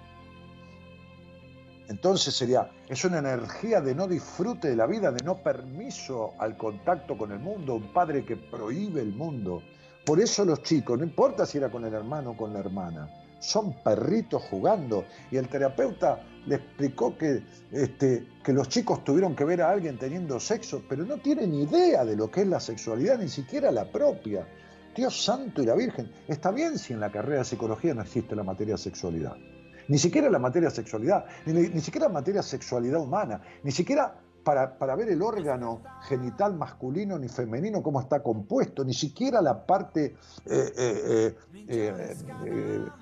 Entonces sería, es una energía de no disfrute de la vida, de no permiso al contacto con el mundo, un padre que prohíbe el mundo. Por eso los chicos, no importa si era con el hermano o con la hermana, son perritos jugando. Y el terapeuta le explicó que, este, los chicos tuvieron que ver a alguien teniendo sexo, pero no tienen idea de lo que es la sexualidad, ni siquiera la propia. Dios santo y la Virgen. Está bien si en la carrera de psicología no existe la materia sexualidad. Ni siquiera la materia sexualidad, ni, ni siquiera la materia sexualidad humana, ni siquiera para, para ver el órgano genital masculino ni femenino, cómo está compuesto, ni siquiera la parte eh, eh,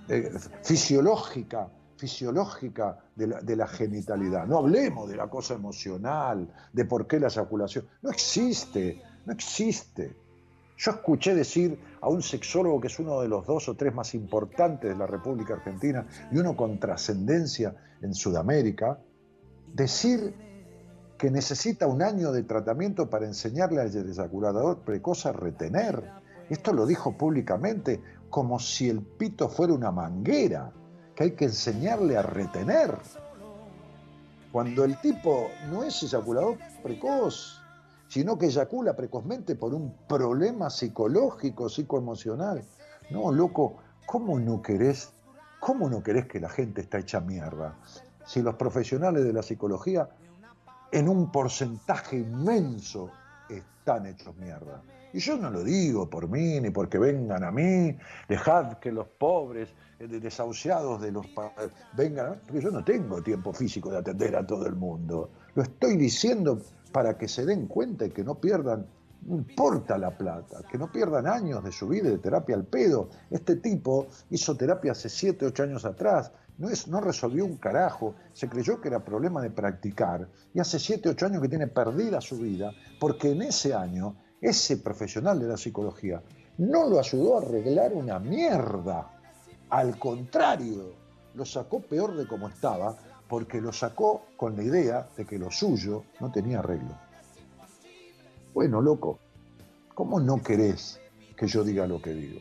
eh, fisiológica, fisiológica de la, de la genitalidad. No hablemos de la cosa emocional, de por qué la eyaculación. No existe, no existe. Yo escuché decir a un sexólogo que es uno de los dos o tres más importantes de la República Argentina y uno con trascendencia en Sudamérica, decir que necesita un año de tratamiento para enseñarle al eyaculador precoz a retener. Esto lo dijo públicamente como si el pito fuera una manguera, que hay que enseñarle a retener. Cuando el tipo no es eyaculador precoz, sino que eyacula precozmente por un problema psicológico, psicoemocional. No, loco, ¿cómo no querés, cómo no querés que la gente está hecha mierda? Si los profesionales de la psicología, en un porcentaje inmenso, están hechos mierda. Y yo no lo digo por mí, ni porque vengan a mí, dejad que los pobres, eh, de- desahuciados de los vengan, a- porque yo no tengo tiempo físico de atender a todo el mundo. Lo estoy diciendo para que se den cuenta y que no pierdan, no importa la plata, que no pierdan años de su vida de terapia al pedo. Este tipo hizo terapia hace 7, 8 años atrás, no, es, no resolvió un carajo, se creyó que era problema de practicar y hace 7, 8 años que tiene perdida su vida porque en ese año ese profesional de la psicología no lo ayudó a arreglar una mierda. Al contrario, lo sacó peor de como estaba porque lo sacó con la idea de que lo suyo no tenía arreglo. Bueno, loco, ¿cómo no querés que yo diga lo que digo?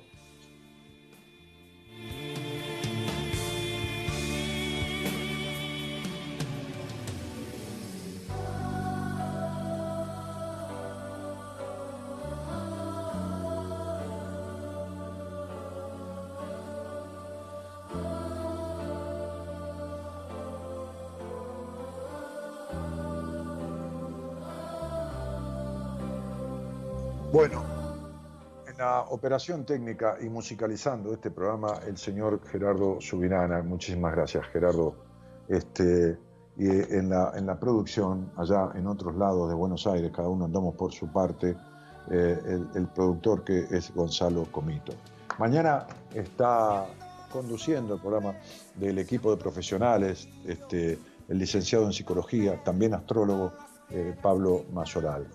Operación técnica y musicalizando este programa, el señor Gerardo Subirana. Muchísimas gracias, Gerardo. Este, y en la, en la producción, allá en otros lados de Buenos Aires, cada uno andamos por su parte, eh, el, productor que es Gonzalo Comito. Mañana está conduciendo el programa del equipo de profesionales, este, el licenciado en psicología, también astrólogo, eh, Pablo Mazoral.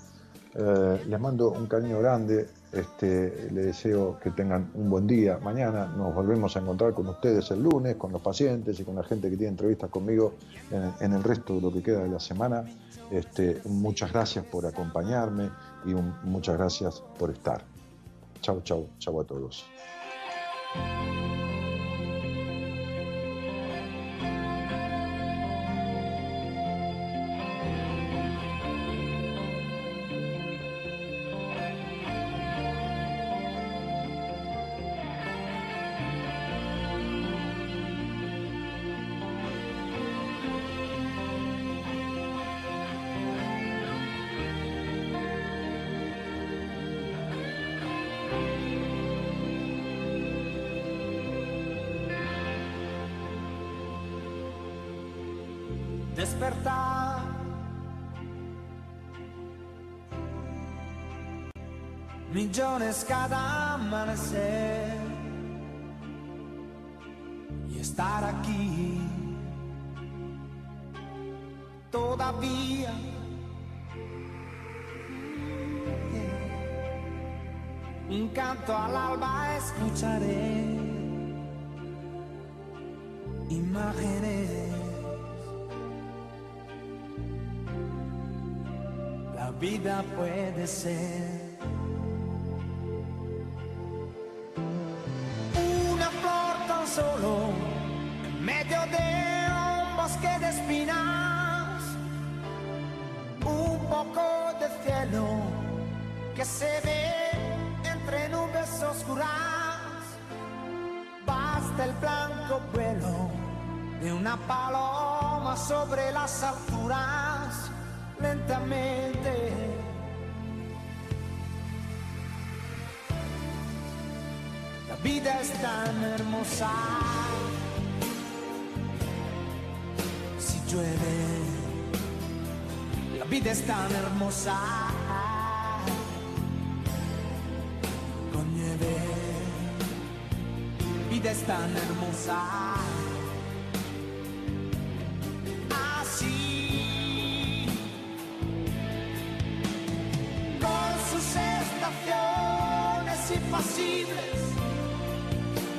Eh, les mando un cariño grande, este, les deseo que tengan un buen día. Mañana nos volvemos a encontrar con ustedes el lunes, con los pacientes y con la gente que tiene entrevistas conmigo en, el resto de lo que queda de la semana. Este, muchas gracias por acompañarme y muchas gracias por estar. Chau, chau, chau a todos. Cada amanecer y estar aquí todavía. Un canto al alba escucharé imágenes. La vida puede ser bosque de espinas, un poco de cielo que se ve entre nubes oscuras. Basta el blanco vuelo de una paloma sobre las alturas, lentamente. La vida es tan hermosa. Llueve, la vida es tan hermosa. Con nieve, vida es tan hermosa. Así, con sus estaciones imposibles,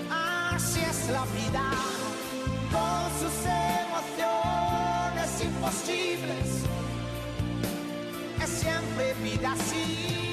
así es la vida, imposibles, es siempre vida así.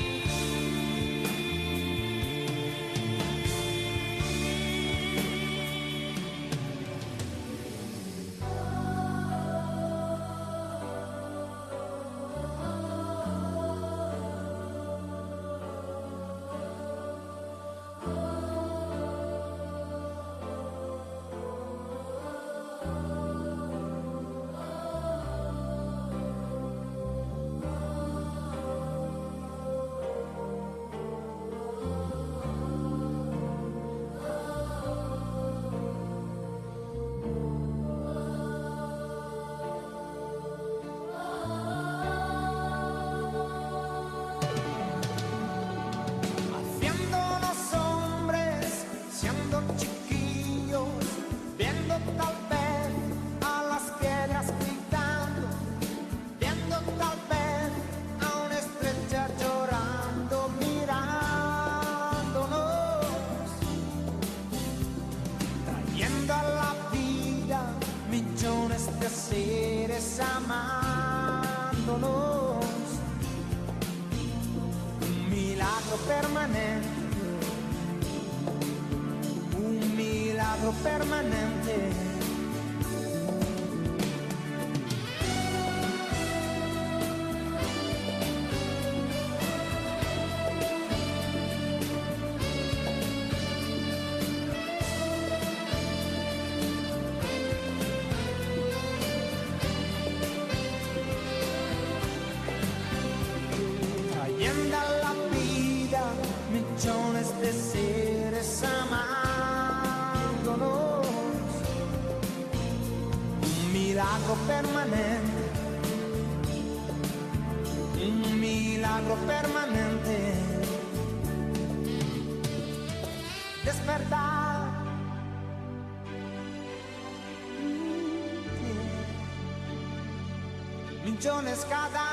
Millones cada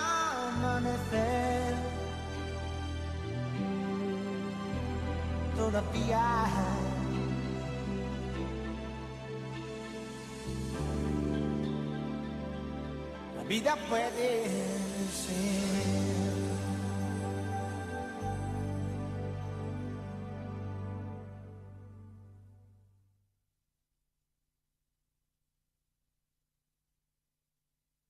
amanecer. todavía. La vida puede.